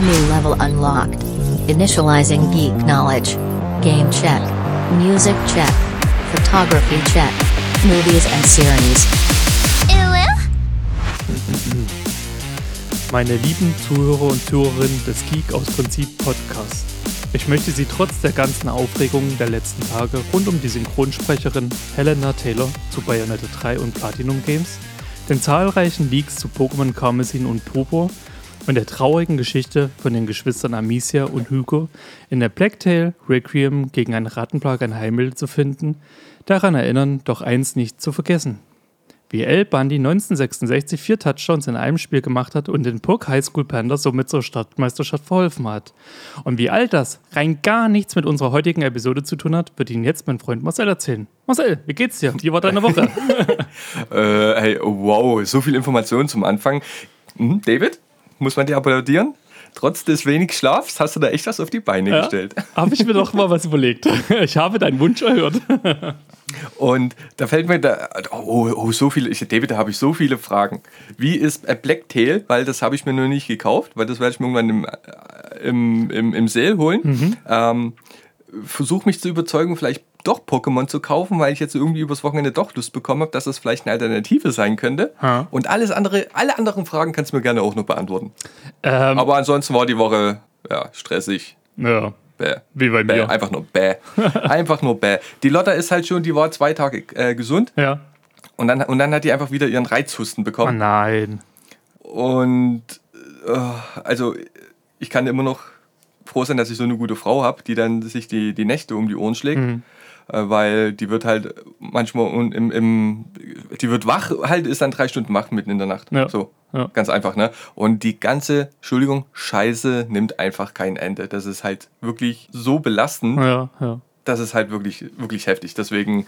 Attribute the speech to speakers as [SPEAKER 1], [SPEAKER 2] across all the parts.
[SPEAKER 1] New level unlocked. Initializing geek knowledge. Game check. Music check. Photography check. Movies and series.
[SPEAKER 2] Meine lieben Zuhörer und Zuhörerinnen des Geek aus Prinzip Podcasts. Ich möchte Sie trotz der ganzen Aufregung der letzten Tage rund um die Synchronsprecherin Helena Taylor zu Bayonetta 3 und Platinum Games, den zahlreichen Leaks zu Pokémon Karmesin und Purpur und der traurigen Geschichte von den Geschwistern Amicia und Hugo in der Blacktail Requiem gegen eine Rattenplage ein Heilmittel zu finden, daran erinnern, doch eins nicht zu vergessen. Wie L. Bundy 1966 vier Touchdowns in einem Spiel gemacht hat und den Puck High School Panda somit zur Stadtmeisterschaft verholfen hat. Und wie all das rein gar nichts mit unserer heutigen Episode zu tun hat, wird Ihnen jetzt mein Freund Marcel erzählen. Marcel, wie geht's dir? Wie war deine Woche?
[SPEAKER 3] äh, hey, wow, so viel Information zum Anfang. Hm, David, muss man dir applaudieren? Trotz des wenig Schlafs hast du da echt was auf die Beine
[SPEAKER 2] Ja,
[SPEAKER 3] gestellt.
[SPEAKER 2] habe ich mir doch mal was überlegt. Ich habe deinen Wunsch erhört.
[SPEAKER 3] Und da fällt mir da, oh, oh so viele, ich, David, da habe ich so viele Fragen. Wie ist Blacktail? Weil das habe ich mir noch nicht gekauft, weil das werde ich mir irgendwann im, äh, im, im, im Sale holen. Ähm, Versuche mich zu überzeugen, vielleicht doch Pokémon zu kaufen, weil ich jetzt irgendwie übers Wochenende doch Lust bekommen habe, dass das vielleicht eine Alternative sein könnte.
[SPEAKER 2] Ha.
[SPEAKER 3] Und alles andere, alle anderen Fragen kannst du mir gerne auch noch beantworten.
[SPEAKER 2] Ähm,
[SPEAKER 3] Aber ansonsten war die Woche ja, stressig.
[SPEAKER 2] ja,
[SPEAKER 3] Bäh.
[SPEAKER 2] wie bei
[SPEAKER 3] Bäh.
[SPEAKER 2] mir.
[SPEAKER 3] Einfach nur bäh. Einfach nur bäh. Die Lotta ist halt schon, die war zwei Tage äh, gesund
[SPEAKER 2] Ja.
[SPEAKER 3] und dann, und dann hat die einfach wieder ihren Reizhusten
[SPEAKER 2] Oh
[SPEAKER 3] bekommen.
[SPEAKER 2] nein.
[SPEAKER 3] Und äh, also ich kann immer noch froh sein, dass ich so eine gute Frau habe, die dann sich die, die Nächte um die Ohren schlägt.
[SPEAKER 2] Mhm.
[SPEAKER 3] Äh, weil die wird halt manchmal im, im, die wird wach, halt ist dann drei Stunden wach mitten in der Nacht.
[SPEAKER 2] Ja.
[SPEAKER 3] So,
[SPEAKER 2] Ja.
[SPEAKER 3] ganz einfach, ne? Und die ganze, Entschuldigung, Scheiße nimmt einfach kein Ende. Das ist halt wirklich so belastend.
[SPEAKER 2] Ja, ja.
[SPEAKER 3] Das ist halt wirklich, wirklich heftig. Deswegen,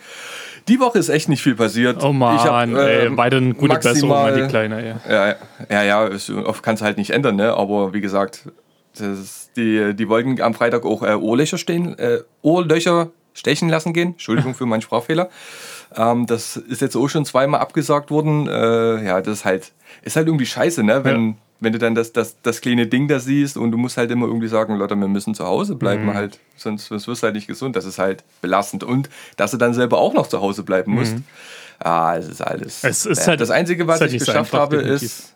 [SPEAKER 3] die Woche ist echt nicht viel passiert.
[SPEAKER 2] Oh Mann,
[SPEAKER 3] Ich hab,
[SPEAKER 2] ey,
[SPEAKER 3] ähm,
[SPEAKER 2] weiter eine gute Besserung an die
[SPEAKER 3] maximal-
[SPEAKER 2] Kleine, ey.
[SPEAKER 3] ja, ja, ja, es- oft kannst du halt nicht ändern, ne? Aber wie gesagt, das, die, die wollten am Freitag auch äh, Ohrlöcher stehen, äh, Ohrlöcher stechen lassen gehen. Entschuldigung für meinen Sprachfehler. Ähm, das ist jetzt auch schon zweimal abgesagt worden. Äh, ja, das ist halt, ist halt irgendwie scheiße, ne? Wenn,
[SPEAKER 2] Ja.
[SPEAKER 3] wenn du dann das, das, das kleine Ding da siehst und du musst halt immer irgendwie sagen, Leute, wir müssen zu Hause bleiben,
[SPEAKER 2] Mhm.
[SPEAKER 3] halt, sonst, sonst wirst du halt nicht gesund. Das ist halt belastend. Und dass du dann selber auch noch zu Hause bleiben musst. Ah, es ist alles.
[SPEAKER 2] Mhm. Es ist
[SPEAKER 3] äh,
[SPEAKER 2] halt-
[SPEAKER 3] das Einzige, was
[SPEAKER 2] halt
[SPEAKER 3] ich
[SPEAKER 2] so
[SPEAKER 3] geschafft
[SPEAKER 2] einfach,
[SPEAKER 3] habe,
[SPEAKER 2] definitiv.
[SPEAKER 3] ist.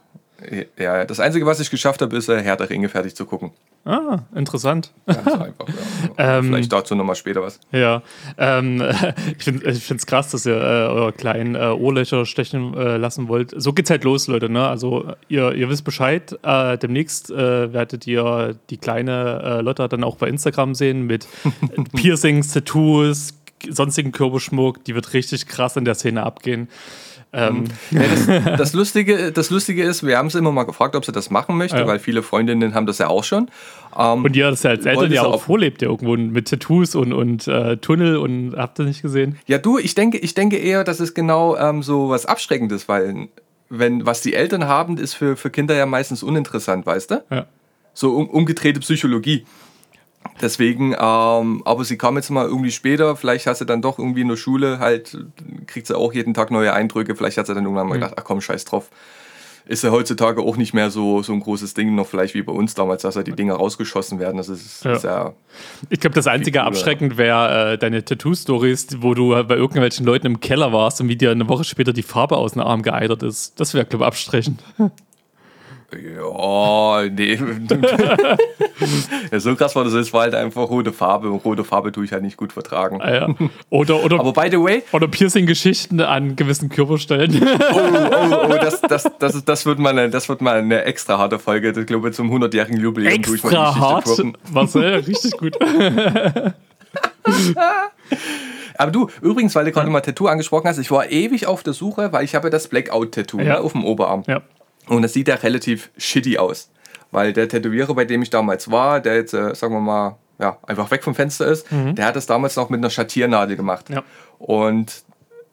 [SPEAKER 3] Ja, das Einzige, was ich geschafft habe, ist, äh, Herr der Ringe fertig zu gucken.
[SPEAKER 2] Ah, interessant.
[SPEAKER 3] Ganz einfach. Ja.
[SPEAKER 2] Ähm,
[SPEAKER 3] Vielleicht dazu nochmal später was.
[SPEAKER 2] Ja, ähm, ich finde es krass, dass ihr äh, eure kleinen äh, Ohrlöcher stechen äh, lassen wollt. So geht's halt los, Leute. Ne? Also ihr, ihr wisst Bescheid. Äh, demnächst äh, werdet ihr die kleine äh, Lotta dann auch bei Instagram sehen mit Piercings, Tattoos, sonstigen Körperschmuck. Die wird richtig krass in der Szene abgehen. Ähm,
[SPEAKER 3] Ja, das, das, Lustige, das Lustige ist, wir haben sie immer mal gefragt, ob sie das machen möchte,
[SPEAKER 2] Ja.
[SPEAKER 3] weil viele Freundinnen haben das ja auch schon. Ähm,
[SPEAKER 2] und ihr das ja als Eltern ja auch- vorlebt, ja irgendwo mit Tattoos und, und äh, Tunnel und habt ihr nicht gesehen?
[SPEAKER 3] ja, du, ich denke, ich denke eher, dass es genau ähm, so was Abschreckendes, weil wenn, was die Eltern haben, ist für, für Kinder ja meistens uninteressant, weißt du?
[SPEAKER 2] Ja.
[SPEAKER 3] So um, umgedrehte Psychologie. Deswegen, ähm, aber sie kam jetzt mal irgendwie später, vielleicht hat sie dann doch irgendwie in der Schule halt, kriegt sie auch jeden Tag neue Eindrücke, vielleicht hat sie dann irgendwann mal gedacht, ach komm, scheiß drauf. Ist ja heutzutage auch nicht mehr so, so ein großes Ding, noch vielleicht wie bei uns damals, dass ja die Dinger rausgeschossen werden. Das ist,
[SPEAKER 2] Ja.
[SPEAKER 3] ja
[SPEAKER 2] Ich glaube, das einzige
[SPEAKER 3] cooler.
[SPEAKER 2] abschreckend wäre äh, deine Tattoo-Stories, wo du bei irgendwelchen Leuten im Keller warst und wie dir eine Woche später die Farbe aus dem Arm geeitert ist. Das wäre, glaube ich, abstrechend.
[SPEAKER 3] Ja, nee. ja, so krass war das. Es war halt einfach rote Farbe und rote Farbe tue ich halt nicht gut vertragen.
[SPEAKER 2] Ah, ja. Oder, oder,
[SPEAKER 3] Aber by the way,
[SPEAKER 2] oder Piercing-Geschichten an gewissen Körperstellen.
[SPEAKER 3] oh, oh, oh, das, das, das, ist- das, wird mal eine, das wird mal eine extra harte Folge. Ich glaube, zum 100-jährigen Jubiläum tue ich mal die
[SPEAKER 2] Extra
[SPEAKER 3] Geschichte
[SPEAKER 2] hart.
[SPEAKER 3] droppen.
[SPEAKER 2] Marcel, richtig gut.
[SPEAKER 3] Aber du, übrigens, weil du gerade mal Tattoo angesprochen hast, ich war ewig auf der Suche, weil ich habe das Blackout-Tattoo
[SPEAKER 2] Ja.
[SPEAKER 3] ne, auf dem Oberarm.
[SPEAKER 2] Ja.
[SPEAKER 3] Und das sieht ja relativ shitty aus. Weil der Tätowierer, bei dem ich damals war, der jetzt, äh, sagen wir mal, ja, einfach weg vom Fenster ist, der hat das damals noch mit einer Schattiernadel gemacht.
[SPEAKER 2] Ja.
[SPEAKER 3] Und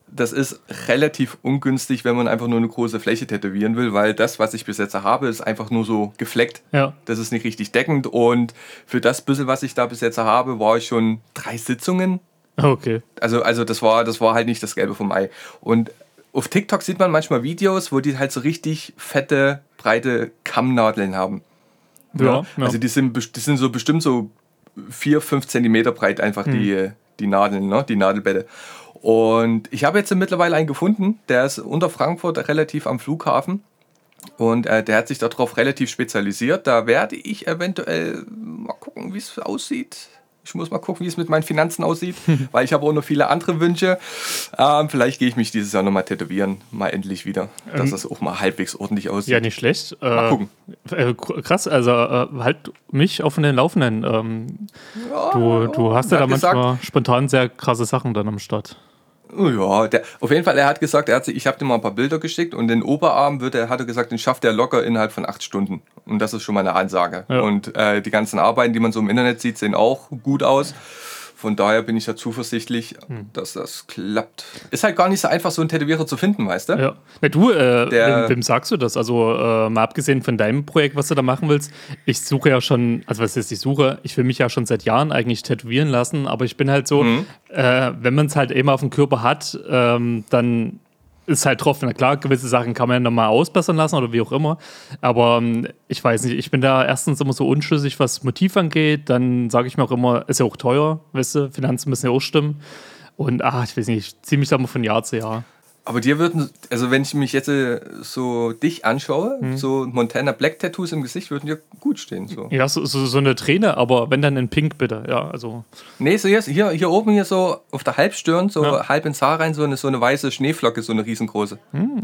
[SPEAKER 3] das ist relativ ungünstig, wenn man einfach nur eine große Fläche tätowieren will, weil das, was ich bis jetzt habe, ist einfach nur so gefleckt.
[SPEAKER 2] Ja.
[SPEAKER 3] Das ist nicht richtig deckend. Und für das bisschen, was ich da bis jetzt habe, war ich schon drei Sitzungen
[SPEAKER 2] Okay.
[SPEAKER 3] also, also das war, das war halt nicht das Gelbe vom Ei. Und auf TikTok sieht man manchmal Videos, wo die halt so richtig fette, breite Kammnadeln haben.
[SPEAKER 2] Ja, ja.
[SPEAKER 3] Also die sind, die sind so bestimmt so vier, fünf Zentimeter breit einfach die, die Nadeln, ne? die Nadelbälle. Und ich habe jetzt mittlerweile einen gefunden, der ist unter Frankfurt relativ am Flughafen. Und äh, der hat sich darauf relativ spezialisiert. Da werde ich eventuell mal gucken, wie es aussieht. Ich muss mal gucken, wie es mit meinen Finanzen aussieht, weil ich habe auch noch viele andere Wünsche. Ähm, vielleicht gehe ich mich dieses Jahr nochmal tätowieren, mal endlich wieder, dass das auch mal halbwegs ordentlich aussieht.
[SPEAKER 2] Ja, nicht schlecht.
[SPEAKER 3] Mal
[SPEAKER 2] Äh,
[SPEAKER 3] gucken.
[SPEAKER 2] Äh, krass, also äh, halt mich auf den Laufenden. Ähm, du, du hast ja da manchmal spontan sehr krasse Sachen dann am Start.
[SPEAKER 3] Ja, der, auf jeden Fall, er hat gesagt, er hat, sich- ich habe dir mal ein paar Bilder geschickt und den Oberarm wird er, hat er gesagt, den schafft er locker innerhalb von acht Stunden. Und das ist schon mal eine Ansage.
[SPEAKER 2] Ja.
[SPEAKER 3] Und äh, die ganzen Arbeiten, die man so im Internet sieht, sehen auch gut aus. Von daher bin ich da zuversichtlich,
[SPEAKER 2] Hm.
[SPEAKER 3] dass das klappt. Ist halt gar nicht so einfach, so einen Tätowierer zu finden, weißt du?
[SPEAKER 2] Ja. Na, du, äh,
[SPEAKER 3] Der-
[SPEAKER 2] wem, wem sagst du das? Also, äh, mal abgesehen von deinem Projekt, was du da machen willst, ich suche ja schon, also was ist ich suche, ich will mich ja schon seit Jahren eigentlich tätowieren lassen, aber ich bin halt so,
[SPEAKER 3] Mhm.
[SPEAKER 2] äh, wenn man es halt eben auf dem Körper hat, ähm, dann ist halt drauf. Na klar, gewisse Sachen kann man ja nochmal ausbessern lassen oder wie auch immer. Aber ähm, ich weiß nicht, ich bin da erstens immer so unschlüssig, was Motiv angeht. Dann sage ich mir auch immer, ist ja auch teuer, weißt du, Finanzen müssen ja auch stimmen. Und ach, ich weiß nicht, ich ziehe mich da immer von Jahr zu Jahr.
[SPEAKER 3] Aber dir würden, also wenn ich mich jetzt äh, so dich anschaue,
[SPEAKER 2] Mhm.
[SPEAKER 3] so Montana Black Tattoos im Gesicht würden dir gut stehen. So.
[SPEAKER 2] Ja, so, so, so eine Träne, aber wenn dann in Pink bitte. Ja, also.
[SPEAKER 3] Nee, so hier, hier, hier oben hier so auf der Halbstirn, so
[SPEAKER 2] Ja.
[SPEAKER 3] halb ins Haar rein, so eine, so eine weiße Schneeflocke, so eine riesengroße.
[SPEAKER 2] Hm.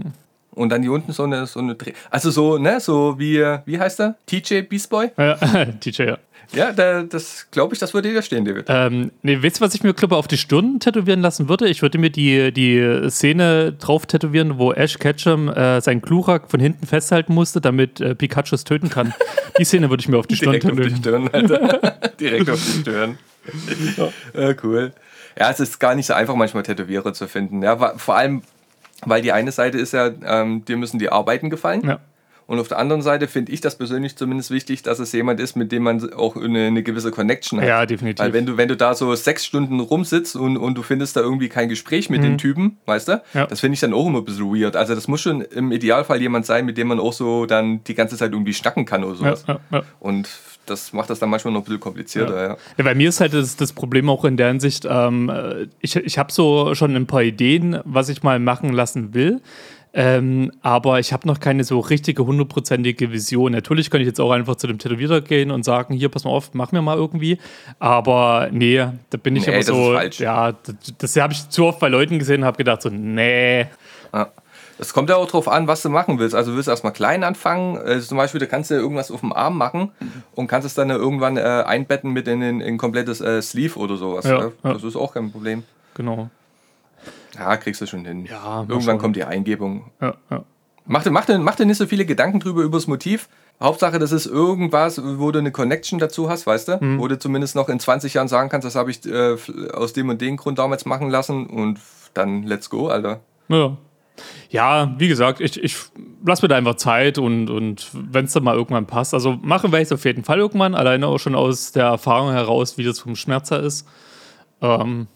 [SPEAKER 3] Und dann hier unten so eine, so eine Dreh. Also so, ne, so wie, wie heißt der? TJ Beast Boy?
[SPEAKER 2] Ja, DJ, ja.
[SPEAKER 3] Ja, da, das glaube ich, das würde dir stehen, David.
[SPEAKER 2] Ähm, nee, weißt du, was ich mir, glaube auf die Stirn tätowieren lassen würde? Ich würde mir die, die Szene drauf tätowieren, wo Ash Ketchum äh, seinen Glurak von hinten festhalten musste, damit äh, Pikachu es töten kann. Die Szene würde ich mir auf die Stirn
[SPEAKER 3] Direkt auf die
[SPEAKER 2] tätowieren.
[SPEAKER 3] Stirn, Alter. Direkt auf die Stirn. Ja, cool. Ja, es ist gar nicht so einfach, manchmal Tätowierer zu finden. Ja, vor allem, weil die eine Seite ist ja, ähm, dir müssen die Arbeiten gefallen.
[SPEAKER 2] Ja.
[SPEAKER 3] Und auf der anderen Seite finde ich das persönlich zumindest wichtig, dass es jemand ist, mit dem man auch eine, eine gewisse Connection hat.
[SPEAKER 2] ja, definitiv.
[SPEAKER 3] Weil wenn du, wenn du da so sechs Stunden rumsitzt und, und du findest da irgendwie kein Gespräch mit den Typen, weißt du,
[SPEAKER 2] Mhm. Ja.
[SPEAKER 3] das finde ich dann auch immer ein bisschen weird. Also das muss schon im Idealfall jemand sein, mit dem man auch so dann die ganze Zeit irgendwie schnacken kann oder sowas.
[SPEAKER 2] ja, ja.
[SPEAKER 3] Und das macht das dann manchmal noch ein bisschen komplizierter, ja.
[SPEAKER 2] Ja, bei mir ist halt das, das Problem auch in der Hinsicht, ähm, äh, ich, ich habe so schon ein paar Ideen, was ich mal machen lassen will. Ähm, aber ich habe noch keine so richtige hundertprozentige Vision. Natürlich könnte ich jetzt auch einfach zu dem Tätowierer gehen und sagen, hier, pass mal auf, mach mir mal irgendwie. Aber nee, da bin ich
[SPEAKER 3] Nee,
[SPEAKER 2] immer so,
[SPEAKER 3] falsch.
[SPEAKER 2] ja, das, das habe ich zu oft bei Leuten gesehen und habe gedacht so, nee.
[SPEAKER 3] Ja. Es kommt ja auch drauf an, was du machen willst. Also willst du erstmal klein anfangen. Also zum Beispiel, da kannst du irgendwas auf dem Arm machen und kannst es dann irgendwann äh, einbetten mit in ein komplettes äh, Sleeve oder sowas.
[SPEAKER 2] Ja,
[SPEAKER 3] ne?
[SPEAKER 2] ja.
[SPEAKER 3] Das ist auch kein Problem.
[SPEAKER 2] Genau.
[SPEAKER 3] Ja, kriegst du schon hin.
[SPEAKER 2] Ja,
[SPEAKER 3] Irgendwann
[SPEAKER 2] schauen.
[SPEAKER 3] kommt die Eingebung.
[SPEAKER 2] Ja, ja.
[SPEAKER 3] Mach dir, mach, dir, mach dir nicht so viele Gedanken drüber über das Motiv. Hauptsache, das ist irgendwas, wo du eine Connection dazu hast, weißt du?
[SPEAKER 2] Mhm.
[SPEAKER 3] Wo du zumindest noch in 20 Jahren sagen kannst, das habe ich äh, aus dem und dem Grund damals machen lassen und dann let's go, Alter.
[SPEAKER 2] Ja. Ja, wie gesagt, ich, ich lasse mir da einfach Zeit und, und wenn es dann mal irgendwann passt, also machen werde ich es auf jeden Fall irgendwann, alleine auch schon aus der Erfahrung heraus, wie das vom Schmerzer ist. Ähm,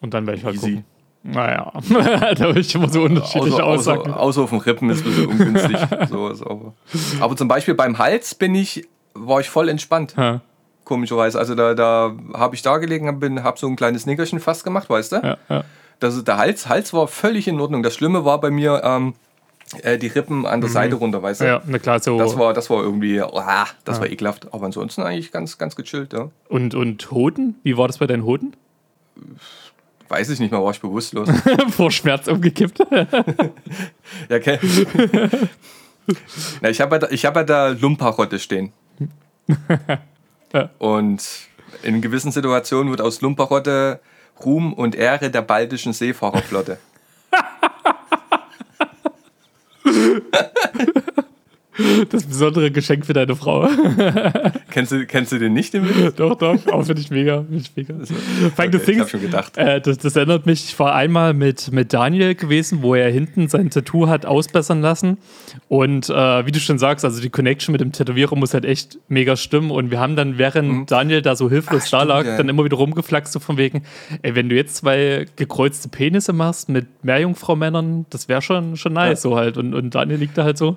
[SPEAKER 2] und dann werde ich halt
[SPEAKER 3] Easy.
[SPEAKER 2] gucken. Naja, da habe ich immer so unterschiedliche
[SPEAKER 3] Außer,
[SPEAKER 2] Aussagen.
[SPEAKER 3] außer, außer auf dem Rippen ist ein bisschen ungünstig. so, ist aber. zum Beispiel beim Hals bin ich, war ich voll entspannt,
[SPEAKER 2] Ja,
[SPEAKER 3] komischerweise. Also da, da habe ich da gelegen, habe hab so ein kleines Nickerchen fast gemacht, weißt du?
[SPEAKER 2] ja, ja.
[SPEAKER 3] Das der Hals, Hals war völlig in Ordnung. Das Schlimme war bei mir ähm, äh, die Rippen an der Seite runter, weißt du?
[SPEAKER 2] ja, na klar, so.
[SPEAKER 3] Das war, das war irgendwie, ah, das war ekelhaft. Aber ansonsten eigentlich ganz, ganz gechillt, ja.
[SPEAKER 2] und, und Hoden? Wie war das bei deinen Hoden?
[SPEAKER 3] Weiß ich nicht mehr, war ich bewusstlos.
[SPEAKER 2] Vor Schmerz umgekippt.
[SPEAKER 3] ja, okay. Na, ich habe ja, da- ich hab ja da Lumparotte stehen.
[SPEAKER 2] Ja.
[SPEAKER 3] Und in gewissen Situationen wird aus Lumparotte Ruhm und Ehre der baltischen Seefahrerflotte.
[SPEAKER 2] Das besondere Geschenk für deine Frau.
[SPEAKER 3] kennst, du, kennst du den nicht, den Witz?
[SPEAKER 2] doch, doch, aber finde ich mega. Find ich mega. Das
[SPEAKER 3] Okay,
[SPEAKER 2] Ding
[SPEAKER 3] ich hab schon gedacht.
[SPEAKER 2] Äh, das, das erinnert mich, ich war einmal mit, mit Daniel gewesen, wo er hinten sein Tattoo hat ausbessern lassen. Und äh, wie du schon sagst, also die Connection mit dem Tätowierer muss halt echt mega stimmen. Und wir haben dann, während Daniel da so hilflos
[SPEAKER 3] Mhm. Ach,
[SPEAKER 2] da lag,
[SPEAKER 3] ja.
[SPEAKER 2] dann immer wieder rumgeflaxt, so von wegen, ey, wenn du jetzt zwei gekreuzte Penisse machst mit Meerjungfrau-Männern, das wäre schon, schon nice, so halt. Und, und Daniel liegt da halt so.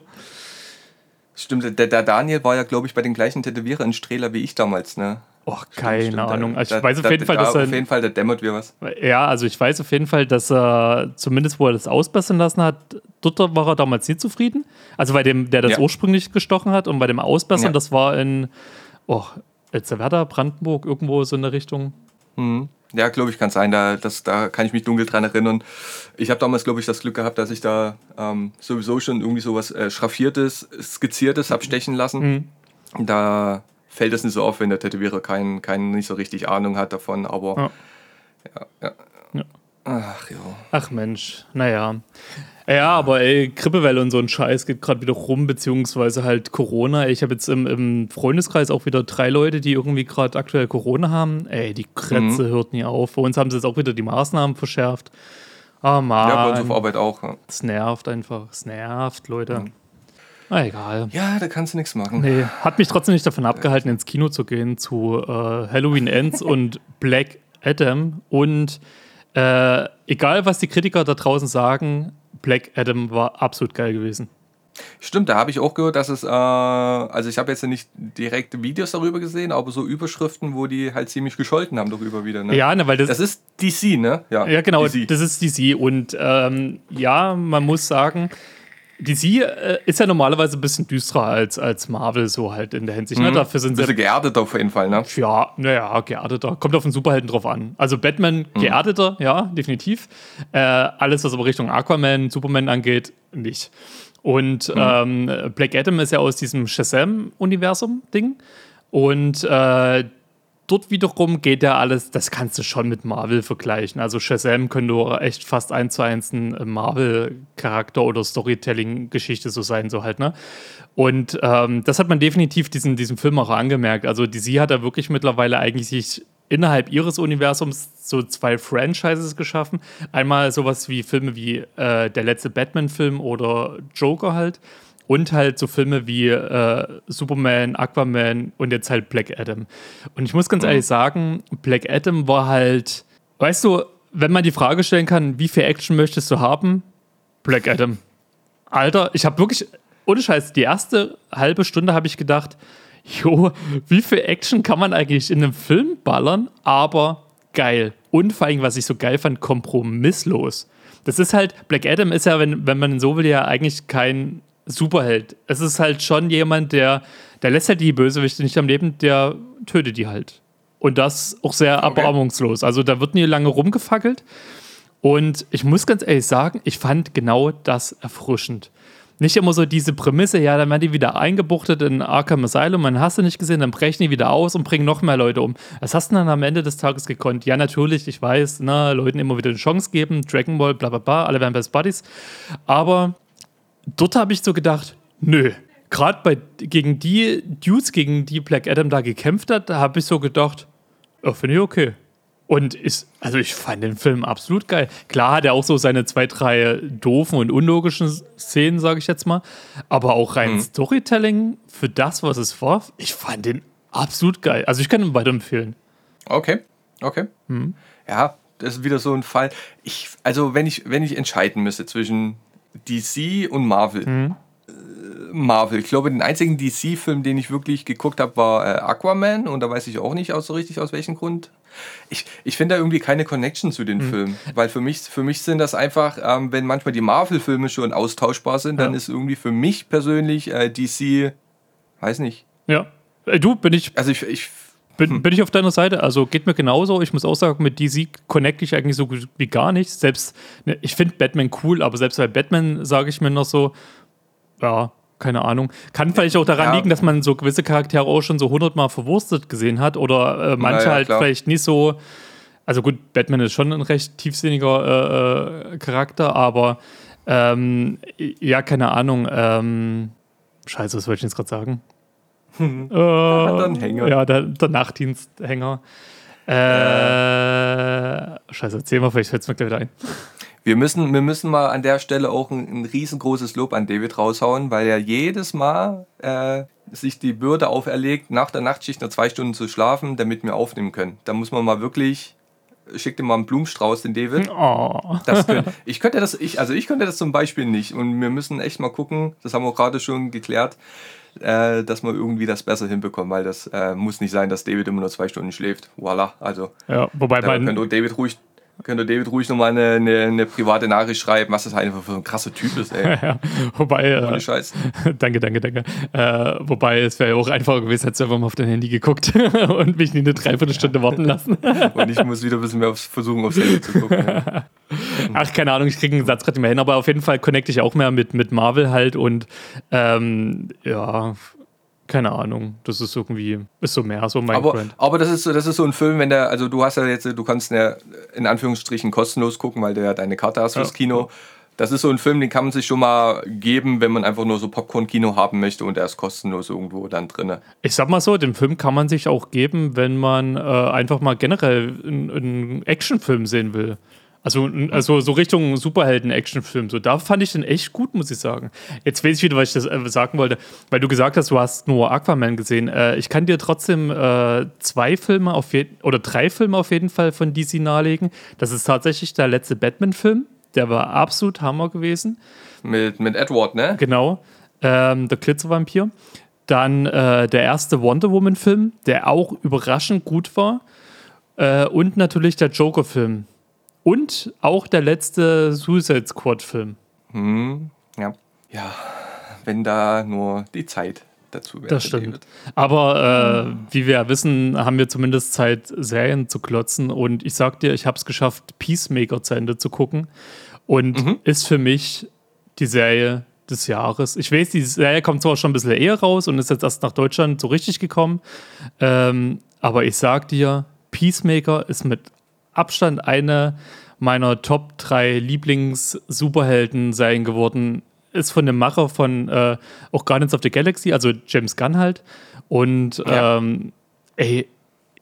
[SPEAKER 3] Stimmt, der, der Daniel war ja, glaube ich, bei den gleichen Tätowierer in Strehler wie ich damals, ne?
[SPEAKER 2] Och, keine
[SPEAKER 3] Stimmt,
[SPEAKER 2] Ahnung.
[SPEAKER 3] Da,
[SPEAKER 2] Also ich
[SPEAKER 3] da,
[SPEAKER 2] weiß auf
[SPEAKER 3] da,
[SPEAKER 2] jeden Fall,
[SPEAKER 3] da,
[SPEAKER 2] dass er.
[SPEAKER 3] Auf jeden Fall, da dämmert wir was.
[SPEAKER 2] Ja, also ich weiß auf jeden Fall, dass er, zumindest wo er das ausbessern lassen hat, dort war er damals nicht zufrieden. Also bei dem, der das
[SPEAKER 3] Ja.
[SPEAKER 2] ursprünglich gestochen hat und bei dem Ausbessern,
[SPEAKER 3] Ja.
[SPEAKER 2] das war in oh, Elsterwerda, Brandenburg, irgendwo so in der Richtung.
[SPEAKER 3] Ja, glaube ich, kann sein. Da, das, da kann ich mich dunkel dran erinnern. Ich habe damals, glaube ich, das Glück gehabt, dass ich da ähm, sowieso schon irgendwie sowas äh, Schraffiertes, Skizziertes habe stechen lassen. Da fällt es nicht so auf, wenn der Tätowierer kein, kein, nicht so richtig Ahnung hat davon. Aber
[SPEAKER 2] Ja.
[SPEAKER 3] ja, ja. Ach ja.
[SPEAKER 2] Ach Mensch, naja. Ja, aber ey, Grippewelle und so ein Scheiß geht gerade wieder rum, beziehungsweise halt Corona. Ich habe jetzt im, im Freundeskreis auch wieder drei Leute, die irgendwie gerade aktuell Corona haben. Ey, die Kretze hört nie auf. Bei uns haben sie jetzt auch wieder die Maßnahmen verschärft. Ah, Mann.
[SPEAKER 3] Ja, bei uns auf Arbeit auch. Ja,
[SPEAKER 2] Es nervt einfach. Es nervt, Leute. Na egal.
[SPEAKER 3] ja da kannst du nichts machen.
[SPEAKER 2] Nee, hat mich trotzdem nicht davon abgehalten, ins Kino zu gehen zu äh, Halloween Ends und Black Adam. Und äh, egal, was die Kritiker da draußen sagen, Black Adam war absolut geil gewesen.
[SPEAKER 3] Stimmt, da habe ich auch gehört, dass es, äh, also ich habe jetzt nicht direkt Videos darüber gesehen, aber so Überschriften, wo die halt ziemlich gescholten haben darüber wieder. Ne?
[SPEAKER 2] Ja, ne, weil das,
[SPEAKER 3] Das ist DC, ne?
[SPEAKER 2] ja genau,
[SPEAKER 3] DC.
[SPEAKER 2] das ist DC. Und ähm, ja, man muss sagen, DC äh, ist ja normalerweise ein bisschen düsterer als, als Marvel, so halt in der Hinsicht. Ne? Dafür sind sie
[SPEAKER 3] bisschen geerdet auf jeden Fall, ne?
[SPEAKER 2] Ja, naja, geerdeter. Kommt auf den Superhelden drauf an. Also Batman geerdeter, ja, definitiv. Äh, alles, was aber Richtung Aquaman, Superman angeht, nicht. Und ähm, Black Adam ist ja aus diesem Shazam-Universum-Ding. Und äh, dort wiederum geht ja alles, das kannst du schon mit Marvel vergleichen. Also Shazam könnte echt fast eins zu eins ein Marvel-Charakter oder Storytelling-Geschichte so sein, so halt, ne? Und ähm, das hat man definitiv diesen, diesem Film auch angemerkt. Also DC hat da wirklich mittlerweile eigentlich sich innerhalb ihres Universums so zwei Franchises geschaffen. Einmal sowas wie Filme wie äh, der letzte Batman-Film oder Joker halt. Und halt so Filme wie äh, Superman, Aquaman und jetzt halt Black Adam. Und ich muss ganz ehrlich sagen, Black Adam war halt, weißt du, wenn man die Frage stellen kann, wie viel Action möchtest du haben? Black Adam. Alter, ich habe wirklich, ohne Scheiß, die erste halbe Stunde habe ich gedacht, jo, wie viel Action kann man eigentlich in einem Film ballern, aber geil. Und vor allem, was ich so geil fand, kompromisslos. Das ist halt, Black Adam ist ja, wenn, wenn man so will, ja eigentlich kein Superheld. Es ist halt schon jemand, der, der lässt halt die Bösewichte nicht am Leben, der tötet die halt. Und das auch sehr erbarmungslos. Also da wird nie lange rumgefackelt. Und ich muss ganz ehrlich sagen, ich fand genau das erfrischend. Nicht immer so diese Prämisse, ja, dann werden die wieder eingebuchtet in Arkham Asylum, man hast du nicht gesehen, dann brechen die wieder aus und bringen noch mehr Leute um. Was hast du dann am Ende des Tages gekonnt? Ja, natürlich, ich weiß, na, Leuten immer wieder eine Chance geben, Dragon Ball, bla bla bla, alle werden Best Buddies. Aber dort habe ich so gedacht, nö. Gerade bei gegen die Dudes, gegen die Black Adam da gekämpft hat, da habe ich so gedacht, ja, finde ich okay. Und ist, also ich fand den Film absolut geil. Klar hat er auch so seine zwei, drei doofen und unlogischen Szenen, sage ich jetzt mal. Aber auch rein Storytelling für das, was es war, ich fand den absolut geil. Also ich kann ihn weiterempfehlen.
[SPEAKER 3] Okay, okay.
[SPEAKER 2] Hm.
[SPEAKER 3] Ja, das ist wieder so ein Fall. Ich, also wenn ich, wenn ich entscheiden müsste zwischen DC und Marvel.
[SPEAKER 2] Hm.
[SPEAKER 3] Äh, Marvel. Ich glaube, den einzigen DC-Film, den ich wirklich geguckt habe, war äh, Aquaman. Und da weiß ich auch nicht aus, so richtig aus welchem Grund. Ich, ich finde da irgendwie keine Connection zu den Filmen. Weil für mich, für mich sind das einfach, ähm, wenn manchmal die Marvel-Filme schon austauschbar sind, dann
[SPEAKER 2] Ja.
[SPEAKER 3] ist irgendwie für mich persönlich äh, DC, weiß nicht.
[SPEAKER 2] Ja. Äh, Du, bin ich,
[SPEAKER 3] Also ich, ich
[SPEAKER 2] bin, bin ich auf deiner Seite. Also geht mir genauso. Ich muss auch sagen, mit DC connecte ich eigentlich so gut wie gar nicht. Selbst, ne, ich finde Batman cool, aber selbst bei Batman sage ich mir noch so, ja, keine Ahnung. Kann vielleicht auch daran
[SPEAKER 3] Ja.
[SPEAKER 2] liegen, dass man so gewisse Charaktere auch schon so hundertmal verwurstet gesehen hat oder äh, manche
[SPEAKER 3] ja,
[SPEAKER 2] halt
[SPEAKER 3] klar.
[SPEAKER 2] vielleicht nicht so. Also gut, Batman ist schon ein recht tiefsinniger äh, äh, Charakter, aber ähm, ja, keine Ahnung. Ähm, scheiße, was wollte ich jetzt gerade sagen? äh,
[SPEAKER 3] hat einen Hänger.
[SPEAKER 2] Ja, der, der Nachtdiensthänger. Äh, scheiße, erzähl mal, vielleicht fällt es mir gleich wieder ein.
[SPEAKER 3] Wir müssen, wir müssen mal an der Stelle auch ein, ein riesengroßes Lob an David raushauen, weil er jedes Mal äh, sich die Bürde auferlegt, nach der Nachtschicht nur zwei Stunden zu schlafen, damit wir aufnehmen können. Da muss man mal wirklich, schick dir mal einen Blumenstrauß, den David.
[SPEAKER 2] Oh.
[SPEAKER 3] Das können, ich könnte das, ich, also ich könnte das zum Beispiel nicht. Und wir müssen echt mal gucken, das haben wir gerade schon geklärt, äh, dass wir irgendwie das besser hinbekommen, weil das äh, muss nicht sein, dass David immer nur zwei Stunden schläft. Voila, also
[SPEAKER 2] Ja, wobei
[SPEAKER 3] könnte David ruhig, könnte David ruhig nochmal eine, eine, eine private Nachricht schreiben, was das einfach für ein krasser Typ ist, ey.
[SPEAKER 2] ja, wobei,
[SPEAKER 3] Ohne
[SPEAKER 2] äh,
[SPEAKER 3] Scheiß.
[SPEAKER 2] danke, danke, danke. Äh, wobei es wäre ja auch einfacher gewesen, hättest du einfach mal auf dein Handy geguckt und mich nie eine Dreiviertelstunde warten lassen.
[SPEAKER 3] Und ich muss wieder ein bisschen mehr aufs, versuchen, aufs Handy zu gucken. Ja.
[SPEAKER 2] Ach, keine Ahnung, ich kriege einen Satz gerade nicht mehr hin, aber auf jeden Fall connecte ich auch mehr mit, mit Marvel halt und ähm, ja, keine Ahnung, das ist irgendwie, ist so mehr so mein
[SPEAKER 3] Aber, aber das ist so, das ist so ein Film, wenn der, also du hast ja jetzt, du kannst ja in Anführungsstrichen kostenlos gucken, weil du ja deine Karte hast fürs
[SPEAKER 2] Ja.
[SPEAKER 3] Kino. Das ist so ein Film, den kann man sich schon mal geben, wenn man einfach nur so Popcorn-Kino haben möchte und der ist kostenlos irgendwo dann drin.
[SPEAKER 2] Ich sag mal so, den Film kann man sich auch geben, wenn man äh, einfach mal generell einen Actionfilm sehen will. Also, also so Richtung Superhelden-Actionfilm. So, da fand ich den echt gut, muss ich sagen. Jetzt weiß ich wieder, was ich das äh, sagen wollte, weil du gesagt hast, du hast nur Aquaman gesehen. Äh, ich kann dir trotzdem äh, zwei Filme auf jeden oder drei Filme auf jeden Fall von DC nahelegen. Das ist tatsächlich der letzte Batman-Film. Der war absolut Hammer gewesen.
[SPEAKER 3] Mit, mit Edward, ne?
[SPEAKER 2] Genau. Ähm, der Glitzervampir. Dann äh, der erste Wonder Woman-Film, der auch überraschend gut war. Äh, und natürlich der Joker-Film. Und auch der letzte Suicide Squad-Film.
[SPEAKER 3] Hm, ja. Ja, wenn da nur die Zeit dazu wäre.
[SPEAKER 2] Das stimmt. Aber äh, wie wir ja wissen, haben wir zumindest Zeit, Serien zu klotzen. Und ich sag dir, ich habe es geschafft, Peacemaker zu Ende zu gucken. Und ist für mich die Serie des Jahres. Ich weiß, die Serie kommt zwar schon ein bisschen eher raus und ist jetzt erst nach Deutschland so richtig gekommen. Ähm, aber ich sag dir, Peacemaker ist mit Abstand eine meiner Top 3 Lieblings-Superhelden-Serien geworden. Ist von dem Macher von äh, auch Guardians of the Galaxy, also James Gunn halt. Und
[SPEAKER 3] Ja.
[SPEAKER 2] ähm, ey,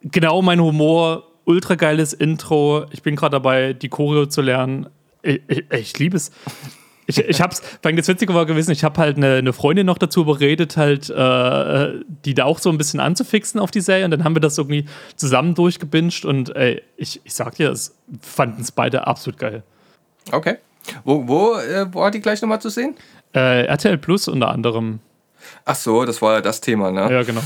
[SPEAKER 2] genau mein Humor, ultra geiles Intro. Ich bin gerade dabei, die Choreo zu lernen. Ich, ich, ich liebe es. Ich, ich hab's, weil das Witzige war gewesen, ich habe halt eine, eine Freundin noch dazu überredet, halt, äh, die da auch so ein bisschen anzufixen auf die Serie. Und dann haben wir das irgendwie zusammen durchgebinged und ey, ich, ich sag dir, es fanden es beide absolut geil.
[SPEAKER 3] Okay. Wo, wo, äh, hat die gleich nochmal zu sehen?
[SPEAKER 2] Äh, RTL Plus unter anderem.
[SPEAKER 3] Ach so, das war ja das Thema, ne?
[SPEAKER 2] Ja, genau.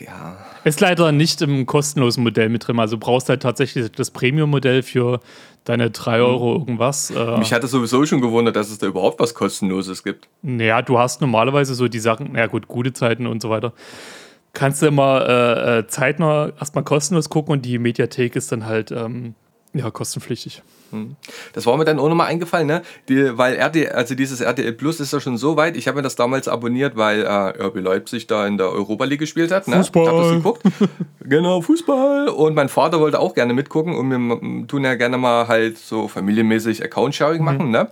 [SPEAKER 3] ja.
[SPEAKER 2] Ist leider nicht im kostenlosen Modell mit drin. Also du brauchst halt tatsächlich das Premium-Modell für deine 3 Euro irgendwas. Äh,
[SPEAKER 3] Mich hat es sowieso schon gewundert, dass es da überhaupt was Kostenloses gibt.
[SPEAKER 2] Naja, du hast normalerweise so die Sachen, na gut, gute Zeiten und so weiter. Kannst du immer äh, äh, zeitnah erstmal kostenlos gucken und die Mediathek ist dann halt ähm, ja, kostenpflichtig.
[SPEAKER 3] Das war mir dann auch nochmal eingefallen, ne? Die, weil RTL, also dieses RTL Plus ist ja schon so weit. Ich habe mir das damals abonniert, weil äh, RB Leipzig da in der Europa League gespielt hat. Ne?
[SPEAKER 2] Fußball.
[SPEAKER 3] Ich habe das geguckt. genau, Fußball. Und mein Vater wollte auch gerne mitgucken und wir tun ja gerne mal halt so familienmäßig Account-Sharing machen, ne?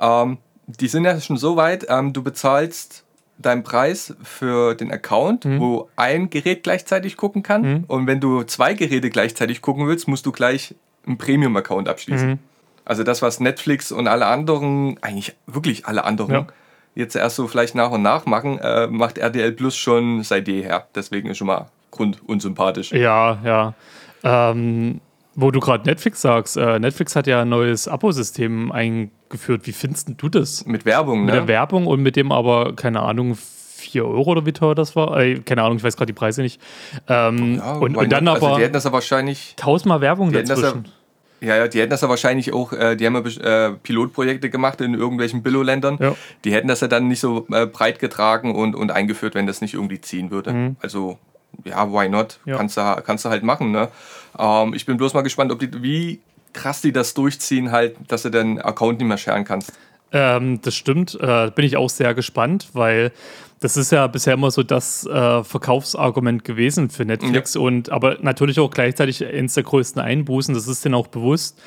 [SPEAKER 3] Ähm, die sind ja schon so weit, ähm, du bezahlst deinen Preis für den Account, wo ein Gerät gleichzeitig gucken kann. Und wenn du zwei Geräte gleichzeitig gucken willst, musst du gleich einen Premium-Account abschließen. Also das, was Netflix und alle anderen, eigentlich wirklich alle anderen,
[SPEAKER 2] Ja.
[SPEAKER 3] jetzt erst so vielleicht nach und nach machen, äh, macht RTL Plus schon seit jeher. Deswegen ist schon mal grundunsympathisch.
[SPEAKER 2] Ja, ja. Ähm, wo du gerade Netflix sagst, äh, Netflix hat ja ein neues Abo-System eingeführt. Wie findest du das?
[SPEAKER 3] Mit Werbung,
[SPEAKER 2] Mit
[SPEAKER 3] ne?
[SPEAKER 2] der Werbung und mit dem aber, keine Ahnung, 4 Euro oder wie teuer das war? Äh, keine Ahnung, ich weiß gerade die Preise nicht. Ähm,
[SPEAKER 3] Ja,
[SPEAKER 2] und, und dann
[SPEAKER 3] not?
[SPEAKER 2] aber
[SPEAKER 3] Also die hätten das ja wahrscheinlich,
[SPEAKER 2] tausendmal Werbung dazwischen.
[SPEAKER 3] ja, ja, die hätten das ja wahrscheinlich auch, äh, die haben ja äh, Pilotprojekte gemacht in irgendwelchen Billo-Ländern.
[SPEAKER 2] Ja.
[SPEAKER 3] Die hätten das ja dann nicht so äh, breit getragen und, und eingeführt, wenn das nicht irgendwie ziehen würde. Also, ja, why not?
[SPEAKER 2] Mhm. Ja.
[SPEAKER 3] Kannst, du, kannst du halt machen, ne? Ähm, ich bin bloß mal gespannt, ob die, wie krass die das durchziehen, halt, dass du den Account nicht mehr scheren kannst.
[SPEAKER 2] Ähm, das stimmt, äh, bin ich auch sehr gespannt, weil das ist ja bisher immer so das äh, Verkaufsargument gewesen für Netflix und aber natürlich auch gleichzeitig eines der größten Einbußen, das ist denen auch bewusst.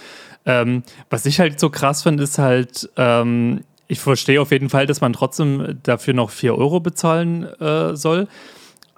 [SPEAKER 2] Ähm, was ich halt so krass finde, ist halt, ähm, ich verstehe auf jeden Fall, dass man trotzdem dafür noch 4 Euro bezahlen äh, soll.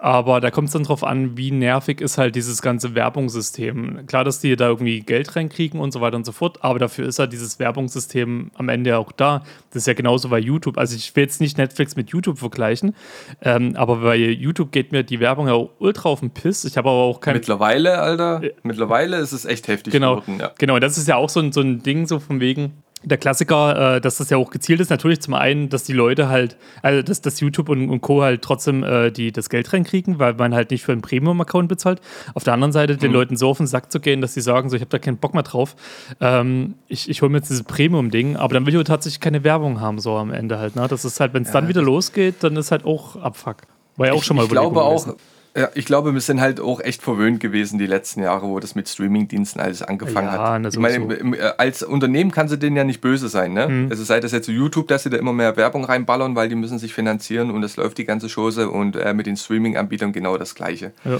[SPEAKER 2] Aber da kommt es dann drauf an, wie nervig ist halt dieses ganze Werbungssystem. Klar, dass die da irgendwie Geld reinkriegen und so weiter und so fort, aber dafür ist halt dieses Werbungssystem am Ende auch da. Das ist ja genauso bei YouTube. Also ich will jetzt nicht Netflix mit YouTube vergleichen, ähm, aber bei YouTube geht mir die Werbung ja auch ultra auf den Piss. Ich habe aber auch kein
[SPEAKER 3] Mittlerweile, Alter, mittlerweile ist es echt heftig
[SPEAKER 2] Genau,
[SPEAKER 3] geworden, ja.
[SPEAKER 2] genau. Das ist ja auch so ein, so ein Ding, so von wegen, der Klassiker, äh, dass das ja auch gezielt ist, natürlich zum einen, dass die Leute halt, also dass, dass YouTube und, und Co. halt trotzdem äh, die, das Geld reinkriegen, weil man halt nicht für einen Premium-Account bezahlt. Auf der anderen Seite den Leuten so auf den Sack zu gehen, dass sie sagen, so ich habe da keinen Bock mehr drauf. Ähm, ich ich hole mir jetzt dieses Premium-Ding, aber dann will ich tatsächlich keine Werbung haben, so am Ende halt. Ne? Das ist halt, wenn es dann wieder losgeht, dann ist halt auch Abfuck. War ja auch
[SPEAKER 3] ich,
[SPEAKER 2] schon mal
[SPEAKER 3] ich glaube auch,
[SPEAKER 2] gewesen.
[SPEAKER 3] Ja, ich glaube, wir sind halt auch echt verwöhnt gewesen die letzten Jahre, wo das mit Streamingdiensten alles angefangen
[SPEAKER 2] Ja,
[SPEAKER 3] hat. Ich meine, im, im, äh, als Unternehmen kann sie denen ja nicht böse sein, ne?
[SPEAKER 2] Mhm.
[SPEAKER 3] Also sei das jetzt so YouTube, dass sie da immer mehr Werbung reinballern, weil die müssen sich finanzieren und es läuft die ganze Chose und äh, mit den Streaming-Anbietern genau das Gleiche.
[SPEAKER 2] Ja.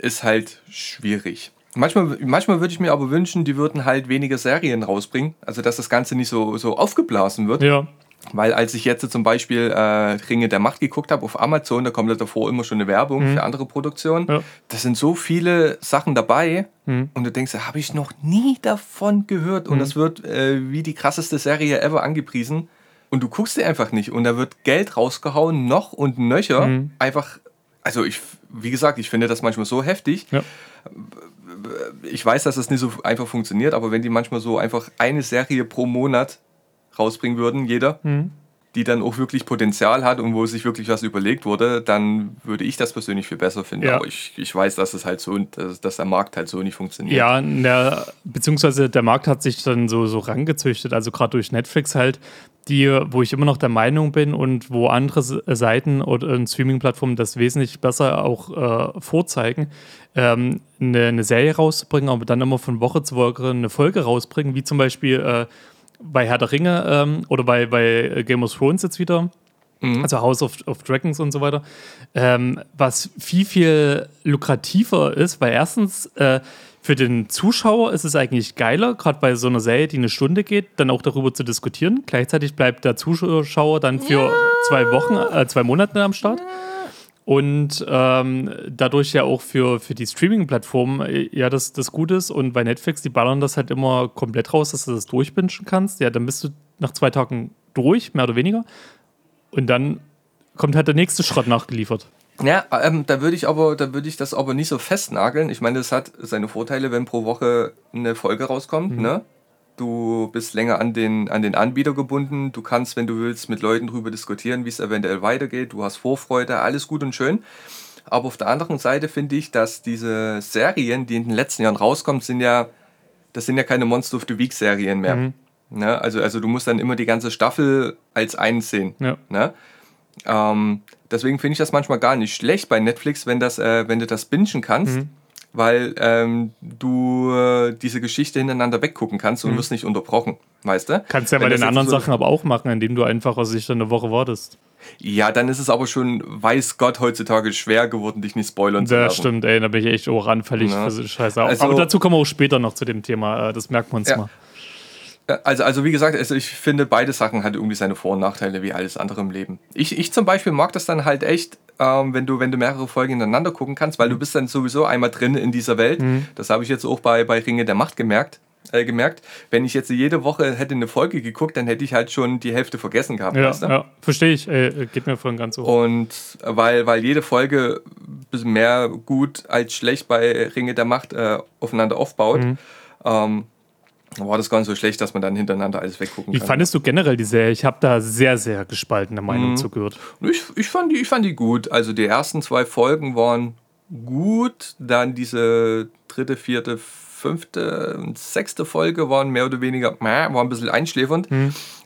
[SPEAKER 3] Ist halt schwierig. Manchmal, manchmal würde ich mir aber wünschen, die würden halt weniger Serien rausbringen, also dass das Ganze nicht so, so aufgeblasen wird.
[SPEAKER 2] Ja,
[SPEAKER 3] Weil als ich jetzt zum Beispiel äh, Ringe der Macht geguckt habe auf Amazon, da kommt ja davor immer schon eine Werbung für andere Produktionen.
[SPEAKER 2] Mhm. Ja.
[SPEAKER 3] Da sind so viele Sachen dabei
[SPEAKER 2] Mhm.
[SPEAKER 3] und du denkst, habe ich noch nie davon gehört und das wird äh, wie die krasseste Serie ever angepriesen und du guckst dir einfach nicht und da wird Geld rausgehauen, noch und nöcher.
[SPEAKER 2] Mhm.
[SPEAKER 3] Einfach, also ich, wie gesagt, ich finde das manchmal so heftig.
[SPEAKER 2] ja.
[SPEAKER 3] Ich weiß, dass das nicht so einfach funktioniert, aber wenn die manchmal so einfach eine Serie pro Monat rausbringen würden, jeder,
[SPEAKER 2] Mhm.
[SPEAKER 3] die dann auch wirklich Potenzial hat und wo sich wirklich was überlegt wurde, dann würde ich das persönlich viel besser finden.
[SPEAKER 2] Ja.
[SPEAKER 3] Aber ich, ich weiß, dass es halt so, dass, dass der Markt halt so nicht funktioniert.
[SPEAKER 2] Ja, der, beziehungsweise der Markt hat sich dann so, so rangezüchtet, also gerade durch Netflix halt, die, wo ich immer noch der Meinung bin und wo andere Seiten oder äh, Streaming-Plattformen das wesentlich besser auch äh, vorzeigen, ähm, eine, eine Serie rauszubringen, aber dann immer von Woche zu Woche eine Folge rausbringen, wie zum Beispiel äh, bei Herr der Ringe ähm, oder bei, bei Game of Thrones jetzt wieder. Also House of, of Dragons und so weiter. Ähm, was viel, viel lukrativer ist, weil erstens äh, für den Zuschauer ist es eigentlich geiler, gerade bei so einer Serie, die eine Stunde geht, dann auch darüber zu diskutieren. Gleichzeitig bleibt der Zuschauer dann für zwei Wochen, äh, zwei Monate am Start. Und ähm, dadurch ja auch für, für die Streaming-Plattformen äh, ja das, das Gute ist. Und bei Netflix, die ballern das halt immer komplett raus, dass du das durchbingen kannst. Ja, dann bist du nach zwei Tagen durch, mehr oder weniger. Und dann kommt halt der nächste Schrott nachgeliefert.
[SPEAKER 3] Ja, ähm, da würde ich aber, da würde ich das aber nicht so festnageln. Ich meine, das hat seine Vorteile, wenn pro Woche eine Folge rauskommt,
[SPEAKER 2] Mhm.
[SPEAKER 3] ne? Du bist länger an den, an den Anbieter gebunden. Du kannst, wenn du willst, mit Leuten drüber diskutieren, wie es eventuell weitergeht. Du hast Vorfreude, alles gut und schön. Aber auf der anderen Seite finde ich, dass diese Serien, die in den letzten Jahren rauskommen, sind ja, das sind ja keine Monster of the Week Serien mehr.
[SPEAKER 2] Mhm.
[SPEAKER 3] Ne? Also, also du musst dann immer die ganze Staffel als eins sehen.
[SPEAKER 2] Ja.
[SPEAKER 3] Ne? Ähm, deswegen finde ich das manchmal gar nicht schlecht bei Netflix, wenn, das, äh, wenn du das bingen kannst,
[SPEAKER 2] Mhm.
[SPEAKER 3] Weil ähm, du äh, diese Geschichte hintereinander weggucken kannst und wirst nicht unterbrochen, weißt du?
[SPEAKER 2] Mhm. Kannst ja bei den anderen
[SPEAKER 3] so-
[SPEAKER 2] Sachen aber auch machen, indem du einfach aus sich dann eine Woche wartest.
[SPEAKER 3] Ja, dann ist es aber schon, weiß Gott, heutzutage schwer geworden, dich nicht spoilern zu
[SPEAKER 2] Das
[SPEAKER 3] lassen.
[SPEAKER 2] stimmt, ey, da bin ich echt auch anfällig
[SPEAKER 3] Ja.
[SPEAKER 2] für so Scheiße.
[SPEAKER 3] Also-
[SPEAKER 2] aber dazu kommen wir auch später noch zu dem Thema, äh, das merken wir uns
[SPEAKER 3] Ja.
[SPEAKER 2] mal.
[SPEAKER 3] Äh, Also, also wie gesagt, also ich finde, beide Sachen hat irgendwie seine Vor- und Nachteile wie alles andere im Leben. Ich, ich zum Beispiel mag das dann halt echt, ähm, wenn, du, wenn du mehrere Folgen hintereinander gucken kannst, weil du bist dann sowieso einmal drin in dieser Welt. Das habe ich jetzt auch bei, bei Ringe der Macht gemerkt. Äh, gemerkt, wenn ich jetzt jede Woche hätte eine Folge geguckt, dann hätte ich halt schon die Hälfte vergessen gehabt.
[SPEAKER 2] Ja,
[SPEAKER 3] weißt du?
[SPEAKER 2] ja verstehe ich. Ey, geht mir voll ganz so.
[SPEAKER 3] Und weil, weil jede Folge mehr gut als schlecht bei Ringe der Macht äh, aufeinander aufbaut,
[SPEAKER 2] Mhm.
[SPEAKER 3] ähm, war das gar nicht so schlecht, dass man dann hintereinander alles weggucken
[SPEAKER 2] Wie
[SPEAKER 3] kann.
[SPEAKER 2] fandest du generell die Serie? Ich habe da sehr, sehr gespaltene Meinung
[SPEAKER 3] Mhm.
[SPEAKER 2] zugehört.
[SPEAKER 3] Ich, ich, fand die, ich fand die gut. Also die ersten zwei Folgen waren gut. Dann diese dritte, vierte, fünfte und sechste Folge waren mehr oder weniger, waren ein bisschen einschläfernd.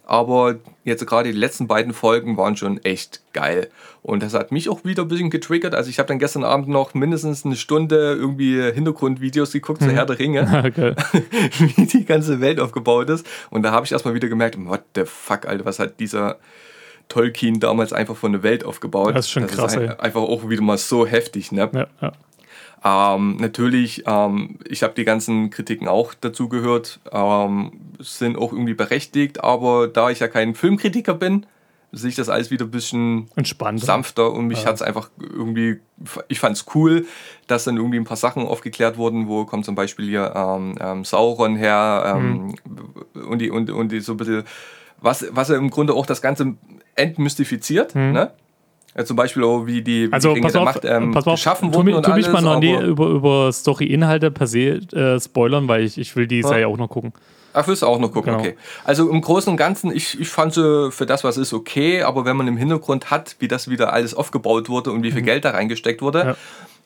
[SPEAKER 3] Aber jetzt gerade die letzten beiden Folgen waren schon echt geil. Und das hat mich auch wieder ein bisschen getriggert. Also ich habe dann gestern Abend noch mindestens eine Stunde irgendwie Hintergrundvideos geguckt zu Herr der Ringe,
[SPEAKER 2] Geil.
[SPEAKER 3] wie die ganze Welt aufgebaut ist. Und da habe ich erstmal wieder gemerkt, what the fuck, Alter, was hat dieser Tolkien damals einfach von der Welt aufgebaut.
[SPEAKER 2] Das ist schon krass,
[SPEAKER 3] ein-
[SPEAKER 2] ey.
[SPEAKER 3] einfach auch wieder mal so heftig, ne?
[SPEAKER 2] ja, ja.
[SPEAKER 3] Ähm, natürlich, ähm, ich habe die ganzen Kritiken auch dazu gehört, ähm, sind auch irgendwie berechtigt, aber da ich ja kein Filmkritiker bin, sehe ich das alles wieder ein bisschen
[SPEAKER 2] Entspannt.
[SPEAKER 3] sanfter und mich hat es einfach irgendwie, ich fand es cool, dass dann irgendwie ein paar Sachen aufgeklärt wurden, wo kommt zum Beispiel hier ähm, ähm, Sauron her ähm, und, die, und, und die so ein bisschen, was, was ja im Grunde auch das Ganze entmystifiziert, ne? Äh, zum Beispiel auch, wie die, wie
[SPEAKER 2] Also
[SPEAKER 3] die
[SPEAKER 2] pass auf,
[SPEAKER 3] Macht ähm,
[SPEAKER 2] pass auf,
[SPEAKER 3] geschaffen
[SPEAKER 2] tu,
[SPEAKER 3] wurden und
[SPEAKER 2] tu mich
[SPEAKER 3] alles.
[SPEAKER 2] mal noch nie über, über Story-Inhalte per se äh, spoilern, weil ich, ich will die Serie auch noch gucken.
[SPEAKER 3] Ach, willst du auch noch gucken,
[SPEAKER 2] Genau.
[SPEAKER 3] okay. Also im Großen und Ganzen, ich, ich fand sie für das, was ist, okay, aber wenn man im Hintergrund hat, wie das wieder alles aufgebaut wurde und wie viel Geld da reingesteckt wurde,
[SPEAKER 2] Mhm. Ja.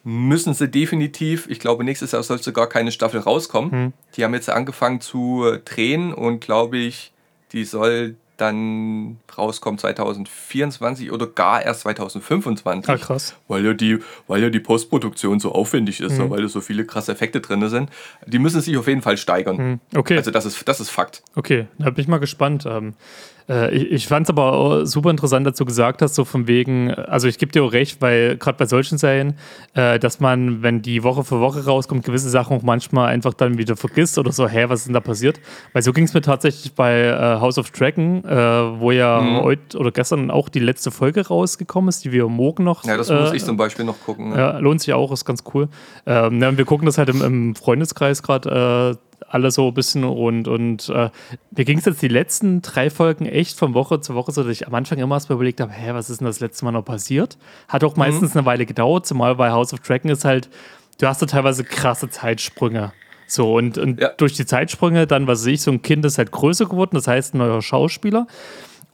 [SPEAKER 3] müssen sie definitiv, ich glaube, nächstes Jahr soll sogar keine Staffel rauskommen.
[SPEAKER 2] Mhm.
[SPEAKER 3] Die haben jetzt angefangen zu äh, drehen und glaube ich, die soll dann rauskommen 2024 oder gar erst 2025.
[SPEAKER 2] Ah, krass.
[SPEAKER 3] Weil ja, die, weil ja die Postproduktion so aufwendig ist,
[SPEAKER 2] Mhm.
[SPEAKER 3] weil da so viele krasse Effekte drin sind. Die müssen sich auf jeden Fall steigern.
[SPEAKER 2] Okay.
[SPEAKER 3] Also das ist, das ist Fakt.
[SPEAKER 2] Okay, da bin ich mal gespannt. Ähm, äh, ich ich fand es aber super interessant, dass du gesagt hast, so von wegen, also ich gebe dir auch recht, weil gerade bei solchen Serien, äh, dass man, wenn die Woche für Woche rauskommt, gewisse Sachen auch manchmal einfach dann wieder vergisst oder so, hä, was ist denn da passiert? Weil so ging es mir tatsächlich bei äh, House of Dragon, äh, wo ja
[SPEAKER 3] Mhm.
[SPEAKER 2] heute oder gestern auch die letzte Folge rausgekommen ist, die wir morgen noch.
[SPEAKER 3] Ja, das muss
[SPEAKER 2] äh,
[SPEAKER 3] ich zum Beispiel noch gucken. ne?
[SPEAKER 2] ja, lohnt sich auch, ist ganz cool. Ähm, ja, wir gucken das halt im, im Freundeskreis gerade äh, alle so ein bisschen und, und äh, mir ging es jetzt die letzten drei Folgen echt von Woche zu Woche so, dass ich am Anfang immer erst mal überlegt habe, hä, was ist denn das letzte Mal noch passiert? Hat auch meistens eine Weile gedauert, zumal bei House of Dragon ist halt, du hast da teilweise krasse Zeitsprünge. So, und, und
[SPEAKER 3] Ja.
[SPEAKER 2] durch die Zeitsprünge dann, was weiß ich, so ein Kind ist halt größer geworden, das heißt ein neuer Schauspieler.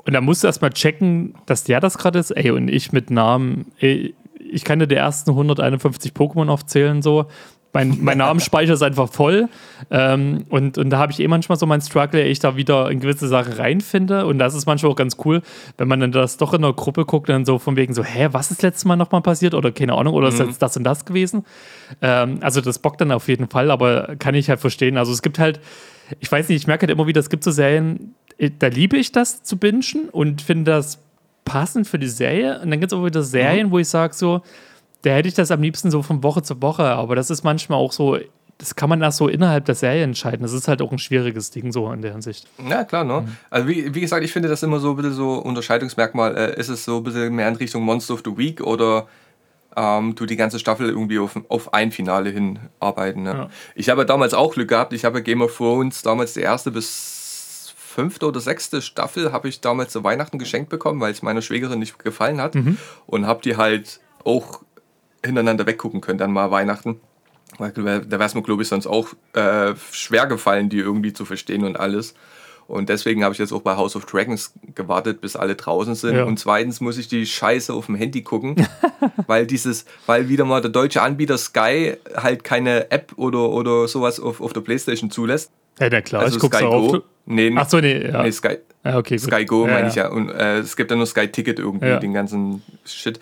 [SPEAKER 2] Und da musst du erstmal checken, dass der das gerade ist. Ey, und ich mit Namen, ey, ich kann dir die ersten 151 Pokémon aufzählen, so. Mein, mein Namensspeicher ist einfach voll. Ähm, und, und da habe ich eh manchmal so meinen Struggle, ich da wieder in gewisse Sachen reinfinde. Und das ist manchmal auch ganz cool, wenn man dann das doch in einer Gruppe guckt, dann so von wegen so, hä, was ist letztes Mal nochmal passiert? Oder keine Ahnung, oder ist jetzt das und das gewesen? Ähm, also das bockt dann auf jeden Fall, aber kann ich halt verstehen. Also es gibt halt, ich weiß nicht, ich merke halt immer wieder, es gibt so Serien, äh, da liebe ich das zu bingen und finde das passend für die Serie. Und dann gibt es auch wieder Serien, wo ich sage so, da hätte ich das am liebsten so von Woche zu Woche. Aber das ist manchmal auch so, das kann man erst so innerhalb der Serie entscheiden. Das ist halt auch ein schwieriges Ding so in der Hinsicht.
[SPEAKER 3] Ja, klar, ne?
[SPEAKER 2] Mhm.
[SPEAKER 3] Also wie, wie gesagt, ich finde das immer so ein bisschen so Unterscheidungsmerkmal. Äh, ist es so ein bisschen mehr in Richtung Monster of the Week oder ähm, du die ganze Staffel irgendwie auf, auf ein Finale hin arbeiten. Ne?
[SPEAKER 2] Ja.
[SPEAKER 3] Ich habe damals auch Glück gehabt. Ich habe Game of Thrones damals die erste bis fünfte oder sechste Staffel habe ich damals zu Weihnachten geschenkt bekommen, weil es meiner Schwägerin nicht gefallen hat.
[SPEAKER 2] Mhm.
[SPEAKER 3] Und habe die halt auch hintereinander weggucken können, dann mal Weihnachten. Weil Da wäre es mir, glaube ich, sonst auch äh, schwer gefallen, die irgendwie zu verstehen und alles. Und deswegen habe ich jetzt auch bei House of Dragons gewartet, bis alle draußen sind.
[SPEAKER 2] Ja.
[SPEAKER 3] Und zweitens muss ich die Scheiße auf dem Handy gucken, weil dieses, weil wieder mal der deutsche Anbieter Sky halt keine App oder, oder sowas auf, auf der Playstation zulässt.
[SPEAKER 2] Ja, na klar,
[SPEAKER 3] Also
[SPEAKER 2] ich gucke
[SPEAKER 3] Sky
[SPEAKER 2] auf.
[SPEAKER 3] Go. Nee,
[SPEAKER 2] Ach so, nee, ja.
[SPEAKER 3] nee Sky,
[SPEAKER 2] ja okay.
[SPEAKER 3] Sky Go
[SPEAKER 2] Ja,
[SPEAKER 3] meine ich ja. Und äh, es gibt ja nur Sky Ticket irgendwie, den ganzen Shit.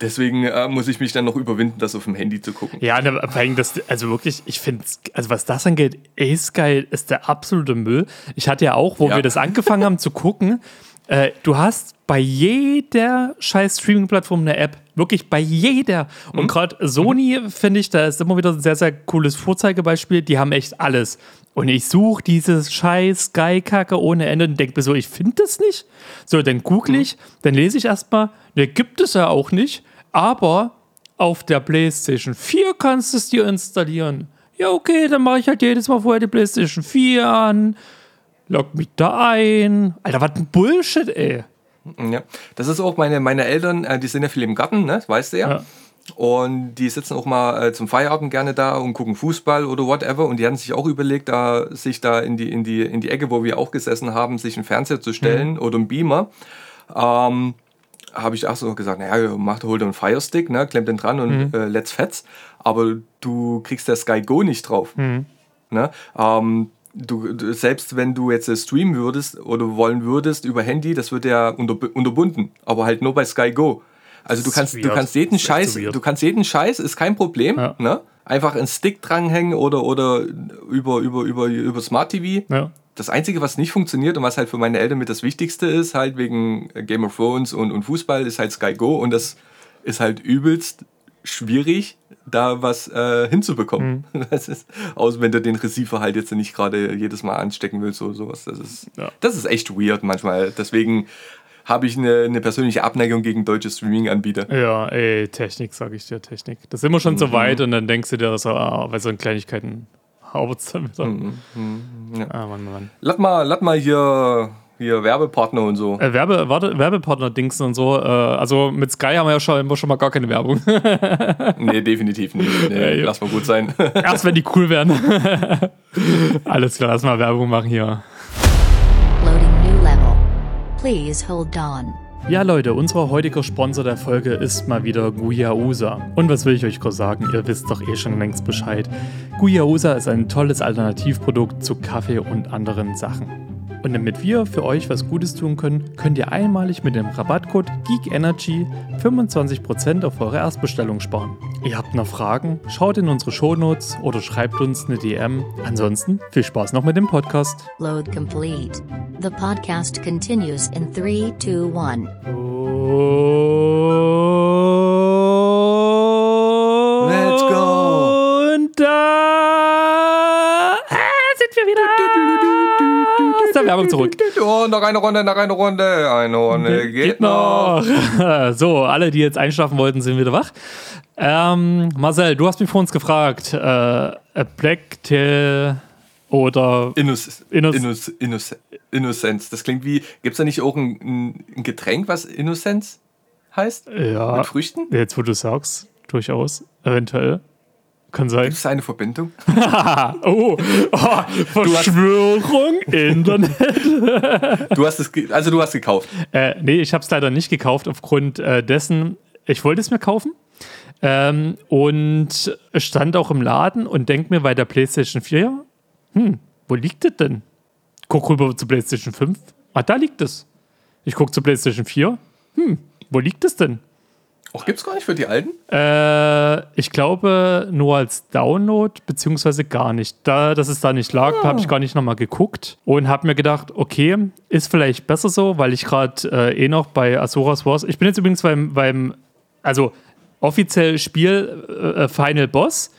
[SPEAKER 3] Deswegen äh, muss ich mich dann noch überwinden, das auf dem Handy zu gucken.
[SPEAKER 2] Ja, ne, vor allem das, also wirklich, ich finde, also was das angeht, A-Sky ist der absolute Müll. Ich hatte ja auch, wo
[SPEAKER 3] Ja.
[SPEAKER 2] wir das angefangen haben zu gucken, äh, du hast bei jeder scheiß Streaming-Plattform eine App. Wirklich bei jeder. Und gerade Sony, finde ich, da ist immer wieder ein sehr, sehr cooles Vorzeigebeispiel. Die haben echt alles. Und ich suche dieses scheiß Sky-Kacke ohne Ende und denke mir so, ich finde das nicht. So, dann google ich, dann lese ich erstmal, ne, gibt es ja auch nicht. Aber auf der PlayStation 4 kannst du es dir installieren. Ja, okay, dann mache ich halt jedes Mal vorher die PlayStation 4 an, log mich da ein. Alter, was ein Bullshit, ey.
[SPEAKER 3] Ja. Das ist auch meine, meine Eltern, äh, die sind ja viel im Garten, ne? das weißt du ja.
[SPEAKER 2] Ja.
[SPEAKER 3] Und die sitzen auch mal äh, zum Feierabend gerne da und gucken Fußball oder whatever. Und die hatten sich auch überlegt, da, sich da in die, in, die, in die Ecke, wo wir auch gesessen haben, sich einen Fernseher zu stellen oder einen Beamer. Ähm, habe ich auch so gesagt, naja, mach, hol dir einen Firestick, ne, klemm den dran und äh, let's fetz. Aber du kriegst der Sky Go nicht drauf. Ne? Ähm, du, du, selbst wenn du jetzt äh, streamen würdest oder wollen würdest über Handy, das wird ja unter, unterbunden, aber halt nur bei Sky Go. Also du kannst, du kannst jeden Scheiß, du kannst jeden Scheiß, ist kein Problem,
[SPEAKER 2] Ja.
[SPEAKER 3] ne? Einfach einen Stick dranhängen oder, oder über, über, über, über Smart TV.
[SPEAKER 2] Ja.
[SPEAKER 3] Das Einzige, was nicht funktioniert und was halt für meine Eltern mit das Wichtigste ist, halt wegen Game of Thrones und, und Fußball, ist halt Sky Go und das ist halt übelst schwierig, da was äh, hinzubekommen.
[SPEAKER 2] Mhm.
[SPEAKER 3] Das ist, aus wenn du den Receiver halt jetzt nicht gerade jedes Mal anstecken willst oder sowas. Das ist,
[SPEAKER 2] Ja.
[SPEAKER 3] das ist echt weird manchmal. Deswegen habe ich eine, eine persönliche Abneigung gegen deutsche Streaming-Anbieter.
[SPEAKER 2] Ja, ey, Technik, sag ich dir, Technik. Das ist immer schon so weit und dann denkst du dir so, ah, bei so Kleinigkeiten haut's dann wieder.
[SPEAKER 3] ja.
[SPEAKER 2] Ah, Mann, Mann.
[SPEAKER 3] Lass mal, lass mal hier hier Werbepartner und so.
[SPEAKER 2] Äh, Werbe, warte, Werbepartner-Dings und so. Äh, also mit Sky haben wir ja schon, immer schon mal gar keine Werbung.
[SPEAKER 3] Nee, definitiv nicht. Nee,
[SPEAKER 2] Ja,
[SPEAKER 3] lass mal gut sein.
[SPEAKER 2] Erst wenn die cool werden. Alles klar, lass mal Werbung machen hier.
[SPEAKER 1] Loading new level. Please hold on.
[SPEAKER 2] Ja, Leute, unser heutiger Sponsor der Folge ist mal wieder Guyausa. Und was will ich euch groß sagen? Ihr wisst doch eh schon längst Bescheid. Guyausa ist ein tolles Alternativprodukt zu Kaffee und anderen Sachen. Und damit wir für euch was Gutes tun können, könnt ihr einmalig mit dem Rabattcode GeekEnergy 25% auf eure Erstbestellung sparen. Ihr habt noch Fragen? Schaut in unsere Shownotes oder schreibt uns eine DM. Ansonsten viel Spaß noch mit dem Podcast.
[SPEAKER 1] Load complete. The podcast continues in 3, 2, 1.
[SPEAKER 3] Let's
[SPEAKER 2] Werbung zurück.
[SPEAKER 3] Oh, noch eine Runde, noch eine Runde. Eine Runde geht, noch.
[SPEAKER 2] So, alle, die jetzt einschlafen wollten, sind wieder wach. Ähm, Marcel, du hast mich vor uns gefragt, äh, a Black Tail oder
[SPEAKER 3] Innocence.
[SPEAKER 2] Innoc-
[SPEAKER 3] Innoc Innoc Innocence. Das klingt wie. Gibt es da nicht auch ein, ein, ein Getränk, was Innocence heißt?
[SPEAKER 2] ja,
[SPEAKER 3] Mit Früchten?
[SPEAKER 2] jetzt wo du sagst, durchaus, eventuell. Kann sein.
[SPEAKER 3] Gibt es eine Verbindung?
[SPEAKER 2] Oh, oh Verschwörung, Internet.
[SPEAKER 3] Du hast es, also du hast gekauft.
[SPEAKER 2] Äh, nee, ich habe es leider nicht gekauft aufgrund äh, dessen, ich wollte es mir kaufen. Ähm, und stand auch im Laden und denk mir bei der PlayStation 4, hm, wo liegt es denn? Guck rüber zu PlayStation 5. Ah, da liegt es. Ich guck zu PlayStation 4. Hm, wo liegt es denn?
[SPEAKER 3] Auch gibt es gar nicht für die Alten?
[SPEAKER 2] Äh, ich glaube nur als Download, beziehungsweise gar nicht. Da, dass es da nicht lag, habe ich gar nicht nochmal geguckt und habe mir gedacht, okay, ist vielleicht besser so, weil ich gerade äh, eh noch bei Asuras Wars, ich bin jetzt übrigens beim, beim also offiziell Spiel äh, Final Boss.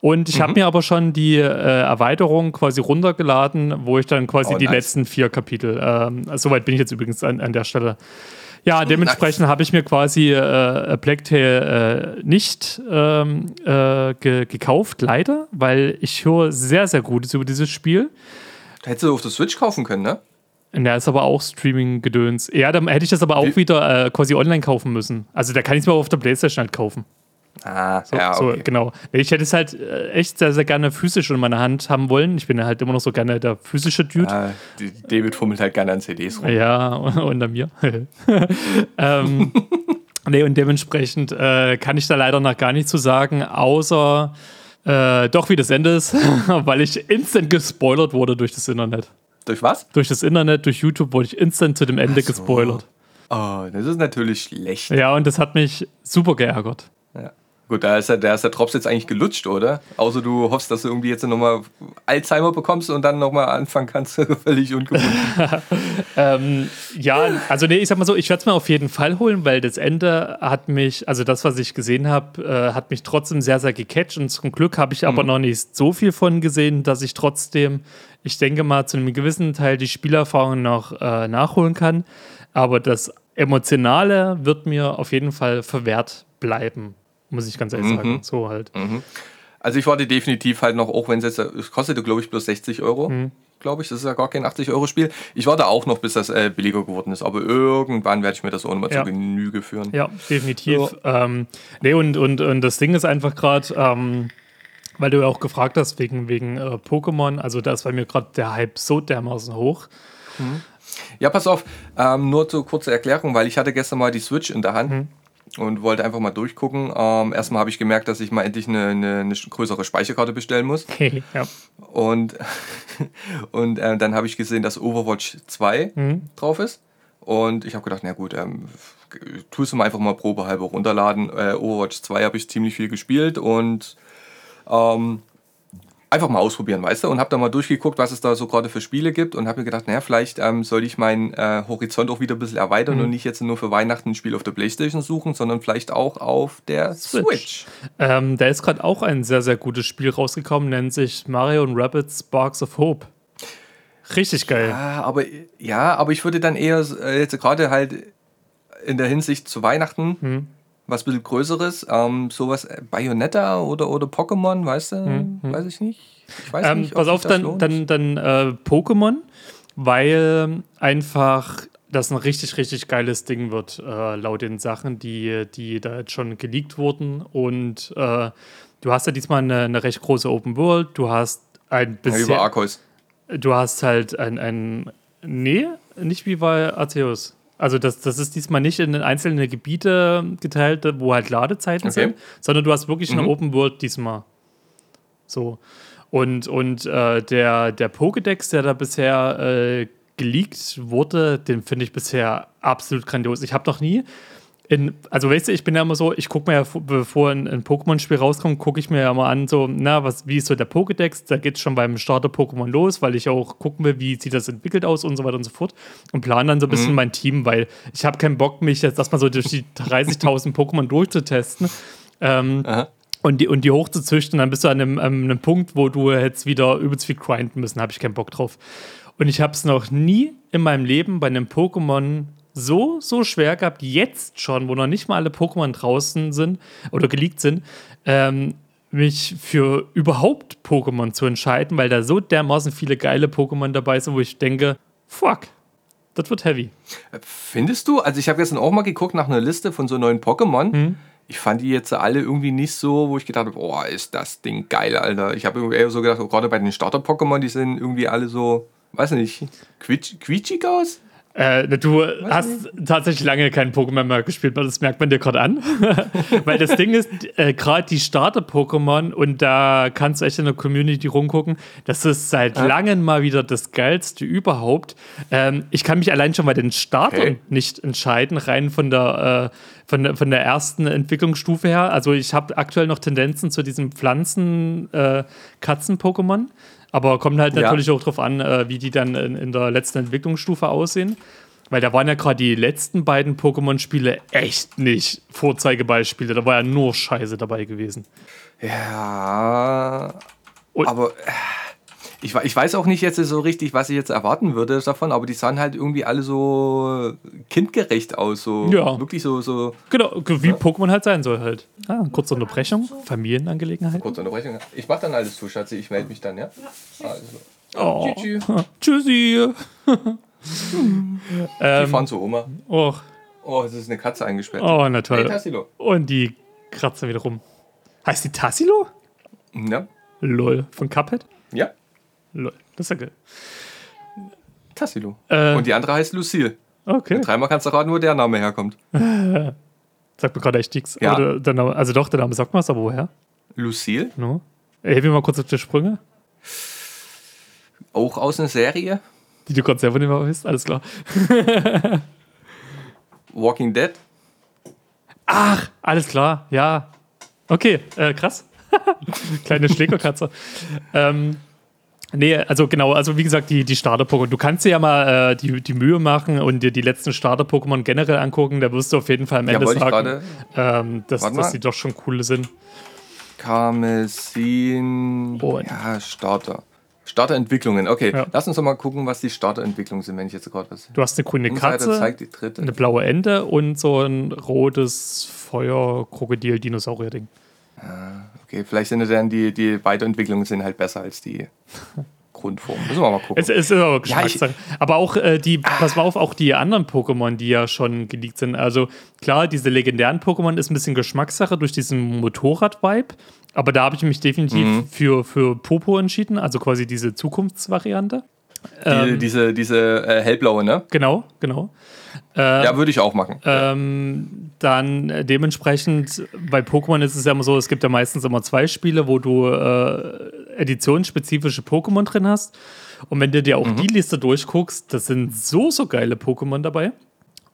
[SPEAKER 2] Und ich habe mir aber schon die äh, Erweiterung quasi runtergeladen, wo ich dann quasi
[SPEAKER 3] Oh,
[SPEAKER 2] die
[SPEAKER 3] nice.
[SPEAKER 2] letzten vier Kapitel, ähm, soweit bin ich jetzt übrigens an, an der Stelle. Ja, dementsprechend habe ich mir quasi äh, Black Tail äh, nicht ähm, äh, ge gekauft, leider, weil ich höre sehr, sehr Gutes über dieses Spiel.
[SPEAKER 3] Hättest du auf der Switch kaufen können, ne?
[SPEAKER 2] Da ist aber auch Streaming-Gedöns. Ja, dann hätte ich das aber auch
[SPEAKER 3] Wie-
[SPEAKER 2] wieder äh, quasi online kaufen müssen. Also da kann ich es mir auf der Playstation halt kaufen.
[SPEAKER 3] Ah,
[SPEAKER 2] So,
[SPEAKER 3] ja,
[SPEAKER 2] so,
[SPEAKER 3] okay.
[SPEAKER 2] genau. Nee, Ich hätte es halt äh, echt sehr, sehr gerne physisch in meiner Hand haben wollen. Ich bin ja halt immer noch so gerne der physische Dude.
[SPEAKER 3] Ah, David fummelt halt gerne an CDs rum.
[SPEAKER 2] Ja, unter mir. ähm, nee, und dementsprechend äh, kann ich da leider noch gar nichts zu sagen, außer äh, doch, wie das Ende ist, weil ich instant gespoilert wurde durch das Internet.
[SPEAKER 3] Durch was?
[SPEAKER 2] Durch das Internet, durch YouTube wurde ich instant zu dem Ende
[SPEAKER 3] so.
[SPEAKER 2] gespoilert.
[SPEAKER 3] Oh, das ist natürlich schlecht.
[SPEAKER 2] Ja, und das hat mich super geärgert.
[SPEAKER 3] Ja. Gut, da ist, der, da ist der Drops jetzt eigentlich gelutscht, oder? Außer du hoffst, dass du irgendwie jetzt nochmal Alzheimer bekommst und dann nochmal anfangen kannst, völlig ungebunden.
[SPEAKER 2] Ähm, ja, also nee, ich sag mal so, ich werde es mir auf jeden Fall holen, weil das Ende hat mich, also das, was ich gesehen habe, äh, hat mich trotzdem sehr, sehr gecatcht und zum Glück habe ich aber noch nicht so viel von gesehen, dass ich trotzdem, ich denke mal, zu einem gewissen Teil die Spielerfahrung noch äh, nachholen kann. Aber das Emotionale wird mir auf jeden Fall verwehrt bleiben, muss ich ganz ehrlich sagen. So halt.
[SPEAKER 3] Also ich warte definitiv halt noch, auch wenn es jetzt, es kostete glaube ich bloß 60 Euro,
[SPEAKER 2] Mhm.
[SPEAKER 3] glaube ich, das ist ja gar kein 80 Euro Spiel. Ich warte auch noch, bis das äh, billiger geworden ist, aber irgendwann werde ich mir das auch nochmal
[SPEAKER 2] Ja.
[SPEAKER 3] zu Genüge führen.
[SPEAKER 2] Ja, definitiv. Ähm, nee, und, und, und das Ding ist einfach gerade, ähm, weil du ja auch gefragt hast wegen, wegen äh, Pokémon, also da ist bei mir gerade der Hype so dermaßen hoch.
[SPEAKER 3] Ja, pass auf, ähm, nur zur kurze Erklärung, weil ich hatte gestern mal die Switch in der Hand
[SPEAKER 2] Mhm.
[SPEAKER 3] Und wollte einfach mal durchgucken. Ähm, erstmal habe ich gemerkt, dass ich mal endlich eine, eine, eine größere Speicherkarte bestellen muss.
[SPEAKER 2] ja.
[SPEAKER 3] Und, und äh, dann habe ich gesehen, dass Overwatch 2
[SPEAKER 2] Mhm.
[SPEAKER 3] drauf ist. Und ich habe gedacht, na gut, ähm, tust du mal einfach mal probehalber runterladen. Äh, Overwatch 2 habe ich ziemlich viel gespielt und ähm, einfach mal ausprobieren, weißt du? Und habe da mal durchgeguckt, was es da so gerade für Spiele gibt und habe mir gedacht, naja, vielleicht ähm, soll ich meinen äh, Horizont auch wieder ein bisschen erweitern
[SPEAKER 2] Mhm.
[SPEAKER 3] und nicht jetzt nur für Weihnachten ein Spiel auf der Playstation suchen, sondern vielleicht auch auf der
[SPEAKER 2] Switch.
[SPEAKER 3] Switch.
[SPEAKER 2] Ähm, da ist gerade auch ein sehr, sehr gutes Spiel rausgekommen, nennt sich Mario und Rabbids Sparks of Hope. Richtig geil.
[SPEAKER 3] Ja, aber, ja, aber ich würde dann eher äh, jetzt gerade halt in der Hinsicht zu Weihnachten
[SPEAKER 2] Hm.
[SPEAKER 3] Was ein bisschen Größeres, ähm, sowas äh, Bayonetta oder, oder Pokémon, weißt du? Weiß ich nicht. Ich weiß
[SPEAKER 2] Hm, Ähm,
[SPEAKER 3] nicht.
[SPEAKER 2] pass auf,
[SPEAKER 3] das
[SPEAKER 2] dann, dann, dann äh, Pokémon, weil einfach das ein richtig, richtig geiles Ding wird, äh, laut den Sachen, die, die da jetzt schon geleakt wurden. Und äh, du hast ja diesmal eine, eine recht große Open World, du hast ein
[SPEAKER 3] Ja,
[SPEAKER 2] bisschen.
[SPEAKER 3] über Arceus.
[SPEAKER 2] Du hast halt ein, ein. Nee, nicht wie bei Arceus. Also das, das ist diesmal nicht in einzelne Gebiete geteilt, wo halt Ladezeiten
[SPEAKER 3] Okay.
[SPEAKER 2] sind, sondern du hast wirklich eine
[SPEAKER 3] Mhm.
[SPEAKER 2] Open World diesmal. So. Und, und äh, der, der Pokédex, der da bisher äh, geleakt wurde, den finde ich bisher absolut grandios. Ich habe noch nie in, also weißt du, ich bin ja immer so, ich gucke mir ja, vo- bevor ein, ein Pokémon-Spiel rauskommt, gucke ich mir ja mal an, so, na, was, wie ist so der Pokédex? Da geht es schon beim Starter-Pokémon los, weil ich auch gucken will, wie sieht das entwickelt aus und so weiter und so fort. Und plane dann so ein bisschen mein Team, weil ich habe keinen Bock, mich jetzt erstmal so durch die 30.000 Pokémon durchzutesten. Ähm,
[SPEAKER 3] Aha.
[SPEAKER 2] und die, und die hochzuzüchten, dann bist du an einem, an einem Punkt, wo du jetzt wieder übelst viel grinden müssen. habe ich keinen Bock drauf. Und ich habe es noch nie in meinem Leben bei einem Pokémon so, so schwer gehabt, jetzt schon, wo noch nicht mal alle Pokémon draußen sind oder geleakt sind, ähm, mich für überhaupt Pokémon zu entscheiden, weil da so dermaßen viele geile Pokémon dabei sind, wo ich denke, fuck, das wird heavy.
[SPEAKER 3] Findest du? Also ich habe gestern auch mal geguckt nach einer Liste von so neuen Pokémon.
[SPEAKER 2] Mhm.
[SPEAKER 3] Ich fand die jetzt alle irgendwie nicht so, wo ich gedacht habe, boah, ist das Ding geil, Alter. Ich habe eher so gedacht, oh, gerade bei den Starter-Pokémon, die sehen irgendwie alle so, weiß nicht, quietsch, quietschig aus?
[SPEAKER 2] Äh, du hast tatsächlich lange kein Pokémon mehr gespielt, weil das merkt man dir gerade an. weil das Ding ist, äh, gerade die Starter-Pokémon, und da kannst du echt in der Community rumgucken, das ist seit langem mal wieder das Geilste überhaupt. Ähm, ich kann mich allein schon bei den Startern
[SPEAKER 3] Okay.
[SPEAKER 2] nicht entscheiden, rein von der, äh, von, von der ersten Entwicklungsstufe her. Also ich habe aktuell noch Tendenzen zu diesem Pflanzen-Katzen-Pokémon. Aber kommt halt
[SPEAKER 3] Ja.
[SPEAKER 2] natürlich auch drauf an, äh, wie die dann in, in der letzten Entwicklungsstufe aussehen. Weil da waren ja gerade die letzten beiden Pokémon-Spiele echt nicht Vorzeigebeispiele. Da war ja nur Scheiße dabei gewesen.
[SPEAKER 3] Ja,
[SPEAKER 2] Und-
[SPEAKER 3] aber äh, ich, ich weiß auch nicht jetzt so richtig, was ich jetzt erwarten würde davon, aber die sahen halt irgendwie alle so kindgerecht aus. So
[SPEAKER 2] Ja.
[SPEAKER 3] wirklich so, so
[SPEAKER 2] Genau, wie Pokémon halt sein soll halt. Ah, kurze Unterbrechung, Familienangelegenheit.
[SPEAKER 3] kurze Unterbrechung. Ich mach dann alles zu, Schatzi, ich melde mich dann, ja? Also,
[SPEAKER 2] Oh.
[SPEAKER 3] tschüss,
[SPEAKER 2] Tschüssi.
[SPEAKER 3] die
[SPEAKER 2] ähm,
[SPEAKER 3] fahren zur Oma.
[SPEAKER 2] oh,
[SPEAKER 3] Oh, es ist eine Katze eingesperrt.
[SPEAKER 2] oh, na
[SPEAKER 3] Hey,
[SPEAKER 2] toll.
[SPEAKER 3] Tassilo.
[SPEAKER 2] Und die kratzen wieder rum. Heißt die Tassilo?
[SPEAKER 3] Ja,
[SPEAKER 2] Lol. Von Cuphead?
[SPEAKER 3] ja,
[SPEAKER 2] Lol. Das ist ja geil.
[SPEAKER 3] Tassilo.
[SPEAKER 2] Äh.
[SPEAKER 3] Und die andere heißt Lucille.
[SPEAKER 2] Okay.
[SPEAKER 3] Dreimal kannst du raten, wo der Name herkommt.
[SPEAKER 2] Sagt mir gerade echt nichts.
[SPEAKER 3] Ja.
[SPEAKER 2] Der, der Name, also doch, der Name sagt mir was, aber woher?
[SPEAKER 3] Lucille,
[SPEAKER 2] No? Hilf mir mal kurz auf die Sprünge,
[SPEAKER 3] auch aus einer Serie.
[SPEAKER 2] die du gerade selber nicht mehr weißt. Alles klar.
[SPEAKER 3] Walking Dead.
[SPEAKER 2] Ach, alles klar. Ja. Okay, äh, krass. Kleine Schlägerkatze. ähm, nee, also genau, also wie gesagt, die, die Starter-Pokémon. Du kannst dir ja mal äh, die, die Mühe machen und dir die letzten Starter-Pokémon generell angucken. Da wirst du auf jeden Fall am
[SPEAKER 3] Ja,
[SPEAKER 2] Ende sagen, ähm, dass, dass die doch schon coole sind.
[SPEAKER 3] Karmesin.
[SPEAKER 2] Und-
[SPEAKER 3] Ja, Starter. Starterentwicklungen. Okay,
[SPEAKER 2] Ja.
[SPEAKER 3] lass uns doch mal gucken, was die Starterentwicklungen sind, wenn ich jetzt gerade was.
[SPEAKER 2] Du hast eine grüne Katze,
[SPEAKER 3] zeigt die dritte.
[SPEAKER 2] eine blaue Ente und so ein rotes Feuer-Krokodil-Dinosaurier-Ding.
[SPEAKER 3] Okay, vielleicht sind dann die, die Weiterentwicklungen sind halt besser als die Grundform. Müssen wir mal gucken.
[SPEAKER 2] Es, es ist aber
[SPEAKER 3] Ja,
[SPEAKER 2] Geschmackssache. aber auch äh, die, pass mal auf, auch die anderen Pokémon, die ja schon geleakt sind. Also klar, diese legendären Pokémon ist ein bisschen Geschmackssache durch diesen Motorrad-Vibe. Aber da habe ich mich definitiv
[SPEAKER 3] Mhm.
[SPEAKER 2] für, für Popo entschieden, also quasi diese Zukunftsvariante.
[SPEAKER 3] die,
[SPEAKER 2] ähm,
[SPEAKER 3] diese diese äh, hellblaue, ne?
[SPEAKER 2] Genau, genau.
[SPEAKER 3] Ja, würde ich auch machen.
[SPEAKER 2] Ähm, dann dementsprechend, bei Pokémon ist es ja immer so, es gibt ja meistens immer zwei Spiele, wo du äh, editionsspezifische Pokémon drin hast. Und wenn du dir auch die Liste durchguckst, das sind so, so geile Pokémon dabei.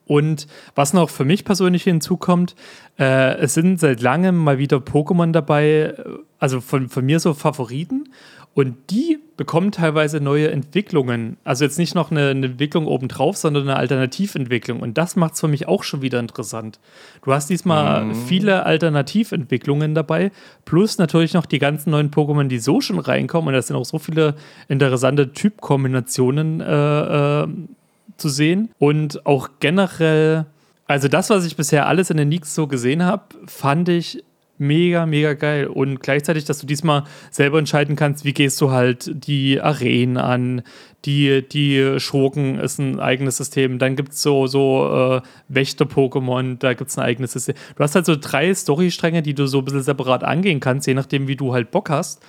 [SPEAKER 2] Und was noch für mich persönlich hinzukommt, äh, es sind seit langem mal wieder Pokémon dabei, äh, also von, von mir so Favoriten. Und die bekommen teilweise neue Entwicklungen. Also jetzt nicht noch eine, eine Entwicklung obendrauf, sondern eine Alternativentwicklung. Und das macht es für mich auch schon wieder interessant. Du hast diesmal viele Alternativentwicklungen dabei, plus natürlich noch die ganzen neuen Pokémon, die so schon reinkommen. Und da sind auch so viele interessante Typkombinationen äh, äh, zu sehen. Und auch generell, also das, was ich bisher alles in den Leaks so gesehen habe, fand ich mega, mega geil. Und gleichzeitig, dass du diesmal selber entscheiden kannst, wie gehst du halt die Arenen an, die, die Schurken ist ein eigenes System. Dann gibt es so, so äh, Wächter-Pokémon, da gibt es ein eigenes System. Du hast halt so drei Storystränge, die du so ein bisschen separat angehen kannst, je nachdem, wie du halt Bock hast.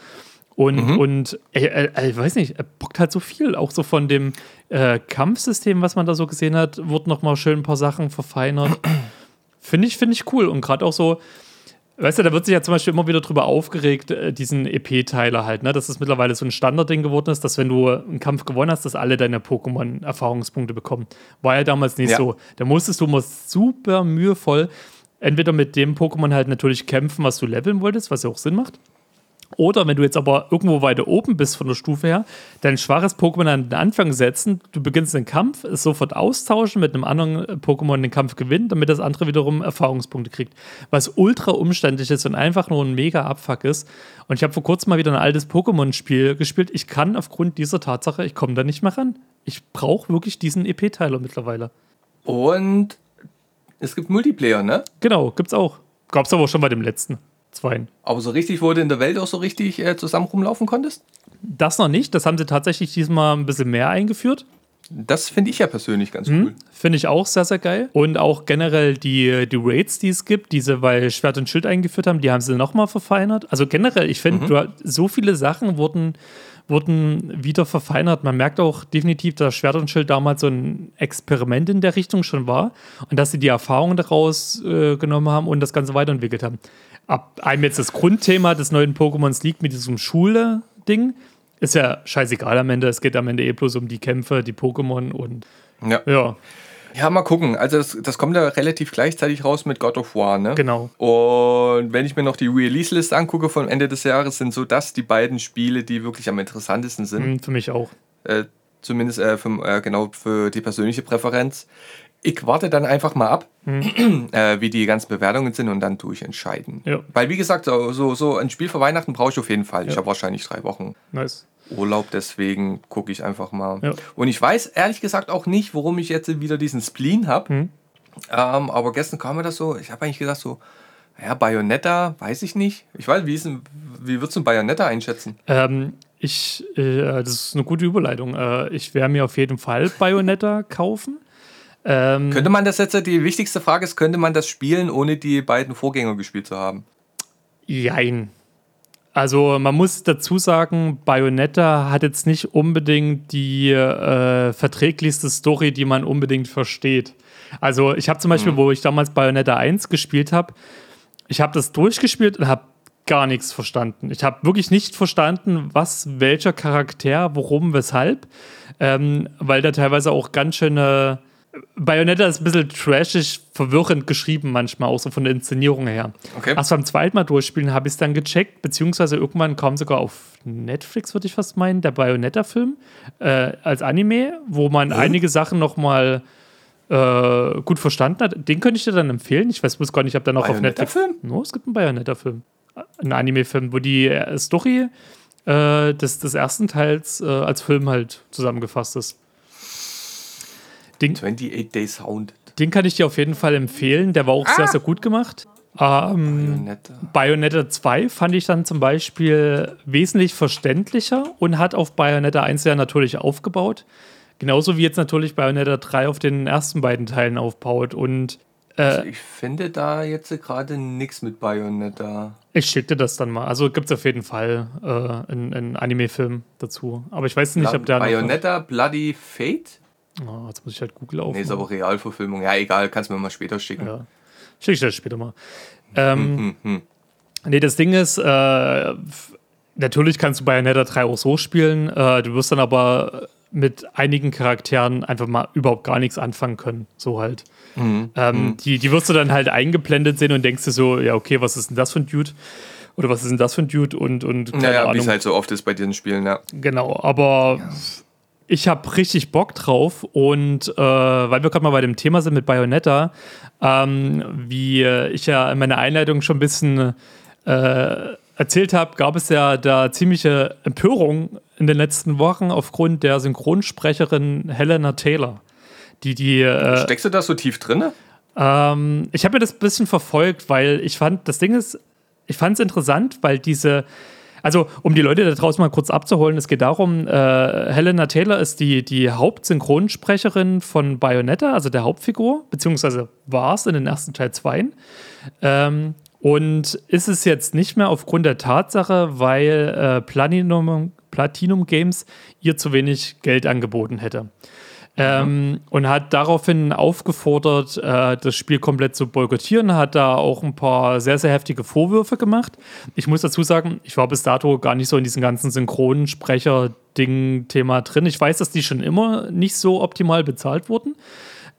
[SPEAKER 2] Und,
[SPEAKER 3] Mhm.
[SPEAKER 2] und ey, ey, ich weiß nicht, er bockt halt so viel. Auch so von dem äh, Kampfsystem, was man da so gesehen hat, wurden nochmal schön ein paar Sachen verfeinert. Finde ich, finde ich cool. Und gerade auch so, weißt du, da wird sich ja zum Beispiel immer wieder drüber aufgeregt, äh, diesen EP-Teiler halt, ne? Dass es mittlerweile so ein Standardding geworden ist, dass wenn du einen Kampf gewonnen hast, dass alle deine Pokémon Erfahrungspunkte bekommen. War ja damals nicht
[SPEAKER 3] Ja.
[SPEAKER 2] so. Da musstest du immer super mühevoll entweder mit dem Pokémon halt natürlich kämpfen, was du leveln wolltest, was ja auch Sinn macht. Oder wenn du jetzt aber irgendwo weiter oben bist von der Stufe her, dein schwaches Pokémon an den Anfang setzen, du beginnst den Kampf, es sofort austauschen, mit einem anderen äh, Pokémon den Kampf gewinnen, damit das andere wiederum Erfahrungspunkte kriegt. Was ultra umständlich ist und einfach nur ein mega Abfuck ist. Und ich habe vor kurzem mal wieder ein altes Pokémon-Spiel gespielt. Ich kann aufgrund dieser Tatsache, ich komme da nicht mehr ran. Ich brauche wirklich diesen EP-Teiler mittlerweile.
[SPEAKER 3] Und es gibt Multiplayer, ne?
[SPEAKER 2] Genau, gibt's auch. Gab's aber auch schon bei dem letzten. Zweien.
[SPEAKER 3] Aber so richtig, wo du in der Welt auch so richtig äh, zusammen rumlaufen konntest?
[SPEAKER 2] Das noch nicht. Das haben sie tatsächlich diesmal ein bisschen mehr eingeführt.
[SPEAKER 3] Das finde ich ja persönlich ganz
[SPEAKER 2] Mhm.
[SPEAKER 3] cool.
[SPEAKER 2] Finde ich auch sehr, sehr geil. Und auch generell die, die Raids, die es gibt, die sie bei Schwert und Schild eingeführt haben, die haben sie nochmal verfeinert. Also generell, ich finde, du- so viele Sachen wurden, wurden wieder verfeinert. Man merkt auch definitiv, dass Schwert und Schild damals so ein Experiment in der Richtung schon war und dass sie die Erfahrungen daraus äh, genommen haben und das Ganze weiterentwickelt haben. Ab einem jetzt das Grundthema des neuen Pokémons liegt mit diesem Schule-Ding. Ist ja scheißegal am Ende. Es geht am Ende eh bloß um die Kämpfe, die Pokémon und
[SPEAKER 3] Ja.
[SPEAKER 2] ja,
[SPEAKER 3] Ja, mal gucken. Also das, das kommt ja relativ gleichzeitig raus mit God of War, ne?
[SPEAKER 2] genau.
[SPEAKER 3] Und wenn ich mir noch die Release-Liste angucke von Ende des Jahres, sind so das die beiden Spiele, die wirklich am interessantesten sind.
[SPEAKER 2] Mhm, Für mich auch.
[SPEAKER 3] Äh, zumindest äh, für, äh, genau für die persönliche Präferenz. Ich warte dann einfach mal ab, äh, wie die ganzen Bewertungen sind und dann tue ich entscheiden.
[SPEAKER 2] Ja.
[SPEAKER 3] Weil, wie gesagt, so, so, so ein Spiel für Weihnachten brauche ich auf jeden Fall. Ich
[SPEAKER 2] Ja.
[SPEAKER 3] habe wahrscheinlich drei Wochen
[SPEAKER 2] Nice.
[SPEAKER 3] Urlaub, deswegen gucke ich einfach mal.
[SPEAKER 2] Ja.
[SPEAKER 3] Und ich weiß ehrlich gesagt auch nicht, warum ich jetzt wieder diesen Spleen habe.
[SPEAKER 2] Mhm.
[SPEAKER 3] Ähm, aber gestern kam mir das so, ich habe eigentlich gesagt so, ja, Bayonetta, weiß ich nicht. Ich weiß, wie, ist denn, wie würdest du Bayonetta einschätzen?
[SPEAKER 2] Ähm, ich, äh, das ist eine gute Überleitung. Äh, ich werde mir auf jeden Fall Bayonetta kaufen. Ähm,
[SPEAKER 3] Könnte man das jetzt, die wichtigste Frage ist, könnte man das spielen, ohne die beiden Vorgänger gespielt zu haben?
[SPEAKER 2] jein. Also man muss dazu sagen, Bayonetta hat jetzt nicht unbedingt die äh, verträglichste Story, die man unbedingt versteht. Also ich habe zum Beispiel, wo ich damals Bayonetta 1 gespielt habe, ich habe das durchgespielt und habe gar nichts verstanden. Ich habe wirklich nicht verstanden, was, welcher Charakter, warum, weshalb, ähm, weil da teilweise auch ganz schöne Bayonetta ist ein bisschen trashig, verwirrend geschrieben manchmal, auch so von der Inszenierung her.
[SPEAKER 3] Okay.
[SPEAKER 2] Erst beim zweiten Mal durchspielen habe ich es dann gecheckt, beziehungsweise irgendwann kam sogar auf Netflix, würde ich fast meinen, der Bayonetta-Film äh, als Anime, wo man einige Sachen nochmal äh, gut verstanden hat. Den könnte ich dir dann empfehlen. Ich weiß bloß gar nicht, ob der noch auf Netflix.
[SPEAKER 3] Bayonetta-Film?
[SPEAKER 2] No, es gibt einen Bayonetta-Film. Ein Anime-Film, wo die äh, Story äh, des, des ersten Teils äh, als Film halt zusammengefasst ist. Den,
[SPEAKER 3] 28 Days Hound.
[SPEAKER 2] den kann ich dir auf jeden Fall empfehlen. Der war auch sehr, sehr gut gemacht. Ähm,
[SPEAKER 3] Bayonetta.
[SPEAKER 2] Bayonetta 2 fand ich dann zum Beispiel wesentlich verständlicher und hat auf Bayonetta 1 ja natürlich aufgebaut. Genauso wie jetzt natürlich Bayonetta 3 auf den ersten beiden Teilen aufbaut. Und
[SPEAKER 3] Also ich finde da jetzt gerade nichts mit Bayonetta.
[SPEAKER 2] ich schicke dir das dann mal. Also gibt es auf jeden Fall äh, einen, einen Anime-Film dazu. Aber ich weiß nicht, ob der
[SPEAKER 3] Bayonetta Bloody Fate?
[SPEAKER 2] Oh, jetzt muss ich halt Google
[SPEAKER 3] Nee, ist
[SPEAKER 2] aufmachen.
[SPEAKER 3] aber Realverfilmung. Ja, egal, kannst du mir mal später schicken.
[SPEAKER 2] Ja. Schicke ich dir das später mal. Ähm,
[SPEAKER 3] Hm, hm.
[SPEAKER 2] Nee, das Ding ist, äh, natürlich kannst du Bayonetta 3 auch so spielen. Äh, du wirst dann aber mit einigen Charakteren einfach mal überhaupt gar nichts anfangen können. So halt.
[SPEAKER 3] Mhm.
[SPEAKER 2] Ähm, die, die wirst du dann halt eingeblendet sehen und denkst dir so, ja, okay, was ist denn das für ein Dude? Oder was ist denn das für ein Dude? Und, und keine
[SPEAKER 3] Naja, wie es halt so oft ist bei diesen Spielen, ja.
[SPEAKER 2] Genau, aber ich habe richtig Bock drauf und äh, weil wir gerade mal bei dem Thema sind mit Bayonetta, ähm, wie ich ja in meiner Einleitung schon ein bisschen äh, erzählt habe, gab es ja da ziemliche Empörung in den letzten Wochen aufgrund der Synchronsprecherin Helena Taylor. Die, die, äh,
[SPEAKER 3] Steckst du da so tief drin?
[SPEAKER 2] ähm, ich habe mir das ein bisschen verfolgt, weil ich fand, das Ding ist, ich fand es interessant, weil diese, also um die Leute da draußen mal kurz abzuholen, es geht darum, äh, Helena Taylor ist die, die Hauptsynchronsprecherin von Bayonetta, also der Hauptfigur, beziehungsweise war es in den ersten Teil 2. Ähm, und ist es jetzt nicht mehr aufgrund der Tatsache, weil äh, Platinum, Platinum Games ihr zu wenig Geld angeboten hätte. Ähm, und hat daraufhin aufgefordert, äh, das Spiel komplett zu boykottieren, hat da auch ein paar sehr, sehr heftige Vorwürfe gemacht. Ich muss dazu sagen, ich war bis dato gar nicht so in diesem ganzen Synchronsprecher-Ding-Thema drin. Ich weiß, dass die schon immer nicht so optimal bezahlt wurden.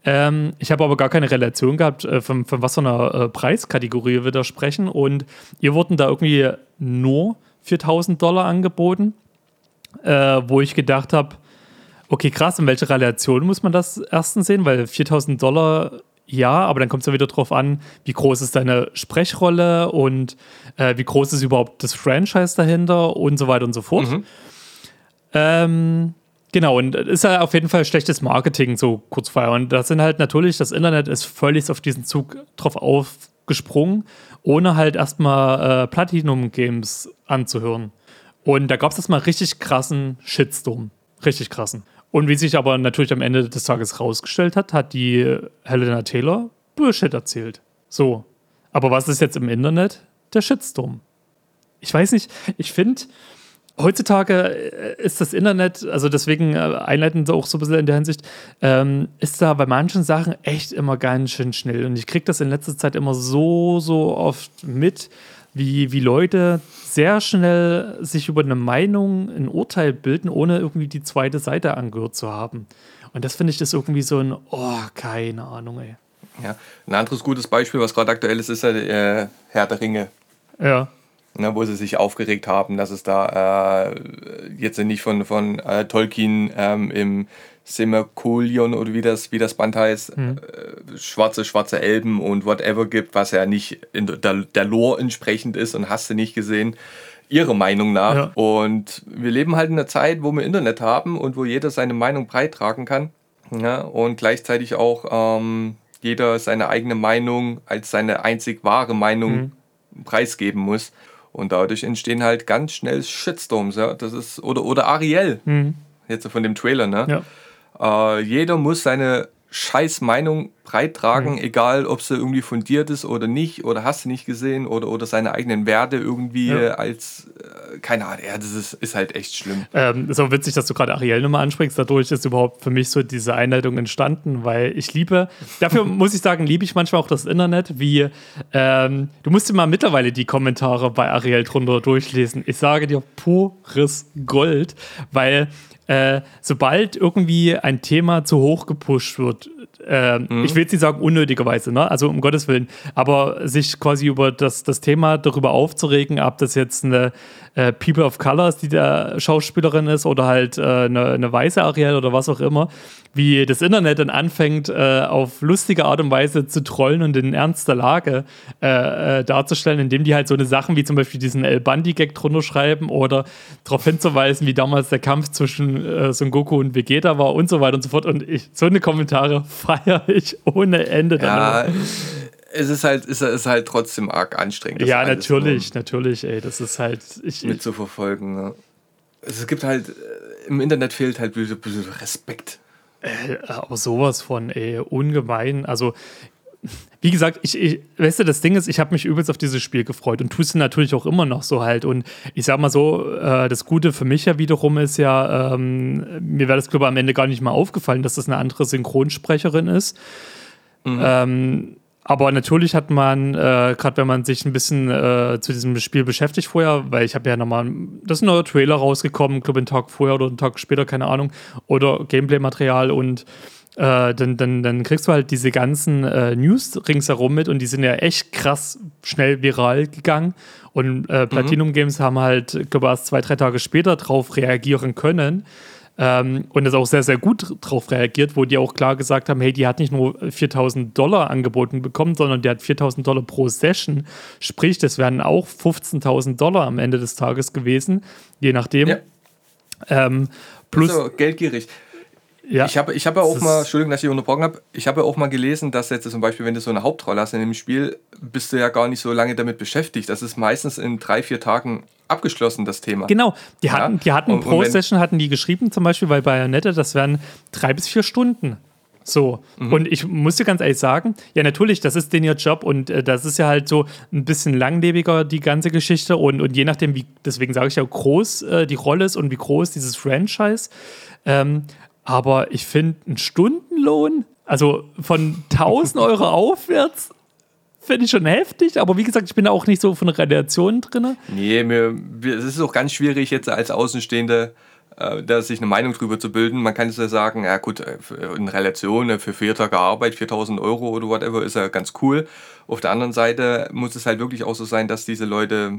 [SPEAKER 2] Ähm, ich habe aber gar keine Relation gehabt, äh, von, von, was für einer äh, Preiskategorie wir da sprechen. Und ihr wurden da irgendwie nur 4000 Dollar angeboten, äh, wo ich gedacht habe, Okay, krass. In welcher Relation muss man das erstens sehen? Weil 4000 Dollar, ja, aber dann kommt es ja wieder drauf an, wie groß ist deine Sprechrolle und äh, wie groß ist überhaupt das Franchise dahinter und so weiter und so fort. Mhm. Ähm, genau, und ist ja auf jeden Fall schlechtes Marketing, so kurz vorher. Und das sind halt natürlich, das Internet ist völlig auf diesen Zug drauf aufgesprungen, ohne halt erstmal äh, Platinum-Games anzuhören. Und da gab es erstmal richtig krassen Shitstorm. Richtig krassen. Und wie sich aber natürlich am Ende des Tages rausgestellt hat, hat die Helena Taylor Bullshit erzählt. So. Aber was ist jetzt im Internet? Der Shitstorm. Ich weiß nicht, ich finde, heutzutage äh, ist das Internet, also deswegen äh, einleitend auch so ein bisschen in der Hinsicht, ähm, ist da bei manchen Sachen echt immer ganz schön schnell. Und ich kriege das in letzter Zeit immer so, so oft mit, wie, wie Leute sehr schnell sich über eine Meinung, ein Urteil bilden, ohne irgendwie die zweite Seite angehört zu haben. Und das finde ich das irgendwie so ein, oh, keine Ahnung, ey.
[SPEAKER 3] Ja, ein anderes gutes Beispiel, was gerade aktuell ist, ist ja äh, Herr der Ringe.
[SPEAKER 2] Ja.
[SPEAKER 3] Ne, wo sie sich aufgeregt haben, dass es da äh, jetzt nicht von, von äh, Tolkien ähm, im Semerkulion oder wie das, wie das Band heißt, mhm. äh, schwarze, schwarze Elben und whatever gibt, was ja nicht in der, der Lore entsprechend ist und hast du nicht gesehen, ihrer Meinung nach. Ja. Und wir leben halt in einer Zeit, wo wir Internet haben und wo jeder seine Meinung beitragen kann. Ja, und gleichzeitig auch ähm, jeder seine eigene Meinung als seine einzig wahre Meinung mhm. preisgeben muss. Und dadurch entstehen halt ganz schnell Shitstorms, ja. Das ist, oder, oder Ariel, mhm. jetzt von dem Trailer, ne? Ja äh, jeder muss seine scheiß Meinung breit tragen, mhm. egal ob sie irgendwie fundiert ist oder nicht, oder hast du nicht gesehen, oder, oder seine eigenen Werte irgendwie ja. als, äh, keine Ahnung, ja, das ist, ist halt echt schlimm.
[SPEAKER 2] Ähm, ist auch witzig, dass du gerade Ariel nochmal ansprichst. Dadurch ist überhaupt für mich so diese Einleitung entstanden, weil ich liebe, dafür muss ich sagen, liebe ich manchmal auch das Internet, wie, ähm, du musst dir mal mittlerweile die Kommentare bei Ariel drunter durchlesen. Ich sage dir pures Gold, weil äh, sobald irgendwie ein Thema zu hoch gepusht wird, äh, mhm. ich will jetzt nicht sagen unnötigerweise, ne? also um Gottes Willen, aber sich quasi über das, das Thema darüber aufzuregen, ob das jetzt eine äh, People of Colors, die der Schauspielerin ist, oder halt äh, eine, eine weiße Ariel oder was auch immer, wie das Internet dann anfängt, äh, auf lustige Art und Weise zu trollen und den Ernst der Lage äh, äh, darzustellen, indem die halt so eine Sachen wie zum Beispiel diesen El Bandi-Gag drunter schreiben oder darauf hinzuweisen, wie damals der Kampf zwischen Son Goku und Vegeta war und so weiter und so fort. Und ich, so eine Kommentare feiere ich ohne Ende.
[SPEAKER 3] Ja, es ist halt, ist, ist halt trotzdem arg anstrengend.
[SPEAKER 2] Ja, natürlich, natürlich, ey. Das ist halt.
[SPEAKER 3] Ich, mitzuverfolgen. Ne? Es gibt halt, äh, im Internet fehlt halt Respekt.
[SPEAKER 2] Äh, aber sowas von, ey, ungemein. Also, wie gesagt, ich, ich, weißt du, das Ding ist, ich habe mich übelst auf dieses Spiel gefreut und tue es natürlich auch immer noch so halt. Und ich sag mal so, äh, das Gute für mich ja wiederum ist ja, ähm, mir wäre das, glaube ich, am Ende gar nicht mal aufgefallen, dass das eine andere Synchronsprecherin ist. Mhm. Ähm, aber natürlich hat man, äh, gerade wenn man sich ein bisschen äh, zu diesem Spiel beschäftigt vorher, weil ich habe ja nochmal, das ist ein neuer Trailer rausgekommen, glaube einen Tag vorher oder einen Tag später, keine Ahnung, oder Gameplay-Material und äh, dann, dann, dann kriegst du halt diese ganzen äh, News ringsherum mit und die sind ja echt krass schnell viral gegangen. Und äh, Platinum mhm. Games haben halt, glaube ich, erst zwei, drei Tage später drauf reagieren können. Ähm, und ist auch sehr, sehr gut darauf reagiert, wo die auch klar gesagt haben, hey, die hat nicht nur 4000 Dollar angeboten bekommen, sondern die hat 4000 Dollar pro Session. Sprich, das wären auch 15.000 Dollar am Ende des Tages gewesen, je nachdem. Ja. Ähm, plus,
[SPEAKER 3] so, geldgierig.
[SPEAKER 2] Ja,
[SPEAKER 3] Ich habe ich hab ja auch mal, Entschuldigung, dass ich unterbrochen habe, ich habe ja auch mal gelesen, dass jetzt zum Beispiel, wenn du so eine Hauptrolle hast in dem Spiel, bist du ja gar nicht so lange damit beschäftigt. Das ist meistens in drei, vier Tagen abgeschlossen, das Thema.
[SPEAKER 2] Genau, die hatten, die hatten
[SPEAKER 3] Und- und
[SPEAKER 2] pro
[SPEAKER 3] wenn-
[SPEAKER 2] Session hatten die geschrieben, zum Beispiel bei Bayonetta, das wären drei bis vier Stunden. So.
[SPEAKER 3] Mhm.
[SPEAKER 2] Und ich muss dir ganz ehrlich sagen, ja, natürlich, das ist den ihr Job und äh, das ist ja halt so ein bisschen langlebiger, die ganze Geschichte. Und, und je nachdem, wie, deswegen sage ich ja, groß äh, die Rolle ist und wie groß dieses Franchise. Ähm, aber ich finde, ein Stundenlohn, also von 1000 Euro aufwärts, finde ich schon heftig. Aber wie gesagt, ich bin da auch nicht so von Relation drin.
[SPEAKER 3] Nee, mir, es ist auch ganz schwierig jetzt als Außenstehende da sich eine Meinung drüber zu bilden. Man kann es ja sagen, ja gut, äh, für- in Relation äh, für vier Tage Arbeit, 4000 Euro oder whatever, ist ja ganz cool. Auf der anderen Seite muss es halt wirklich auch so sein, dass diese Leute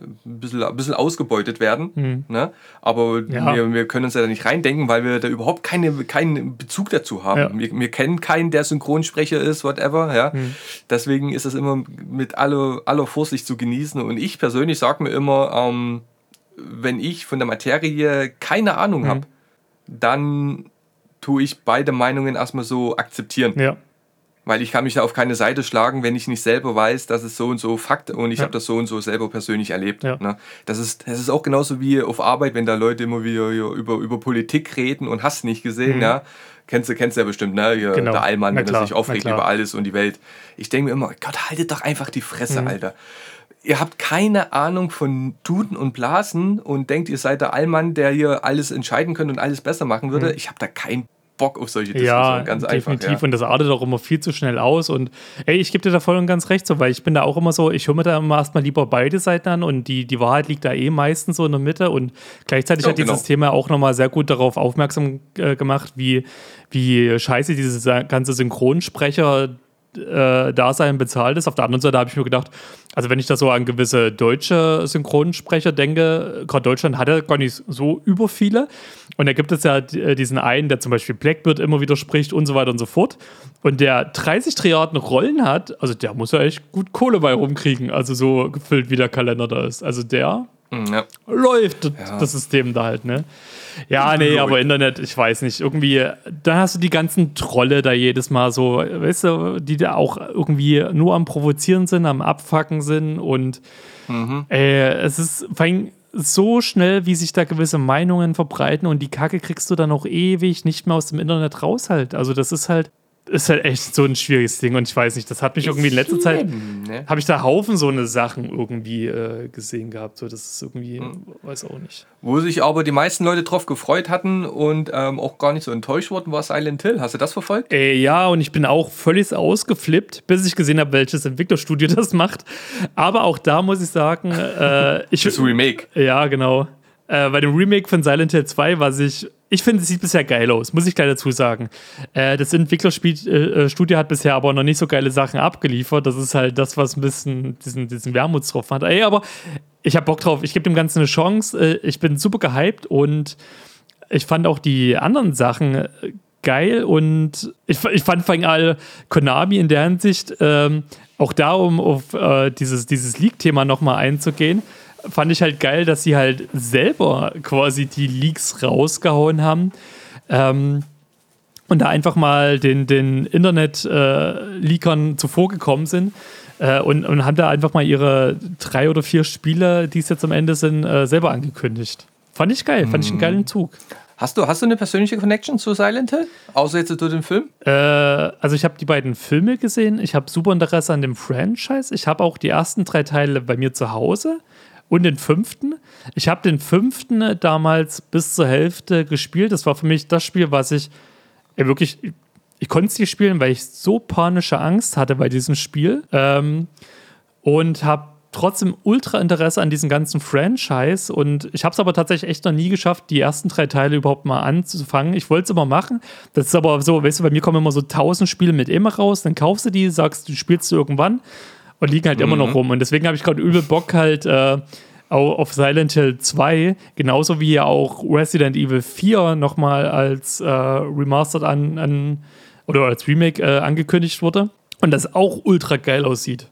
[SPEAKER 3] ein bisschen, ein bisschen ausgebeutet werden. Ne? Aber
[SPEAKER 2] Ja.
[SPEAKER 3] wir, wir können uns ja da nicht reindenken, weil wir da überhaupt keine, keinen Bezug dazu haben.
[SPEAKER 2] Ja.
[SPEAKER 3] Wir, wir kennen keinen, der Synchronsprecher ist, whatever. Ja? Deswegen ist es immer mit aller, aller Vorsicht zu genießen. Und ich persönlich sage mir immer, ähm, wenn ich von der Materie keine Ahnung habe, dann tue ich beide Meinungen erstmal so akzeptieren.
[SPEAKER 2] Ja.
[SPEAKER 3] Weil ich kann mich da auf keine Seite schlagen, wenn ich nicht selber weiß, dass es so und so Fakt und ich
[SPEAKER 2] Ja.
[SPEAKER 3] habe das so und so selber persönlich erlebt.
[SPEAKER 2] Ja.
[SPEAKER 3] Ne? Das, ist, das ist auch genauso wie auf Arbeit, wenn da Leute immer wieder über, über Politik reden und hast nicht gesehen, ja. Kennst du, kennst ja bestimmt, ne? Hier,
[SPEAKER 2] Mhm. Genau.
[SPEAKER 3] Der Allmann,
[SPEAKER 2] Na
[SPEAKER 3] wenn
[SPEAKER 2] klar,
[SPEAKER 3] er sich aufregt über alles und die Welt. Ich denke mir immer, Gott, haltet doch einfach die Fresse,
[SPEAKER 2] Mhm.
[SPEAKER 3] Alter. Ihr habt keine Ahnung von Tuten und Blasen und denkt, ihr seid der Allmann, der hier alles entscheiden könnte und alles besser machen würde. Ich habe da keinen Bock auf solche Diskussionen.
[SPEAKER 2] Ja,
[SPEAKER 3] ganz
[SPEAKER 2] definitiv.
[SPEAKER 3] einfach. Ja.
[SPEAKER 2] Und das artet auch immer viel zu schnell aus. Und ey, ich gebe dir da voll und ganz recht so, weil ich bin da auch immer so, ich höre mir da immer erstmal lieber beide Seiten an und die, die Wahrheit liegt da eh meistens so in der Mitte. Und gleichzeitig
[SPEAKER 3] Ja,
[SPEAKER 2] hat dieses
[SPEAKER 3] genau.
[SPEAKER 2] Thema auch nochmal sehr gut darauf aufmerksam äh, gemacht, wie, wie scheiße dieses ganze Synchronsprecher äh, Dasein bezahlt ist. Auf der anderen Seite habe ich mir gedacht, also wenn ich da so an gewisse deutsche Synchronsprecher denke, gerade Deutschland hat ja gar nicht so über viele. Und da gibt es ja äh, diesen einen, der zum Beispiel Blackbird immer wieder spricht und so weiter und so fort. Und der 30 Triaden Rollen hat, also der muss ja echt gut Kohle bei rumkriegen, also so gefüllt wie der Kalender da ist. Also der
[SPEAKER 3] ja.
[SPEAKER 2] läuft das, das System da halt, ne? Ja, nee,
[SPEAKER 3] Läuft.
[SPEAKER 2] aber Internet, ich weiß nicht, irgendwie, dann hast du die ganzen Trolle da jedes Mal so, weißt du, die da auch irgendwie nur am Provozieren sind, am Abfacken sind und äh, es ist vor allem so schnell, wie sich da gewisse Meinungen verbreiten und die Kacke kriegst du dann auch ewig nicht mehr aus dem Internet raus halt. Also das ist halt, ist halt echt so ein schwieriges Ding und ich weiß nicht, das hat mich irgendwie in letzter Zeit,
[SPEAKER 3] Ne?
[SPEAKER 2] habe ich da Haufen so eine Sachen irgendwie äh, gesehen gehabt. So, das ist irgendwie,
[SPEAKER 3] Hm.
[SPEAKER 2] weiß auch nicht.
[SPEAKER 3] Wo sich aber die meisten Leute drauf gefreut hatten und ähm, auch gar nicht so enttäuscht wurden, war Silent Hill. Hast du das verfolgt?
[SPEAKER 2] Äh, ja, und ich bin auch völlig ausgeflippt, bis ich gesehen habe, welches Entwicklerstudio das macht. Aber auch da muss ich sagen, äh, ich.
[SPEAKER 3] Das Remake.
[SPEAKER 2] Ja, genau. Äh, bei dem Remake von Silent Hill 2, was ich. Ich finde, es sieht bisher geil aus, muss ich gleich dazu sagen. Äh, das Entwicklerstudio äh, Studio hat bisher aber noch nicht so geile Sachen abgeliefert. Das ist halt das, was ein bisschen diesen, diesen Wermutstropfen hat. Ey, aber ich habe Bock drauf. Ich gebe dem Ganzen eine Chance. Äh, ich bin super gehypt und ich fand auch die anderen Sachen äh, geil und ich, ich fand vor allem Konami in der Hinsicht, ähm, auch da, um auf äh, dieses, dieses Leak-Thema nochmal einzugehen, fand ich halt geil, dass sie halt selber quasi die Leaks rausgehauen haben. Ähm, und da einfach mal den, den Internet-Leakern zuvorgekommen sind äh, und, und haben da einfach mal ihre drei oder vier Spiele, die es jetzt am Ende sind, äh, selber angekündigt. Fand ich geil, fand ich einen geilen Zug.
[SPEAKER 3] Hast du, hast du eine persönliche Connection zu Silent Hill? Außer jetzt durch den Film?
[SPEAKER 2] Äh, also ich habe die beiden Filme gesehen, ich habe super Interesse an dem Franchise, ich habe auch die ersten drei Teile bei mir zu Hause und den fünften. Ich habe den fünften damals bis zur Hälfte gespielt. Das war für mich das Spiel, was ich ja, wirklich, ich, konnte es nicht spielen, weil ich so panische Angst hatte bei diesem Spiel ähm, und habe trotzdem ultra Interesse an diesem ganzen Franchise und ich habe es aber tatsächlich echt noch nie geschafft, die ersten drei Teile überhaupt mal anzufangen. Ich wollte es immer machen. Das ist aber so, weißt du, bei mir kommen immer so tausend Spiele mit immer raus, dann kaufst du die, sagst, du spielst du irgendwann und liegen halt immer noch rum. Und deswegen habe ich gerade übel Bock halt äh, au- auf Silent Hill 2, genauso wie ja auch Resident Evil 4 nochmal als äh, Remastered an, an oder als Remake äh, angekündigt wurde. Und das auch ultra geil aussieht.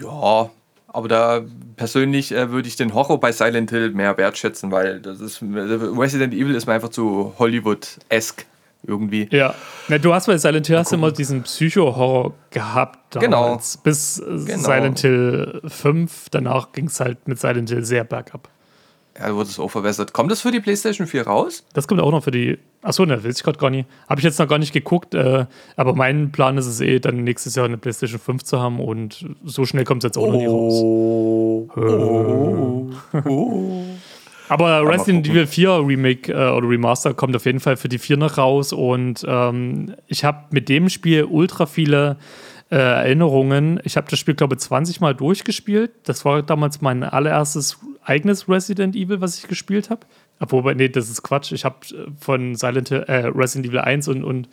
[SPEAKER 3] Ja, aber da persönlich äh, würde ich den Horror bei Silent Hill mehr wertschätzen, weil das ist Resident Evil ist mir einfach zu Hollywood-esque. Irgendwie.
[SPEAKER 2] Ja. Na, du hast bei Silent Hill hast immer diesen Psycho-Horror gehabt
[SPEAKER 3] Genau.
[SPEAKER 2] damals. Bis äh, Silent Hill 5. Danach ging es halt mit Silent Hill sehr bergab.
[SPEAKER 3] Ja, wurde es auch verbessert. Kommt das für die PlayStation 4 raus?
[SPEAKER 2] Das kommt auch noch für die. Achso, ne, weiß ich gerade gar nicht. Habe ich jetzt noch gar nicht geguckt, äh, aber mein Plan ist es eh, dann nächstes Jahr eine PlayStation 5 zu haben und so schnell kommt es jetzt auch noch nicht raus.
[SPEAKER 3] Oh. oh.
[SPEAKER 2] Aber Resident. Evil 4 Remake äh, oder Remaster kommt auf jeden Fall für die 4 noch raus und ähm, ich habe mit dem Spiel ultra viele äh, Erinnerungen. Ich habe das Spiel, glaube ich, 20 Mal durchgespielt. Das war damals mein allererstes eigenes Resident Evil, was ich gespielt habe. Obwohl, nee, das ist Quatsch. Ich habe von Silent Hill, äh, Resident Evil 1 und, und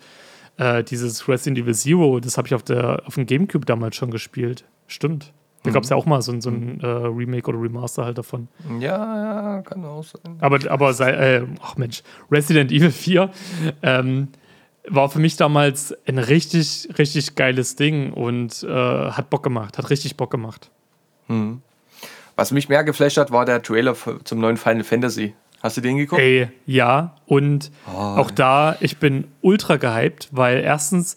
[SPEAKER 2] äh, dieses Resident Evil Zero, das habe ich auf, der, auf dem Gamecube damals schon gespielt. Stimmt. Da gab es ja auch mal so, ein- so ein äh, Remake oder Remaster halt davon.
[SPEAKER 3] Ja, ja, kann auch sein.
[SPEAKER 2] Aber, aber sei, äh, ach Mensch, Resident Evil 4 ähm, war für mich damals ein richtig, richtig geiles Ding und äh, hat Bock gemacht, hat richtig Bock gemacht.
[SPEAKER 3] Was mich mehr geflasht hat, war der Trailer zum neuen Final Fantasy. Hast du den geguckt?
[SPEAKER 2] Ey, ja, und
[SPEAKER 3] Oh.
[SPEAKER 2] auch da, ich bin ultra gehypt, weil erstens,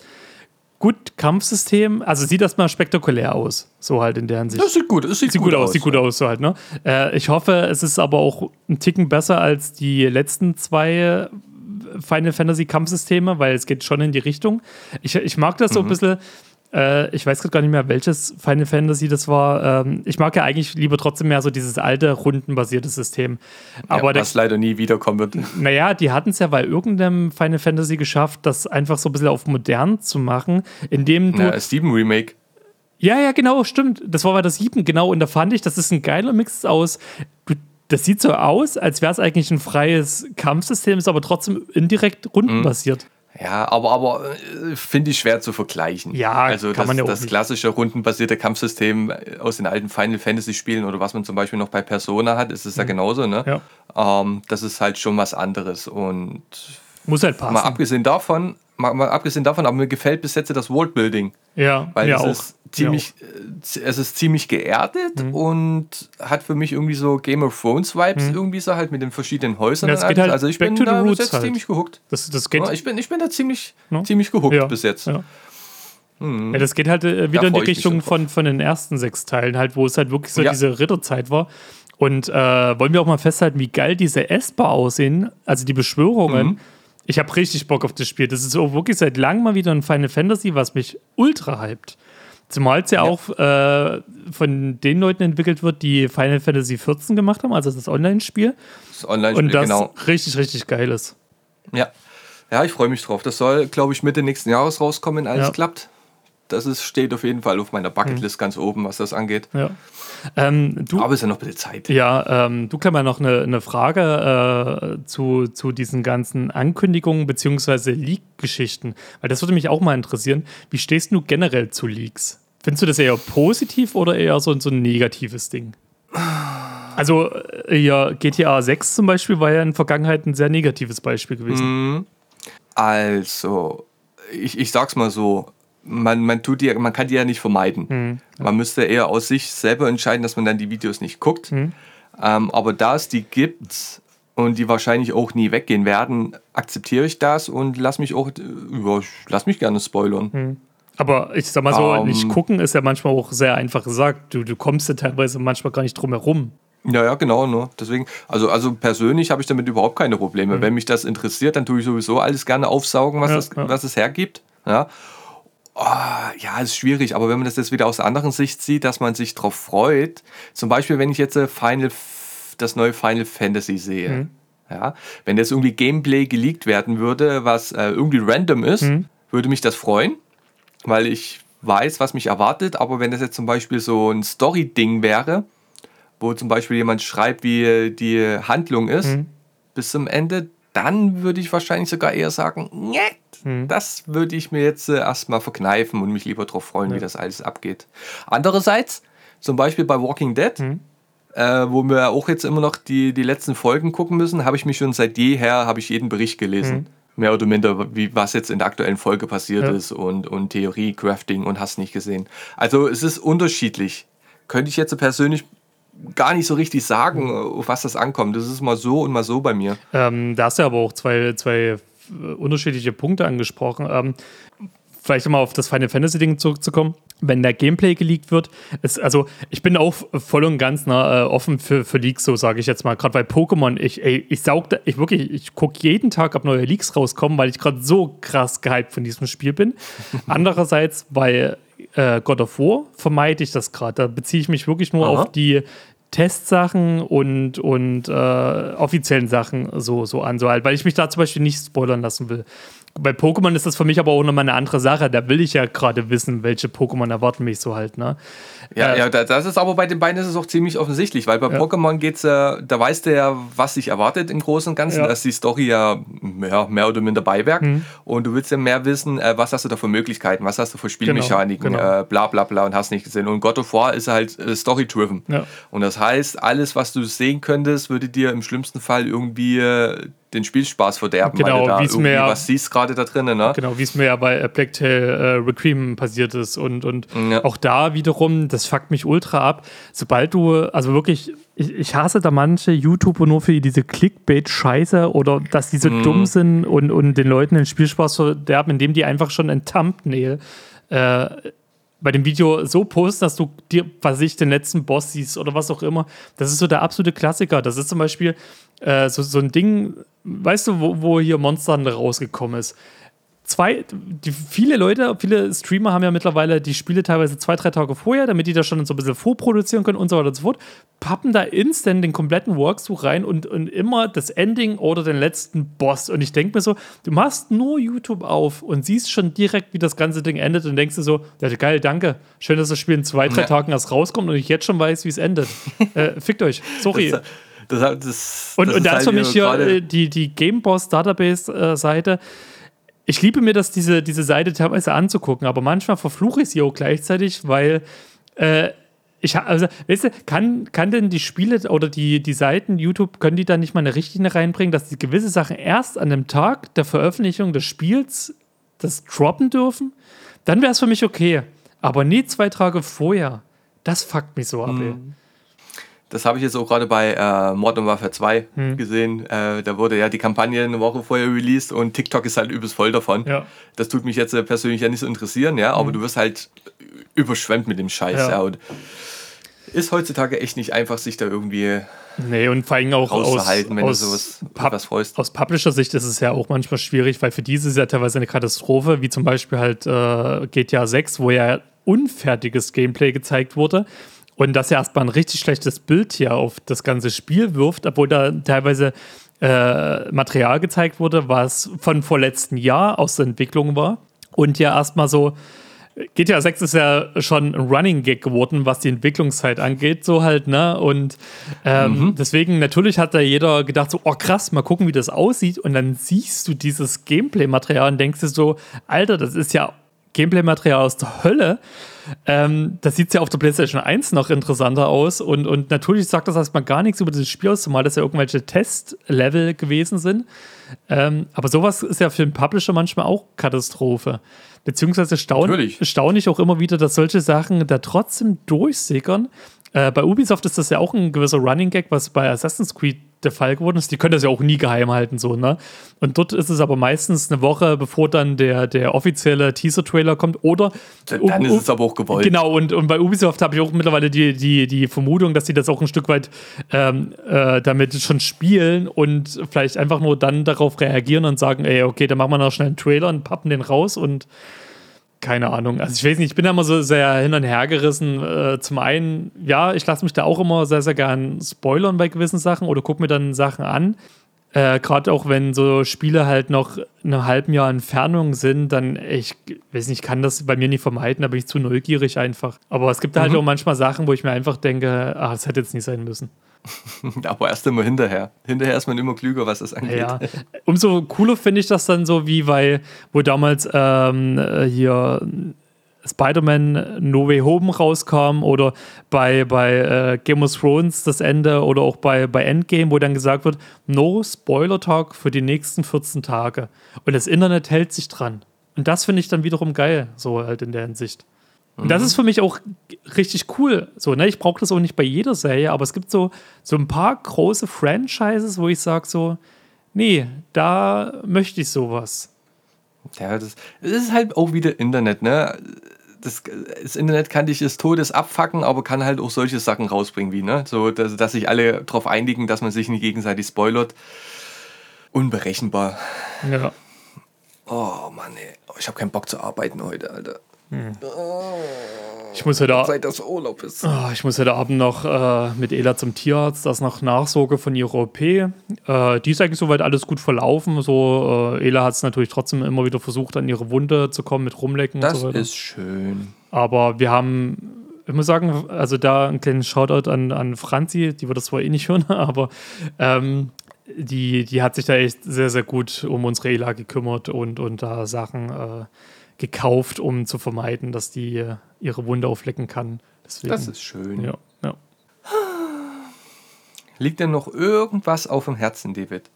[SPEAKER 2] gut, Kampfsystem, also sieht erstmal spektakulär aus, so halt in der Hinsicht.
[SPEAKER 3] Das sieht gut, es sieht,
[SPEAKER 2] Sieht gut, aus, sieht gut aus, so halt, ne? Äh, ich hoffe, es ist aber auch ein Ticken besser als die letzten zwei Final Fantasy Kampfsysteme, weil es geht schon in die Richtung. Ich, ich mag das so ein bisschen. Äh, ich weiß gerade gar nicht mehr, welches Final Fantasy das war. Ähm, ich mag ja eigentlich lieber trotzdem mehr so dieses alte, rundenbasierte System. Aber
[SPEAKER 3] ja,
[SPEAKER 2] der,
[SPEAKER 3] was leider nie wiederkommen wird.
[SPEAKER 2] naja, die hatten es ja bei irgendeinem Final Fantasy geschafft, das einfach so ein bisschen auf modern zu machen, indem du.
[SPEAKER 3] Ja, Steven Remake.
[SPEAKER 2] Ja, ja, genau, stimmt. Das war bei der 7, genau. Und da fand ich, das ist ein geiler Mix aus. Du, das sieht so aus, als wäre es eigentlich ein freies Kampfsystem, ist aber trotzdem indirekt rundenbasiert.
[SPEAKER 3] Ja, aber, aber äh, finde ich schwer zu vergleichen.
[SPEAKER 2] Ja,
[SPEAKER 3] also
[SPEAKER 2] kann
[SPEAKER 3] das,
[SPEAKER 2] man ja auch
[SPEAKER 3] das klassische rundenbasierte Kampfsystem äh, aus den alten Final Fantasy Spielen oder was man zum Beispiel noch bei Persona hat, ist es ja genauso, ne?
[SPEAKER 2] Mhm. Ja.
[SPEAKER 3] Ähm, das ist halt schon was anderes. Und
[SPEAKER 2] Muss halt passen.
[SPEAKER 3] mal abgesehen davon, mal, mal abgesehen davon, aber mir gefällt bis jetzt das Worldbuilding.
[SPEAKER 2] ja,
[SPEAKER 3] Weil
[SPEAKER 2] ja, auch.
[SPEAKER 3] ist ziemlich, äh, es ist ziemlich geerdet
[SPEAKER 2] Mhm.
[SPEAKER 3] und hat für mich irgendwie so Game of Thrones Vibes irgendwie so halt mit den verschiedenen Häusern.
[SPEAKER 2] Ja,
[SPEAKER 3] und
[SPEAKER 2] geht halt
[SPEAKER 3] also ich bin da bis jetzt
[SPEAKER 2] halt.
[SPEAKER 3] ziemlich gehuckt.
[SPEAKER 2] Das, das geht.
[SPEAKER 3] Ich, bin, ich bin da ziemlich,
[SPEAKER 2] Ja.
[SPEAKER 3] ziemlich gehuckt
[SPEAKER 2] ja,
[SPEAKER 3] bis jetzt.
[SPEAKER 2] Ja, das geht halt äh, wieder in die Richtung von, von den ersten sechs Teilen, halt, wo es halt wirklich so diese Ritterzeit war. Und äh, wollen wir auch mal festhalten, wie geil diese Esper aussehen, also die Beschwörungen.
[SPEAKER 3] Mhm.
[SPEAKER 2] Ich habe richtig Bock auf das Spiel. Das ist auch wirklich seit langem mal wieder ein Final Fantasy, was mich ultra hypt. Zumal es ja, auch äh, von den Leuten entwickelt wird, die Final Fantasy 14 gemacht haben, also das Online-Spiel.
[SPEAKER 3] Das
[SPEAKER 2] Und
[SPEAKER 3] Online-Spiel,
[SPEAKER 2] das
[SPEAKER 3] genau.
[SPEAKER 2] richtig, richtig geil ist.
[SPEAKER 3] Ja. ja, ich freue mich drauf. Das soll, glaube ich, Mitte nächsten Jahres rauskommen, wenn alles
[SPEAKER 2] Ja.
[SPEAKER 3] Klappt. Das ist, steht auf jeden Fall auf meiner Bucketlist ganz oben, was das angeht.
[SPEAKER 2] Ja. Ähm, du,
[SPEAKER 3] Aber es ist ja noch ein bisschen Zeit.
[SPEAKER 2] Ja, ähm, du Klemmer, noch eine, eine Frage äh, zu, zu diesen ganzen Ankündigungen bzw. Leak-Geschichten. Weil das würde mich auch mal interessieren. Wie stehst du generell zu Leaks? Findest du das eher positiv oder eher so, so ein negatives Ding? Also, äh, ja, GTA 6 zum Beispiel war ja in der Vergangenheit ein sehr negatives Beispiel gewesen.
[SPEAKER 3] Also, ich, ich sag's mal so, man, man, tut die, man kann die ja nicht vermeiden.
[SPEAKER 2] Mhm.
[SPEAKER 3] Man müsste eher aus sich selber entscheiden, dass man dann die Videos nicht guckt.
[SPEAKER 2] Mhm.
[SPEAKER 3] Ähm, aber da es die gibt und die wahrscheinlich auch nie weggehen werden, akzeptiere ich das und lass mich auch, ja, lass mich gerne spoilern.
[SPEAKER 2] Aber ich sag mal so,
[SPEAKER 3] Ähm.
[SPEAKER 2] nicht gucken ist ja manchmal auch sehr einfach gesagt. Du, du kommst ja teilweise manchmal gar nicht drum herum.
[SPEAKER 3] Ja, ja, genau. Ne? Deswegen, also, also persönlich habe ich damit überhaupt keine Probleme. Wenn mich das interessiert, dann tue ich sowieso alles gerne aufsaugen, was,
[SPEAKER 2] Ja,
[SPEAKER 3] das,
[SPEAKER 2] ja.
[SPEAKER 3] was es hergibt. Ja. Oh, ja, ist schwierig, aber wenn man das jetzt wieder aus der anderen Sicht sieht, dass man sich drauf freut, zum Beispiel, wenn ich jetzt äh, Final, das neue Final Fantasy sehe,
[SPEAKER 2] Mhm.
[SPEAKER 3] ja, wenn jetzt irgendwie Gameplay geleakt werden würde, was äh, irgendwie random ist,
[SPEAKER 2] Mhm.
[SPEAKER 3] würde mich das freuen, weil ich weiß, was mich erwartet, aber wenn das jetzt zum Beispiel so ein Story-Ding wäre, wo zum Beispiel jemand schreibt, wie die Handlung ist,
[SPEAKER 2] Mhm.
[SPEAKER 3] bis zum Ende, dann würde ich wahrscheinlich sogar eher sagen, "Njet."
[SPEAKER 2] Mhm.
[SPEAKER 3] das würde ich mir jetzt äh, erstmal verkneifen und mich lieber darauf freuen, wie das alles abgeht. Andererseits, zum Beispiel bei Walking Dead,
[SPEAKER 2] Mhm.
[SPEAKER 3] äh, wo wir auch jetzt immer noch die, die letzten Folgen gucken müssen, habe ich mich schon seit jeher, habe ich jeden Bericht gelesen. Mehr oder minder, wie, was jetzt in der aktuellen Folge passiert.
[SPEAKER 2] Ja.
[SPEAKER 3] ist und, und Theorie, Crafting und hast nicht gesehen. Also es ist unterschiedlich. Könnte ich jetzt persönlich gar nicht so richtig sagen, auf was das ankommt. Das ist mal so und mal so bei mir.
[SPEAKER 2] Ähm, da hast du aber auch zwei, zwei äh, unterschiedliche Punkte angesprochen. Ähm, vielleicht mal auf das Final Fantasy Ding zurückzukommen. Wenn der Gameplay geleakt wird, ist, also ich bin auch voll und ganz na, äh, offen für, für Leaks, so sage ich jetzt mal. Gerade bei Pokémon, ich, ey, ich saug da, ich wirklich, ich gucke jeden Tag, ob neue Leaks rauskommen, weil ich gerade so krass gehypt von diesem Spiel bin. Andererseits bei äh, God of War vermeide ich das gerade. Da beziehe ich mich wirklich nur
[SPEAKER 3] Aha.
[SPEAKER 2] auf die Testsachen und, und äh, offiziellen Sachen so, so an, so halt, weil ich mich da zum Beispiel nicht spoilern lassen will. Bei Pokémon ist das für mich aber auch nochmal eine andere Sache. Da will ich ja gerade wissen, welche Pokémon erwarten mich so halt, ne?
[SPEAKER 3] Ja,
[SPEAKER 2] Äh,
[SPEAKER 3] ja, da- das ist aber bei den beiden ist es auch ziemlich offensichtlich, weil bei Pokémon geht's ja, da weißt du ja, was dich erwartet im Großen und Ganzen,
[SPEAKER 2] Ja.
[SPEAKER 3] dass die Story ja, ja mehr oder minder Beiwerk
[SPEAKER 2] Mhm.
[SPEAKER 3] und du willst ja mehr wissen, äh, was hast du da für Möglichkeiten, was hast du für Spielmechaniken,
[SPEAKER 2] genau.
[SPEAKER 3] Äh, bla bla bla und hast nicht gesehen. Und God of War ist halt äh, Story-driven.
[SPEAKER 2] Ja.
[SPEAKER 3] Und das heißt, alles, was du sehen könntest, würde dir im schlimmsten Fall irgendwie äh, den Spielspaß verderben,
[SPEAKER 2] Genau,
[SPEAKER 3] weil du da
[SPEAKER 2] ja-
[SPEAKER 3] was siehst gerade da drinnen, ne?
[SPEAKER 2] Genau, wie es mir ja bei äh, Blacktail äh, Requiem passiert ist. Und, und
[SPEAKER 3] Ja.
[SPEAKER 2] auch da wiederum, das fuckt mich ultra ab. Sobald du, also wirklich, ich, ich hasse da manche YouTuber nur für diese Clickbait-Scheiße oder dass die so
[SPEAKER 3] Mhm.
[SPEAKER 2] dumm sind und, und den Leuten den Spielspaß verderben, indem die einfach schon ein Thumbnail äh, bei dem Video so posten, dass du dir, was ich, den letzten Boss siehst oder was auch immer. Das ist so der absolute Klassiker. Das ist zum Beispiel äh, so, so ein Ding, weißt du, wo, wo hier Monster rausgekommen ist? Zwei, die, viele Leute, viele Streamer haben ja mittlerweile die Spiele teilweise zwei, drei Tage vorher, damit die das schon so ein bisschen vorproduzieren können und so weiter und so fort, pappen da instant den kompletten Walkthrough rein und, und immer das Ending oder den letzten Boss. Und ich denke mir so, du machst nur YouTube auf und siehst schon direkt, wie das ganze Ding endet und denkst dir so, ja, geil, danke. Schön, dass das Spiel in zwei, drei
[SPEAKER 3] Ja.
[SPEAKER 2] Tagen erst rauskommt und ich jetzt schon weiß, wie es endet. äh, fickt euch. Sorry.
[SPEAKER 3] Das, das, das,
[SPEAKER 2] Und,
[SPEAKER 3] das
[SPEAKER 2] und da ist für
[SPEAKER 3] halt
[SPEAKER 2] mich hier äh, die, die Gameboss Database-Seite. Ich liebe mir das, diese, diese Seite teilweise anzugucken, aber manchmal verfluche ich sie auch gleichzeitig, weil äh, ich also, weißt du, kann, kann denn die Spiele oder die, die Seiten YouTube, können die da nicht mal eine Richtlinie reinbringen, dass die gewisse Sachen erst an dem Tag der Veröffentlichung des Spiels das droppen dürfen? Dann wäre es für mich okay. Aber nie zwei Tage vorher. Das fuckt mich so ab, ey.
[SPEAKER 3] Das habe ich jetzt auch gerade bei äh, Modern Warfare 2
[SPEAKER 2] Hm.
[SPEAKER 3] gesehen. Äh, da wurde ja die Kampagne eine Woche vorher released und TikTok ist halt übelst voll davon.
[SPEAKER 2] Ja.
[SPEAKER 3] Das tut mich jetzt äh, persönlich ja nicht so interessieren, ja, aber du wirst halt überschwemmt mit dem Scheiß,
[SPEAKER 2] Ja.
[SPEAKER 3] ja. Und ist heutzutage echt nicht einfach, sich da irgendwie
[SPEAKER 2] Nee, und vor allem auch aus,
[SPEAKER 3] rauszuhalten, wenn
[SPEAKER 2] aus,
[SPEAKER 3] du sowas
[SPEAKER 2] Pub-
[SPEAKER 3] freust.
[SPEAKER 2] aus Publisher-Sicht ist es ja auch manchmal schwierig, weil für diese ist ja teilweise eine Katastrophe, wie zum Beispiel halt äh, GTA 6, wo ja unfertiges Gameplay gezeigt wurde. Und das ja erstmal ein richtig schlechtes Bild hier auf das ganze Spiel wirft, obwohl da teilweise äh, Material gezeigt wurde, was von vorletzten Jahr aus der Entwicklung war. Und ja erstmal so, GTA 6 ist ja schon ein Running Gag geworden, was die Entwicklungszeit angeht, so halt, ne? Und ähm, deswegen, natürlich hat da jeder gedacht, so, oh krass, mal gucken, wie das aussieht. Und dann siehst du dieses Gameplay-Material und denkst dir so, Alter, das ist ja Gameplay-Material aus der Hölle. Ähm, das sieht ja auf der PlayStation 1 noch interessanter aus. Und, und natürlich sagt das erstmal gar nichts über dieses Spiel aus, zumal das ja irgendwelche Testlevel gewesen sind. Ähm, aber sowas ist ja für den Publisher manchmal auch Katastrophe. Beziehungsweise staun staune ich auch immer wieder, dass solche Sachen da trotzdem durchsickern. Äh, bei Ubisoft ist das ja auch ein gewisser Running Gag, was bei Assassin's Creed der Fall geworden ist. Die können das ja auch nie geheim halten, so, ne? Und dort ist es aber meistens eine Woche, bevor dann der, der offizielle Teaser-Trailer kommt. Oder.
[SPEAKER 3] Dann ist es aber auch gewollt.
[SPEAKER 2] Genau, und, und bei Ubisoft habe ich auch mittlerweile die, die, die Vermutung, dass sie das auch ein Stück weit ähm, äh, damit schon spielen und vielleicht einfach nur dann darauf reagieren und sagen, ey, okay, dann machen wir noch schnell einen Trailer und pappen den raus und keine Ahnung. Also ich weiß nicht, ich bin da immer so sehr hin und her gerissen. Äh, zum einen, ja, ich lasse mich da auch immer sehr, sehr gern spoilern bei gewissen Sachen oder gucke mir dann Sachen an. Äh, Gerade auch wenn so Spiele halt noch in einem halben Jahr Entfernung sind, dann, ich weiß nicht, ich kann das bei mir nicht vermeiden, da bin ich zu neugierig einfach. Aber es gibt halt auch manchmal Sachen, wo ich mir einfach denke, ah, das hätte jetzt nicht sein müssen.
[SPEAKER 3] Aber erst immer hinterher. Hinterher ist man immer klüger, was das angeht.
[SPEAKER 2] Ja, umso cooler finde ich das dann so, wie bei, wo damals ähm, äh, hier Spider-Man No Way Home rauskam oder bei, bei äh, Game of Thrones das Ende oder auch bei, bei Endgame, wo dann gesagt wird, no Spoiler Talk für die nächsten 14 Tage. Und das Internet hält sich dran. Und das finde ich dann wiederum geil, so halt in der Hinsicht. Und das ist für mich auch richtig cool. So, ne? Ich brauche das auch nicht bei jeder Serie, aber es gibt so, so ein paar große Franchises, wo ich sage so, nee, da möchte ich sowas.
[SPEAKER 3] Ja, das, das ist halt auch wieder Internet, ne? Das, das Internet kann dich des Todes abfacken, aber kann halt auch solche Sachen rausbringen, wie, ne? So, dass, dass sich alle darauf einigen, dass man sich nicht gegenseitig spoilert. Unberechenbar.
[SPEAKER 2] Ja.
[SPEAKER 3] Oh Mann, ey. Oh, Ich habe keinen Bock zu arbeiten heute, Alter.
[SPEAKER 2] Ich muss heute,
[SPEAKER 3] Seit das Urlaub ist.
[SPEAKER 2] Ah, ich muss heute Abend noch äh, mit Ela zum Tierarzt, das noch Nachsorge von ihrer OP. Äh, die ist eigentlich soweit alles gut verlaufen. So, äh, Ela hat es natürlich trotzdem immer wieder versucht, an ihre Wunde zu kommen mit Rumlecken und
[SPEAKER 3] Das
[SPEAKER 2] so weiter.
[SPEAKER 3] ist schön.
[SPEAKER 2] Aber wir haben, ich muss sagen, also da einen kleinen Shoutout an, an Franzi, die wird das zwar eh nicht hören, aber ähm, die, die hat sich da echt sehr, sehr gut um unsere Ela gekümmert und, und da Sachen äh, gekauft, um zu vermeiden, dass die äh, ihre Wunde auflecken kann. Deswegen,
[SPEAKER 3] Das ist schön.
[SPEAKER 2] ja, ja.
[SPEAKER 3] Liegt denn noch irgendwas auf dem Herzen, David?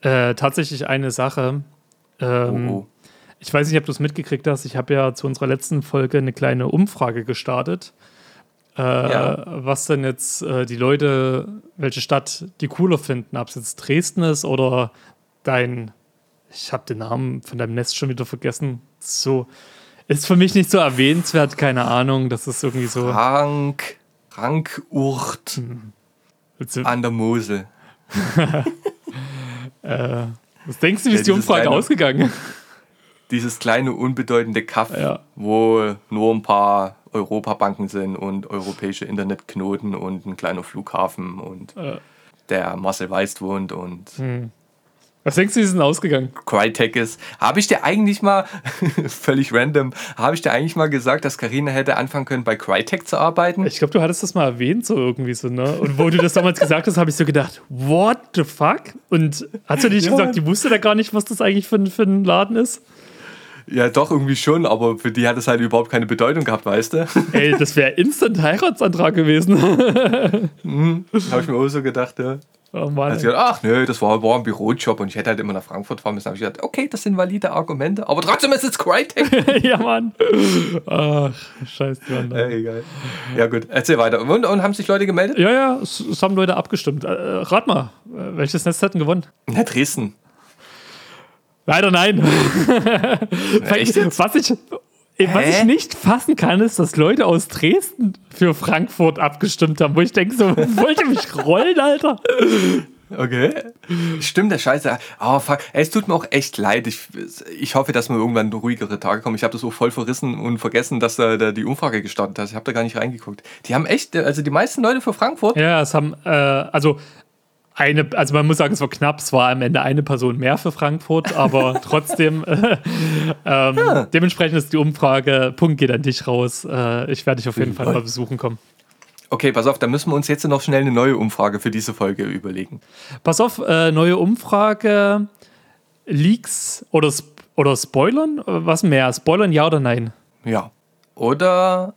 [SPEAKER 2] Äh, tatsächlich eine Sache. Ähm,
[SPEAKER 3] Oh, oh.
[SPEAKER 2] Ich weiß nicht, ob du es mitgekriegt hast. Ich habe ja zu unserer letzten Folge eine kleine Umfrage gestartet. Äh,
[SPEAKER 3] Ja.
[SPEAKER 2] Was denn jetzt äh, die Leute, welche Stadt die cooler finden, ob es jetzt Dresden ist oder dein, ich habe den Namen von deinem Nest schon wieder vergessen. So, ist für mich nicht so erwähnenswert, keine Ahnung. Das ist irgendwie so.
[SPEAKER 3] Frank, Frankurt
[SPEAKER 2] Willst du-
[SPEAKER 3] an der Mosel.
[SPEAKER 2] Äh, was denkst du, wie
[SPEAKER 3] Ja,
[SPEAKER 2] ist die Umfrage
[SPEAKER 3] kleine-
[SPEAKER 2] ausgegangen?
[SPEAKER 3] Dieses kleine, unbedeutende Kaff,
[SPEAKER 2] Ja.
[SPEAKER 3] wo nur ein paar Europabanken sind und europäische Internetknoten und ein kleiner Flughafen und
[SPEAKER 2] Äh.
[SPEAKER 3] der Marcel Weist wohnt und
[SPEAKER 2] Was denkst du, wie ist denn ausgegangen?
[SPEAKER 3] Crytek ist. Habe ich dir eigentlich mal, völlig random, habe ich dir eigentlich mal gesagt, dass Karina hätte anfangen können, bei Crytek zu arbeiten?
[SPEAKER 2] Ich glaube, du hattest das mal erwähnt, so irgendwie so, ne? Und wo du das damals gesagt hast, habe ich so gedacht, what the fuck? Und hast du nicht
[SPEAKER 3] Ja.
[SPEAKER 2] gesagt, die wusste da gar nicht, was das eigentlich für, ein- für ein Laden ist?
[SPEAKER 3] Ja, doch, irgendwie schon, aber für die hat es halt überhaupt keine Bedeutung gehabt, weißt du?
[SPEAKER 2] Ey, das wäre instant Heiratsantrag gewesen.
[SPEAKER 3] habe ich mir auch so gedacht, ja.
[SPEAKER 2] Oh Mann.
[SPEAKER 3] Gesagt, ach nö, das war, war ein Bürojob und ich hätte halt immer nach Frankfurt fahren müssen. habe ich gedacht, okay, das sind valide Argumente, aber trotzdem ist es Crytek.
[SPEAKER 2] ja, Mann. Ach, scheiße. Mann.
[SPEAKER 3] äh, egal. Ja, gut, erzähl weiter. Und, und haben sich Leute gemeldet?
[SPEAKER 2] Ja, ja, es, es haben Leute abgestimmt. Äh, rat mal, äh, welches Nest hätten gewonnen?
[SPEAKER 3] Na, Dresden.
[SPEAKER 2] Leider nein.
[SPEAKER 3] echt jetzt?
[SPEAKER 2] was ich, was ich nicht fassen kann, ist, dass Leute aus Dresden für Frankfurt abgestimmt haben, wo ich denke, so, wollt ihr mich rollen, Alter?
[SPEAKER 3] Okay. Stimmt, der Scheiße. Oh, fuck. Ey, es tut mir auch echt leid. Ich, ich hoffe, dass wir irgendwann ruhigere Tage kommen. Ich habe das auch voll verrissen und vergessen, dass da, da die Umfrage gestartet hat. Ich habe da gar nicht reingeguckt. Die haben echt, also die meisten Leute für Frankfurt.
[SPEAKER 2] Ja, es haben, äh, also eine, also man muss sagen, es war knapp, es war am Ende eine Person mehr für Frankfurt, aber trotzdem, äh, ähm, dementsprechend ist die Umfrage, Punkt geht an dich raus. Äh, ich werde dich auf jeden Fall mal besuchen kommen.
[SPEAKER 3] Okay, pass auf, da müssen wir uns jetzt noch schnell eine neue Umfrage für diese Folge überlegen.
[SPEAKER 2] Pass auf, äh, neue Umfrage, Leaks oder, Sp oder Spoilern? Äh, Was mehr? Spoilern ja oder nein?
[SPEAKER 3] Ja. Oder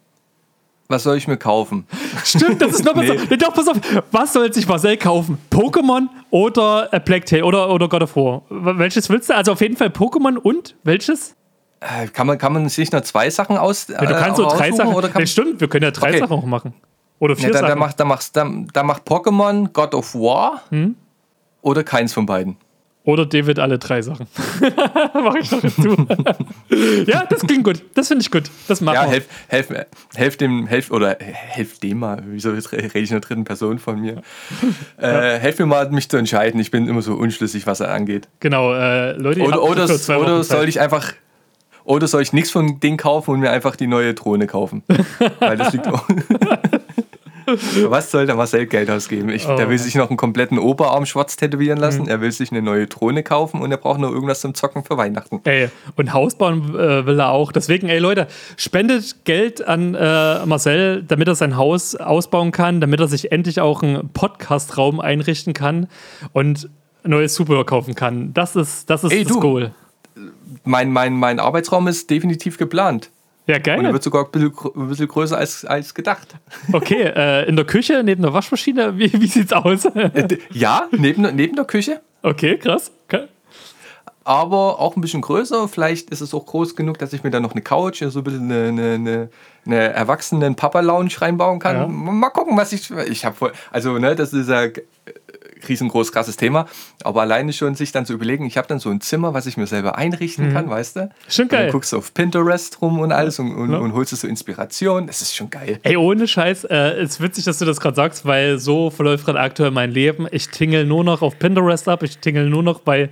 [SPEAKER 3] was soll ich mir kaufen?
[SPEAKER 2] Stimmt, das ist noch besser. Nee. Doch, pass auf, was soll sich Marcel kaufen? Pokémon oder äh, Black Tail oder, oder God of War? Welches willst du? Also auf jeden Fall Pokémon und welches?
[SPEAKER 3] Äh, Kann man, kann man sich nur zwei Sachen aus.
[SPEAKER 2] Ja, du kannst so drei Sachen.
[SPEAKER 3] Oder kann,
[SPEAKER 2] nee, stimmt, wir können ja drei
[SPEAKER 3] Okay.
[SPEAKER 2] Sachen auch machen. Oder vier
[SPEAKER 3] ja, da, da,
[SPEAKER 2] Sachen.
[SPEAKER 3] macht, da, machst, da, da macht Pokémon God of War
[SPEAKER 2] Hm?
[SPEAKER 3] oder keins von beiden.
[SPEAKER 2] Oder David alle drei Sachen. Mach ich noch dazu. ja, das klingt gut. Das finde ich gut. Das machen
[SPEAKER 3] Ja,
[SPEAKER 2] wir.
[SPEAKER 3] helf, helf, helf dem, helf, oder helf dem mal, wieso rede ich in der dritten Person von mir? Äh, helf mir mal, mich zu entscheiden. Ich bin immer so unschlüssig, was er angeht.
[SPEAKER 2] Genau, äh, Leute,
[SPEAKER 3] Oder, oder, oder soll ich einfach. Oder soll ich nichts von Ding kaufen und mir einfach die neue Drohne kaufen? Weil das liegt auch. Was soll der Marcel Geld ausgeben? Ich, Der
[SPEAKER 2] Oh.
[SPEAKER 3] will sich noch einen kompletten Oberarm schwarz tätowieren lassen. Er will sich eine neue Drohne kaufen und er braucht noch irgendwas zum Zocken für Weihnachten.
[SPEAKER 2] Ey, und Haus bauen äh, will er auch. Deswegen, ey Leute, spendet Geld an äh, Marcel, damit er sein Haus ausbauen kann, damit er sich endlich auch einen Podcast-Raum einrichten kann und neues Zubehör kaufen kann. Das ist, das ist
[SPEAKER 3] Ey,
[SPEAKER 2] das
[SPEAKER 3] du.
[SPEAKER 2] Goal.
[SPEAKER 3] Mein, mein, mein Arbeitsraum ist definitiv geplant.
[SPEAKER 2] Ja,
[SPEAKER 3] Und er
[SPEAKER 2] geil.
[SPEAKER 3] wird sogar ein bisschen, ein bisschen größer als, als gedacht.
[SPEAKER 2] Okay, äh, in der Küche, neben der Waschmaschine, wie, wie sieht's aus?
[SPEAKER 3] Äh, ja, neben, neben der Küche,
[SPEAKER 2] okay, krass. Okay.
[SPEAKER 3] aber auch ein bisschen größer. Vielleicht ist es auch groß genug, dass ich mir da noch eine Couch, so ein bisschen eine, eine, eine, eine erwachsenen Papa-Lounge reinbauen kann.
[SPEAKER 2] Ja.
[SPEAKER 3] Mal gucken, was ich. Ich habe voll. Also, ne, das ist ja. Riesengroß, krasses Thema. Aber alleine schon sich dann zu überlegen, ich habe dann so ein Zimmer, was ich mir selber einrichten kann, weißt du?
[SPEAKER 2] Schon
[SPEAKER 3] Und dann
[SPEAKER 2] geil.
[SPEAKER 3] guckst du auf Pinterest rum und alles und, und,
[SPEAKER 2] Ja.
[SPEAKER 3] und holst du so Inspiration. Das ist schon geil.
[SPEAKER 2] Ey, ohne Scheiß, äh, es ist witzig, dass du das gerade sagst, weil so verläuft gerade aktuell mein Leben. Ich tingle nur noch auf Pinterest ab, ich tingle nur noch bei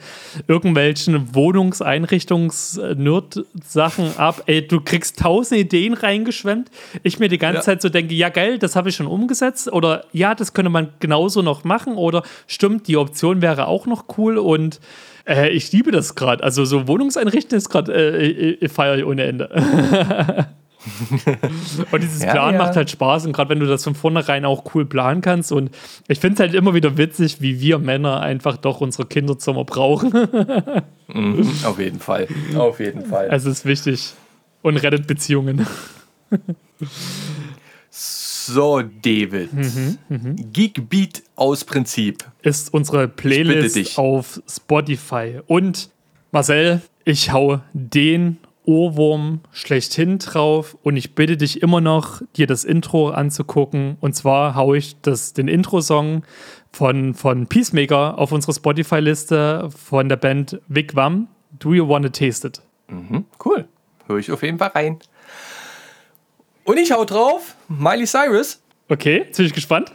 [SPEAKER 2] irgendwelchen Wohnungseinrichtungs-Nerd-Sachen ab. Ey, du kriegst tausend Ideen reingeschwemmt. Ich mir die ganze
[SPEAKER 3] Ja.
[SPEAKER 2] Zeit so denke, ja geil, das habe ich schon umgesetzt oder ja, das könnte man genauso noch machen oder stimmt, die Option wäre auch noch cool und äh, ich liebe das gerade. Also so Wohnungseinrichten ist gerade, äh, ich, ich feiere ich ohne Ende. Und dieses
[SPEAKER 3] Ja,
[SPEAKER 2] Plan
[SPEAKER 3] ja.
[SPEAKER 2] macht halt Spaß und gerade wenn du das von vornherein auch cool planen kannst und ich finde es halt immer wieder witzig, wie wir Männer einfach doch unsere Kinderzimmer brauchen.
[SPEAKER 3] Mhm, auf jeden Fall. Auf jeden Fall.
[SPEAKER 2] Es ist wichtig und rettet Beziehungen.
[SPEAKER 3] So, David. Geekbeat aus Prinzip.
[SPEAKER 2] Ist unsere Playlist auf Spotify. Und Marcel, ich hau den Ohrwurm schlechthin drauf und ich bitte dich immer noch, dir das Intro anzugucken. Und zwar hau ich das, den Intro-Song von, von Peacemaker auf unsere Spotify-Liste von der Band Wigwam. Do you wanna taste it?
[SPEAKER 3] Mhm, cool. Höre ich auf jeden Fall rein. Und ich hau drauf, Miley Cyrus,
[SPEAKER 2] Okay, jetzt bin ich gespannt.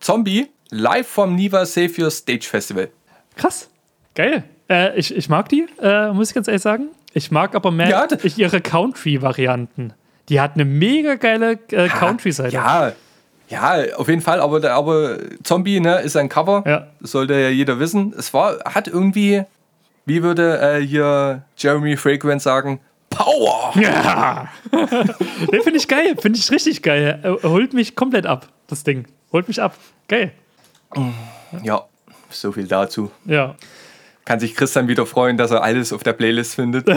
[SPEAKER 3] Zombie, live vom Niva Savior Stage Festival.
[SPEAKER 2] Krass. Geil. Äh, ich, ich mag die, äh, muss ich ganz ehrlich sagen. Ich mag aber mehr
[SPEAKER 3] Ja,
[SPEAKER 2] ich, ihre Country-Varianten. Die hat eine mega geile äh, Country-Seite.
[SPEAKER 3] Ja, ja, auf jeden Fall, aber, aber Zombie ne, ist ein Cover.
[SPEAKER 2] Ja.
[SPEAKER 3] Das sollte ja jeder wissen. Es war, hat irgendwie, wie würde äh, hier Jeremy Fragrance sagen, Power!
[SPEAKER 2] Ja. Den finde ich geil. Finde ich richtig geil. Holt mich komplett ab, das Ding. Holt mich ab. Geil.
[SPEAKER 3] Ja, so viel dazu.
[SPEAKER 2] Ja.
[SPEAKER 3] Kann sich Christian wieder freuen, dass er alles auf der Playlist findet.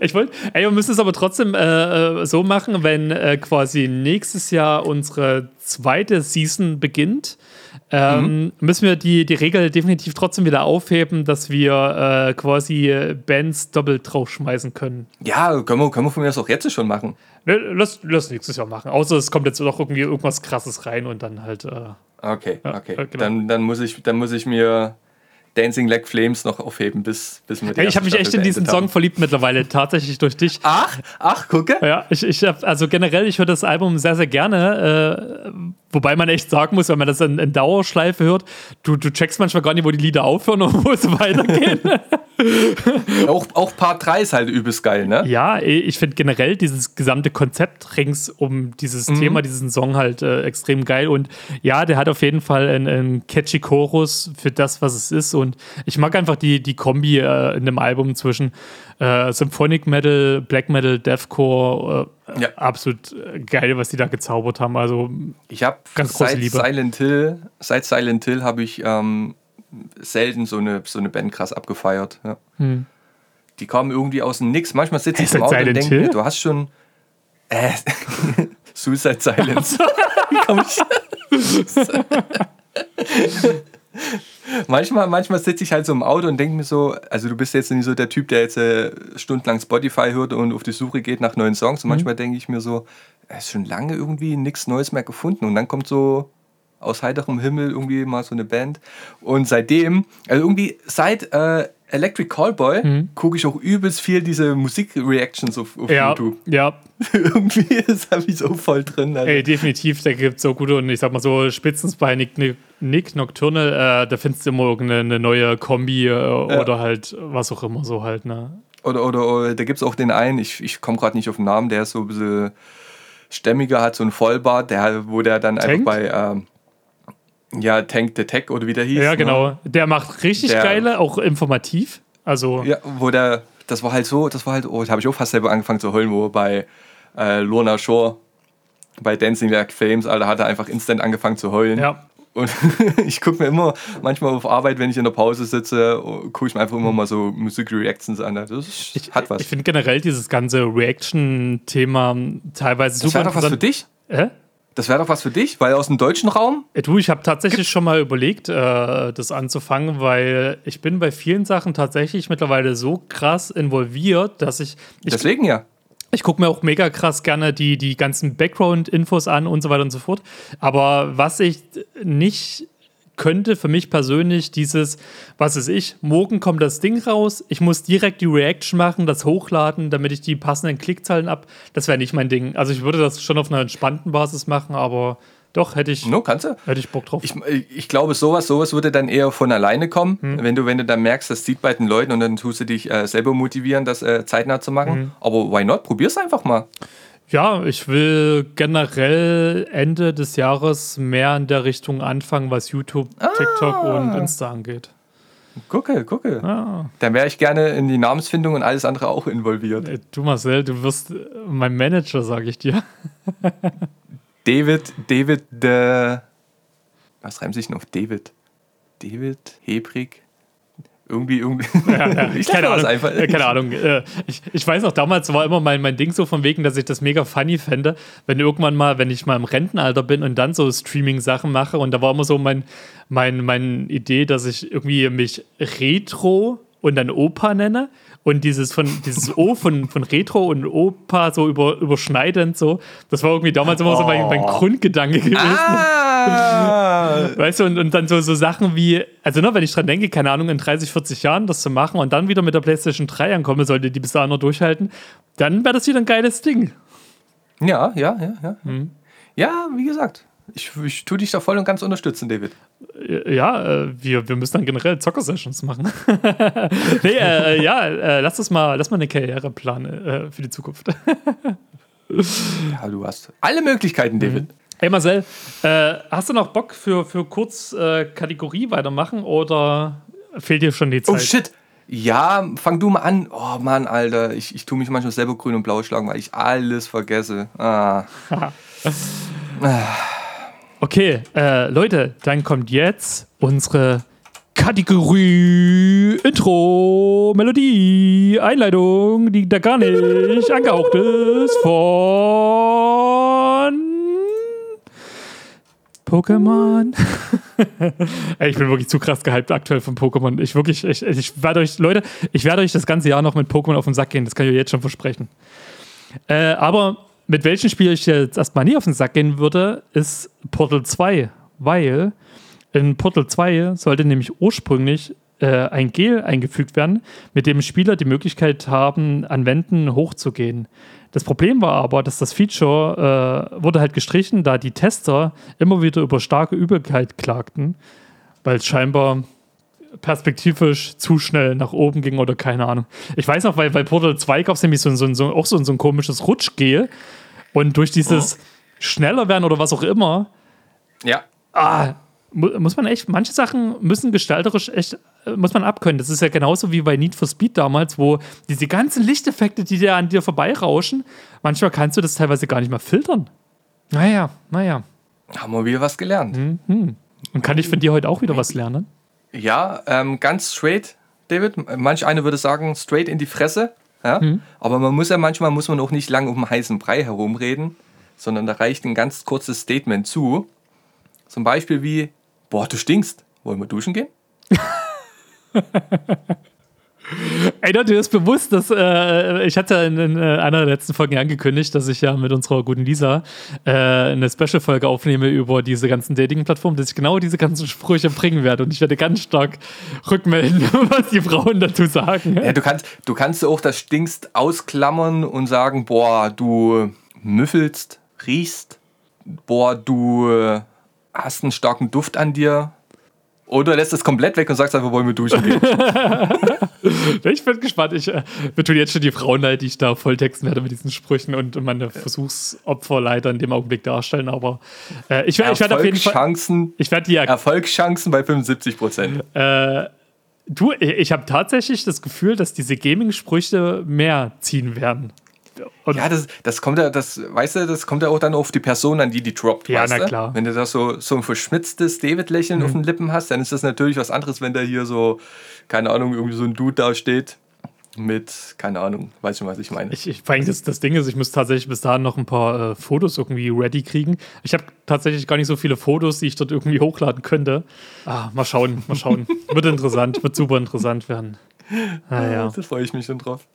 [SPEAKER 2] Ich wollte, ey, wir müssen es aber trotzdem äh, äh, so machen, wenn äh, quasi nächstes Jahr unsere zweite Season beginnt, ähm, müssen wir die, die Regel definitiv trotzdem wieder aufheben, dass wir äh, quasi Bands doppelt draufschmeißen können.
[SPEAKER 3] Ja, können wir, können wir von mir das auch jetzt schon machen.
[SPEAKER 2] Ne, Lass, lass nächstes Jahr machen. Außer es kommt jetzt noch irgendwie irgendwas krasses rein und dann halt. Äh,
[SPEAKER 3] Okay, okay.
[SPEAKER 2] äh, genau.
[SPEAKER 3] dann, dann, muss ich, dann muss ich mir Dancing Like Flames noch aufheben, bis, bis wir die
[SPEAKER 2] ey, ich habe mich echt in diesen Song
[SPEAKER 3] haben.
[SPEAKER 2] verliebt mittlerweile, tatsächlich durch dich.
[SPEAKER 3] Ach, ach, gucke.
[SPEAKER 2] Ja, ich, ich hab, also generell, ich höre das Album sehr, sehr gerne. Äh, wobei man echt sagen muss, wenn man das in, in Dauerschleife hört, du, du checkst manchmal gar nicht, wo die Lieder aufhören und wo es weitergeht.
[SPEAKER 3] Auch, auch Part 3 ist halt übelst geil, ne?
[SPEAKER 2] ja, eh, ich finde generell dieses gesamte Konzept rings um dieses Thema, diesen Song halt äh, extrem geil. Und ja, der hat auf jeden Fall einen, einen catchy Chorus für das, was es ist. Und ich mag einfach die, die Kombi äh, in dem Album zwischen äh, Symphonic Metal, Black Metal, Deathcore. Äh,
[SPEAKER 3] Ja.
[SPEAKER 2] Absolut äh, geil, was die da gezaubert haben. Also
[SPEAKER 3] Ich habe
[SPEAKER 2] Ganz große
[SPEAKER 3] seit
[SPEAKER 2] Liebe.
[SPEAKER 3] Silent Hill, seit Silent Hill habe ich ähm, selten so eine, so eine Band krass abgefeiert. Ja. Die kamen irgendwie aus dem Nix. Manchmal sitze ich im Auto und
[SPEAKER 2] Silent
[SPEAKER 3] denke
[SPEAKER 2] Hill?
[SPEAKER 3] mir, du hast schon äh, Suicide Silence. Wie komm ich? manchmal manchmal sitze ich halt so im Auto und denke mir so, also du bist jetzt nicht so der Typ, der jetzt äh, stundenlang Spotify hört und auf die Suche geht nach neuen Songs. Und
[SPEAKER 2] Mhm.
[SPEAKER 3] manchmal denke ich mir so, es ist schon lange irgendwie nichts Neues mehr gefunden. Und dann kommt so aus heiterem Himmel irgendwie mal so eine Band. Und seitdem, also irgendwie seit äh, Electric Callboy gucke ich auch übelst viel diese Musikreactions auf, auf
[SPEAKER 2] Mhm. ja,
[SPEAKER 3] YouTube.
[SPEAKER 2] ja,
[SPEAKER 3] irgendwie ist habe ich so voll drin. Also.
[SPEAKER 2] ey, definitiv, da gibt es so gute und ich sag mal so Spitzens bei Nick, Nocturnal, äh, da findest du immer irgendeine eine neue Kombi äh, oder halt was auch immer so halt, ne?
[SPEAKER 3] Oder, oder, oder da gibt es auch den einen, ich, ich komme gerade nicht auf den Namen, der ist so ein bisschen stämmiger, hat so einen Vollbart, der, wo der dann
[SPEAKER 2] Tank?
[SPEAKER 3] einfach bei ähm, ja, Tank the Tech oder wie der hieß.
[SPEAKER 2] Ja,
[SPEAKER 3] ne?
[SPEAKER 2] genau. Der macht richtig
[SPEAKER 3] Der-
[SPEAKER 2] geile, auch informativ. Also,
[SPEAKER 3] Ja, wo der, das war halt so, das war halt, oh, da habe ich auch fast selber angefangen zu heulen, wo bei äh, Lorna Shore, bei Dancing Like Flames, Alter, hat er einfach instant angefangen zu heulen.
[SPEAKER 2] ja.
[SPEAKER 3] Und ich gucke mir immer, manchmal auf Arbeit, wenn ich in der Pause sitze, gucke ich mir einfach immer mal so Musikreactions an. Das ist,
[SPEAKER 2] Ich,
[SPEAKER 3] hat was.
[SPEAKER 2] Ich finde generell dieses ganze Reaction-Thema teilweise
[SPEAKER 3] das
[SPEAKER 2] super
[SPEAKER 3] wäre doch was für dich.
[SPEAKER 2] Hä?
[SPEAKER 3] Das wäre doch was für dich, weil aus dem deutschen Raum.
[SPEAKER 2] Äh, Du, ich habe tatsächlich schon mal überlegt, äh, das anzufangen, weil ich bin bei vielen Sachen tatsächlich mittlerweile so krass involviert, dass ich, ich,
[SPEAKER 3] Deswegen ja.
[SPEAKER 2] Ich gucke mir auch mega krass gerne die, die ganzen Background-Infos an und so weiter und so fort. Aber was ich nicht könnte für mich persönlich dieses, was ist ich, morgen kommt das Ding raus, ich muss direkt die Reaction machen, das hochladen, damit ich die passenden Klickzahlen ab. Das wäre nicht mein Ding. Also ich würde das schon auf einer entspannten Basis machen, aber doch, hätte ich,
[SPEAKER 3] No, kannst du?
[SPEAKER 2] hätte ich Bock drauf.
[SPEAKER 3] Ich, ich glaube, sowas, sowas würde dann eher von alleine kommen,
[SPEAKER 2] Hm.
[SPEAKER 3] wenn, du, wenn du dann merkst, das zieht bei den Leuten und dann tust du dich äh, selber motivieren, das äh, zeitnah zu machen.
[SPEAKER 2] Hm.
[SPEAKER 3] Aber why not? Probier's einfach mal.
[SPEAKER 2] Ja, ich will generell Ende des Jahres mehr in der Richtung anfangen, was YouTube, TikTok und Insta angeht.
[SPEAKER 3] Gucke, gucke.
[SPEAKER 2] Ah.
[SPEAKER 3] Dann wäre ich gerne in die Namensfindung und alles andere auch involviert.
[SPEAKER 2] Du Marcel, du wirst äh, mein Manager, sage ich dir.
[SPEAKER 3] David, David, der. Was reimt sich denn auf David? David, Hebrig? Irgendwie, irgendwie. ich
[SPEAKER 2] keine Ahnung.
[SPEAKER 3] einfach.
[SPEAKER 2] Äh, keine Ahnung. Ich, ich weiß noch, damals war immer mein, mein Ding so von wegen, dass ich das mega funny fände, wenn irgendwann mal, wenn ich mal im Rentenalter bin und dann so Streaming-Sachen mache. Und da war immer so mein, mein, meine Idee, dass ich irgendwie mich Retro und dann Opa nenne. Und dieses von dieses O von, von Retro und Opa so über, überschneidend so. Das war irgendwie damals immer so mein, mein Grundgedanke gewesen.
[SPEAKER 3] Ah!
[SPEAKER 2] Weißt du, und, und dann so, so Sachen wie, also ne, wenn ich dran denke, keine Ahnung, in 30, 40 Jahren das zu machen und dann wieder mit der PlayStation 3 ankomme, sollte die bis dahin noch durchhalten, dann wäre das wieder ein geiles Ding.
[SPEAKER 3] Ja, ja, ja, ja.
[SPEAKER 2] Hm.
[SPEAKER 3] Ja, wie gesagt. Ich, ich tue dich da voll und ganz unterstützen, David.
[SPEAKER 2] Äh, Ja, äh, wir, wir müssen dann generell Zocker-Sessions machen. nee, äh, ja, äh, lass das mal, lass mal eine Karriere planen äh, für die Zukunft.
[SPEAKER 3] Ja, du hast alle Möglichkeiten,
[SPEAKER 2] Mhm.
[SPEAKER 3] David.
[SPEAKER 2] Hey Marcel, äh, hast du noch Bock für, für kurz äh, Kategorie weitermachen oder fehlt dir schon die Zeit?
[SPEAKER 3] Oh shit. Ja, fang du mal an. Oh Mann, Alter. Ich, ich tue mich manchmal selber grün und blau schlagen, weil ich alles vergesse. Ah.
[SPEAKER 2] Okay, äh, Leute, dann kommt jetzt unsere Kategorie Intro, Melodie, Einleitung, die da gar nicht angehaucht ist von Pokémon. Ich bin wirklich zu krass gehypt aktuell von Pokémon. Ich wirklich, ich, ich werde euch, Leute, ich werde euch das ganze Jahr noch mit Pokémon auf den Sack gehen. Das kann ich euch jetzt schon versprechen. Äh, aber mit welchem Spiel ich jetzt erstmal nie auf den Sack gehen würde, ist Portal 2. Weil in Portal 2 sollte nämlich ursprünglich äh, ein Gel eingefügt werden, mit dem Spieler die Möglichkeit haben, an Wänden hochzugehen. Das Problem war aber, dass das Feature äh, wurde halt gestrichen, da die Tester immer wieder über starke Übelkeit klagten, weil es scheinbar perspektivisch zu schnell nach oben ging oder keine Ahnung. Ich weiß noch, weil bei Portal 2 gab es nämlich so, ein- so, so, auch so, ein- so ein komisches Rutschgel und durch dieses schneller werden oder was auch immer,
[SPEAKER 3] Ja.
[SPEAKER 2] ah, mu muss man echt, manche Sachen müssen gestalterisch echt, äh, muss man abkönnen. Das ist ja genauso wie bei Need for Speed damals, wo diese ganzen Lichteffekte, die da an dir vorbeirauschen, manchmal kannst du das teilweise gar nicht mehr filtern. Naja, naja.
[SPEAKER 3] Haben wir wieder was gelernt.
[SPEAKER 2] Und kann ich von dir heute auch wieder was lernen?
[SPEAKER 3] Ja, ähm, ganz straight, David. Manch eine würde sagen, straight in die Fresse. Ja? Aber man muss ja manchmal muss man auch nicht lang um den heißen Brei herumreden, sondern da reicht ein ganz kurzes Statement zu. Zum Beispiel wie, boah, du stinkst. Wollen wir duschen gehen?
[SPEAKER 2] Ey, dir ist bewusst, dass äh, ich hatte in, in äh, einer der letzten Folgen angekündigt, dass ich ja mit unserer guten Lisa äh, eine Special-Folge aufnehme über diese ganzen Dating-Plattformen, dass ich genau diese ganzen Sprüche bringen werde. Und ich werde ganz stark rückmelden, was die Frauen dazu sagen.
[SPEAKER 3] Ja, du kannst, du kannst auch das Stinkst ausklammern und sagen, boah, du müffelst, riechst, boah, du äh, hast einen starken Duft an dir. Oder lässt es komplett weg und sagst einfach, wollen wir duschen gehen.
[SPEAKER 2] Ich bin gespannt. Ich, äh, tun jetzt schon die Frauen leid, die ich da volltexten werde mit diesen Sprüchen und meine Versuchsopfer leider in dem Augenblick darstellen. Aber äh, ich werde werd auf jeden Fall.
[SPEAKER 3] Erfolgschancen,
[SPEAKER 2] Ich werde die ja
[SPEAKER 3] Erfolgschancen bei 75 Prozent.
[SPEAKER 2] Äh, du, ich habe tatsächlich das Gefühl, dass diese Gaming-Sprüche mehr ziehen werden. Und
[SPEAKER 3] Ja, das, das kommt ja, das, weißt du, das kommt ja auch dann auf die Person an, die die droppt.
[SPEAKER 2] Ja,
[SPEAKER 3] weißt
[SPEAKER 2] na klar. Mhm.
[SPEAKER 3] Wenn du da so, so ein verschmitztes David-Lächeln auf den Lippen hast, dann ist das natürlich was anderes, wenn da hier so, keine Ahnung, irgendwie so ein Dude da steht mit, keine Ahnung, weiß schon, was ich meine.
[SPEAKER 2] ich, ich, vor allem das, das Ding ist, ich muss tatsächlich bis dahin noch ein paar äh, Fotos irgendwie ready kriegen. Ich habe tatsächlich gar nicht so viele Fotos, die ich dort irgendwie hochladen könnte. Ah, mal schauen, mal schauen. wird interessant, wird super interessant werden. Naja.
[SPEAKER 3] Da freue ich mich schon drauf.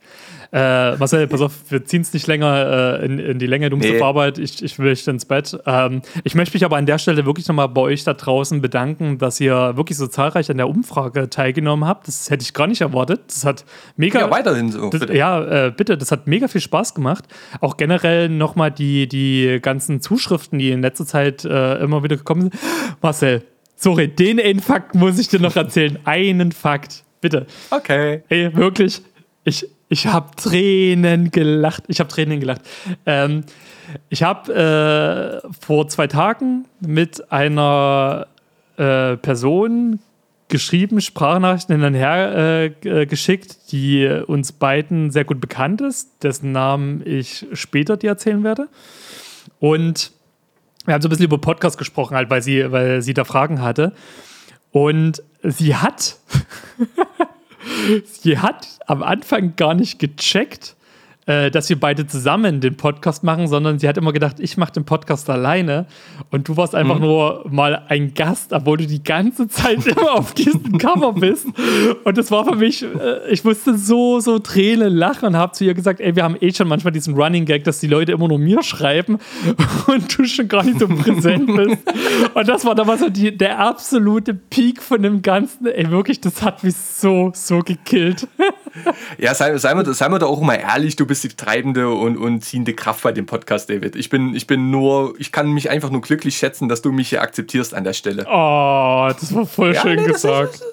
[SPEAKER 2] Äh, Marcel, pass auf, wir ziehen es nicht länger äh, in, in, die Länge, du musst
[SPEAKER 3] Nee.
[SPEAKER 2] auf Arbeit, ich, ich will nicht ins Bett. Ähm, ich möchte mich aber an der Stelle wirklich nochmal bei euch da draußen bedanken, dass ihr wirklich so zahlreich an der Umfrage teilgenommen habt. Das hätte ich gar nicht erwartet. Das hat mega.
[SPEAKER 3] Ja, weiterhin so.
[SPEAKER 2] Das,
[SPEAKER 3] bitte.
[SPEAKER 2] ja, äh, bitte, das hat mega viel Spaß gemacht. Auch generell nochmal die, die ganzen Zuschriften, die in letzter Zeit äh, immer wieder gekommen sind. Marcel, sorry, den einen Fakt muss ich dir noch erzählen. Einen Fakt, bitte.
[SPEAKER 3] Okay.
[SPEAKER 2] Ey, wirklich, ich, ich habe Tränen gelacht. Ich habe Tränen gelacht. Ähm, ich habe äh, vor zwei Tagen mit einer äh, Person geschrieben, Sprachnachrichten hin und her äh, geschickt, die uns beiden sehr gut bekannt ist, dessen Namen ich später dir erzählen werde. Und wir haben so ein bisschen über Podcast gesprochen, halt, weil sie, weil sie da Fragen hatte. Und sie hat, sie hat am Anfang gar nicht gecheckt, äh, dass wir beide zusammen den Podcast machen, sondern sie hat immer gedacht, ich mache den Podcast alleine und du warst einfach nur mal ein Gast, obwohl du die ganze Zeit immer auf diesem Cover bist. Und das war für mich, äh, ich musste so, so Tränen lachen und habe zu ihr gesagt, ey, wir haben eh schon manchmal diesen Running Gag, dass die Leute immer nur mir schreiben und du schon gar nicht so präsent bist. Und das war damals so die, der absolute Peak von dem Ganzen. Ey, wirklich, das hat mich so, so gekillt.
[SPEAKER 3] Ja, sei, sei, mir, sei mir da auch mal ehrlich, du bist die treibende und, und ziehende Kraft bei dem Podcast, David. Ich bin, ich bin nur, ich kann mich einfach nur glücklich schätzen, dass du mich hier akzeptierst an der Stelle.
[SPEAKER 2] Oh, das war voll
[SPEAKER 3] Ja,
[SPEAKER 2] schön
[SPEAKER 3] nee, das
[SPEAKER 2] gesagt.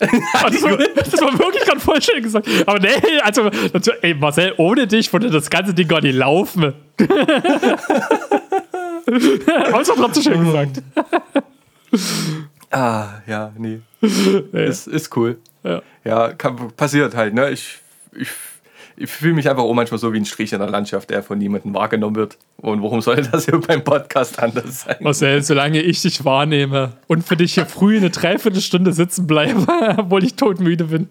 [SPEAKER 2] Oh, das, war, das war wirklich gerade voll schön gesagt. Aber nee, also, also, ey, Marcel, ohne dich würde das ganze Ding gar nicht laufen. Aber es war trotzdem schön gesagt.
[SPEAKER 3] Ah, ja, nee. Ist, ist cool.
[SPEAKER 2] Ja.
[SPEAKER 3] Ja, kann, passiert halt, ne? Ich, ich, ich fühle mich einfach auch manchmal so wie ein Strich in der Landschaft, der von niemandem wahrgenommen wird. Und warum soll das hier beim Podcast anders sein?
[SPEAKER 2] Marcel, solange ich dich wahrnehme und für dich hier früh eine Dreiviertelstunde sitzen bleibe, obwohl ich todmüde bin.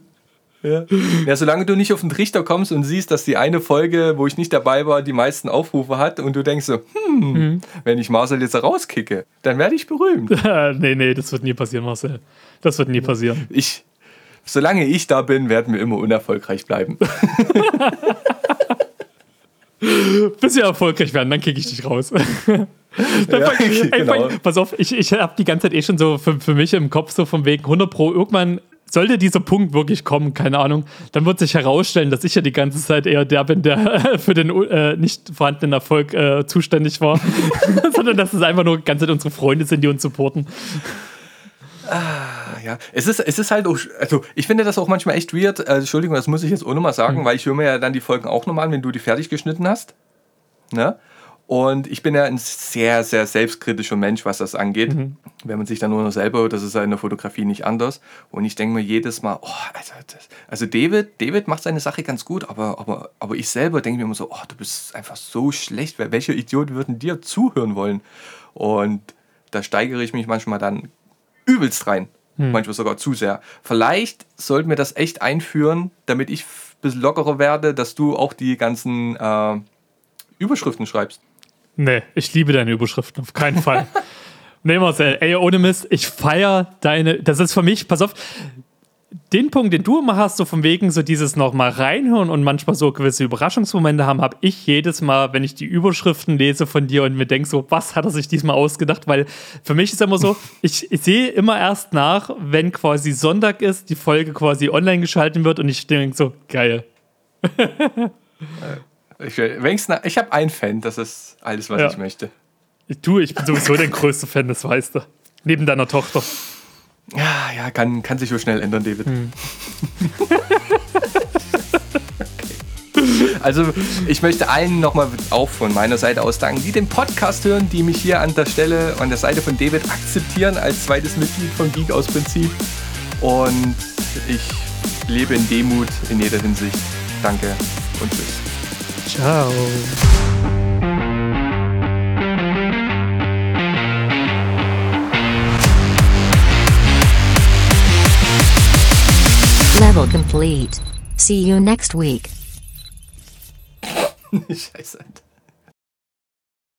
[SPEAKER 3] Ja. ja, solange du nicht auf den Trichter kommst und siehst, dass die eine Folge, wo ich nicht dabei war, die meisten Aufrufe hat und du denkst so, hm, wenn ich Marcel jetzt rauskicke, dann werde ich berühmt.
[SPEAKER 2] nee, nee, das wird nie passieren, Marcel. Das wird nie passieren.
[SPEAKER 3] Ich, solange ich da bin, werden wir immer unerfolgreich bleiben.
[SPEAKER 2] Bis wir erfolgreich werden, dann kicke ich dich raus.
[SPEAKER 3] Ja,
[SPEAKER 2] ey,
[SPEAKER 3] genau.
[SPEAKER 2] Pass auf, ich, ich habe die ganze Zeit eh schon so für, für mich im Kopf so von wegen 100 Pro, irgendwann sollte dieser Punkt wirklich kommen, keine Ahnung, dann wird sich herausstellen, dass ich ja die ganze Zeit eher der bin, der für den äh, nicht vorhandenen Erfolg äh, zuständig war, sondern dass es einfach nur die ganze Zeit unsere Freunde sind, die uns supporten.
[SPEAKER 3] Ja, es ist, es ist halt auch, also ich finde das auch manchmal echt weird. Äh, Entschuldigung, das muss ich jetzt auch nochmal sagen, weil ich höre mir ja dann die Folgen auch nochmal an, wenn du die fertig geschnitten hast. Ne? Und ich bin ja ein sehr, sehr selbstkritischer Mensch, was das angeht. Wenn man sich dann nur noch selber, das ist ja in der Fotografie nicht anders. Und ich denke mir jedes Mal, oh, also, das, also David, David macht seine Sache ganz gut, aber, aber, aber ich selber denke mir immer so, oh, du bist einfach so schlecht. Wel- Welcher Idiot würden dir zuhören wollen? Und da steigere ich mich manchmal dann übelst rein. Manchmal sogar zu sehr. Vielleicht sollten wir das echt einführen, damit ich ein bisschen lockerer werde, dass du auch die ganzen äh, Überschriften schreibst.
[SPEAKER 2] Nee, ich liebe deine Überschriften, auf keinen Fall. nee, Marcel, ey, ohne Mist, ich feier deine, das ist für mich, pass auf, den Punkt, den du immer hast, so von wegen so dieses nochmal reinhören und manchmal so gewisse Überraschungsmomente haben, habe ich jedes Mal, wenn ich die Überschriften lese von dir und mir denke so, was hat er sich diesmal ausgedacht? Weil für mich ist immer so, ich, ich sehe immer erst nach, wenn quasi Sonntag ist, die Folge quasi online geschalten wird und ich denke so, geil.
[SPEAKER 3] Ich, wenigstens, ich habe einen Fan, das ist alles, was
[SPEAKER 2] Ja.
[SPEAKER 3] ich möchte.
[SPEAKER 2] Du, ich bin sowieso der größte Fan, das weißt du. Neben deiner Tochter.
[SPEAKER 3] Ja, ja, kann, kann sich so schnell ändern, David. okay. Also, ich möchte allen nochmal auch von meiner Seite aus danken, die den Podcast hören, die mich hier an der Stelle, an der Seite von David akzeptieren als zweites Mitglied von Geek aus Prinzip. Und ich lebe in Demut in jeder Hinsicht. Danke und tschüss.
[SPEAKER 2] Ciao.
[SPEAKER 1] Level complete. See you next week.
[SPEAKER 3] Scheiße.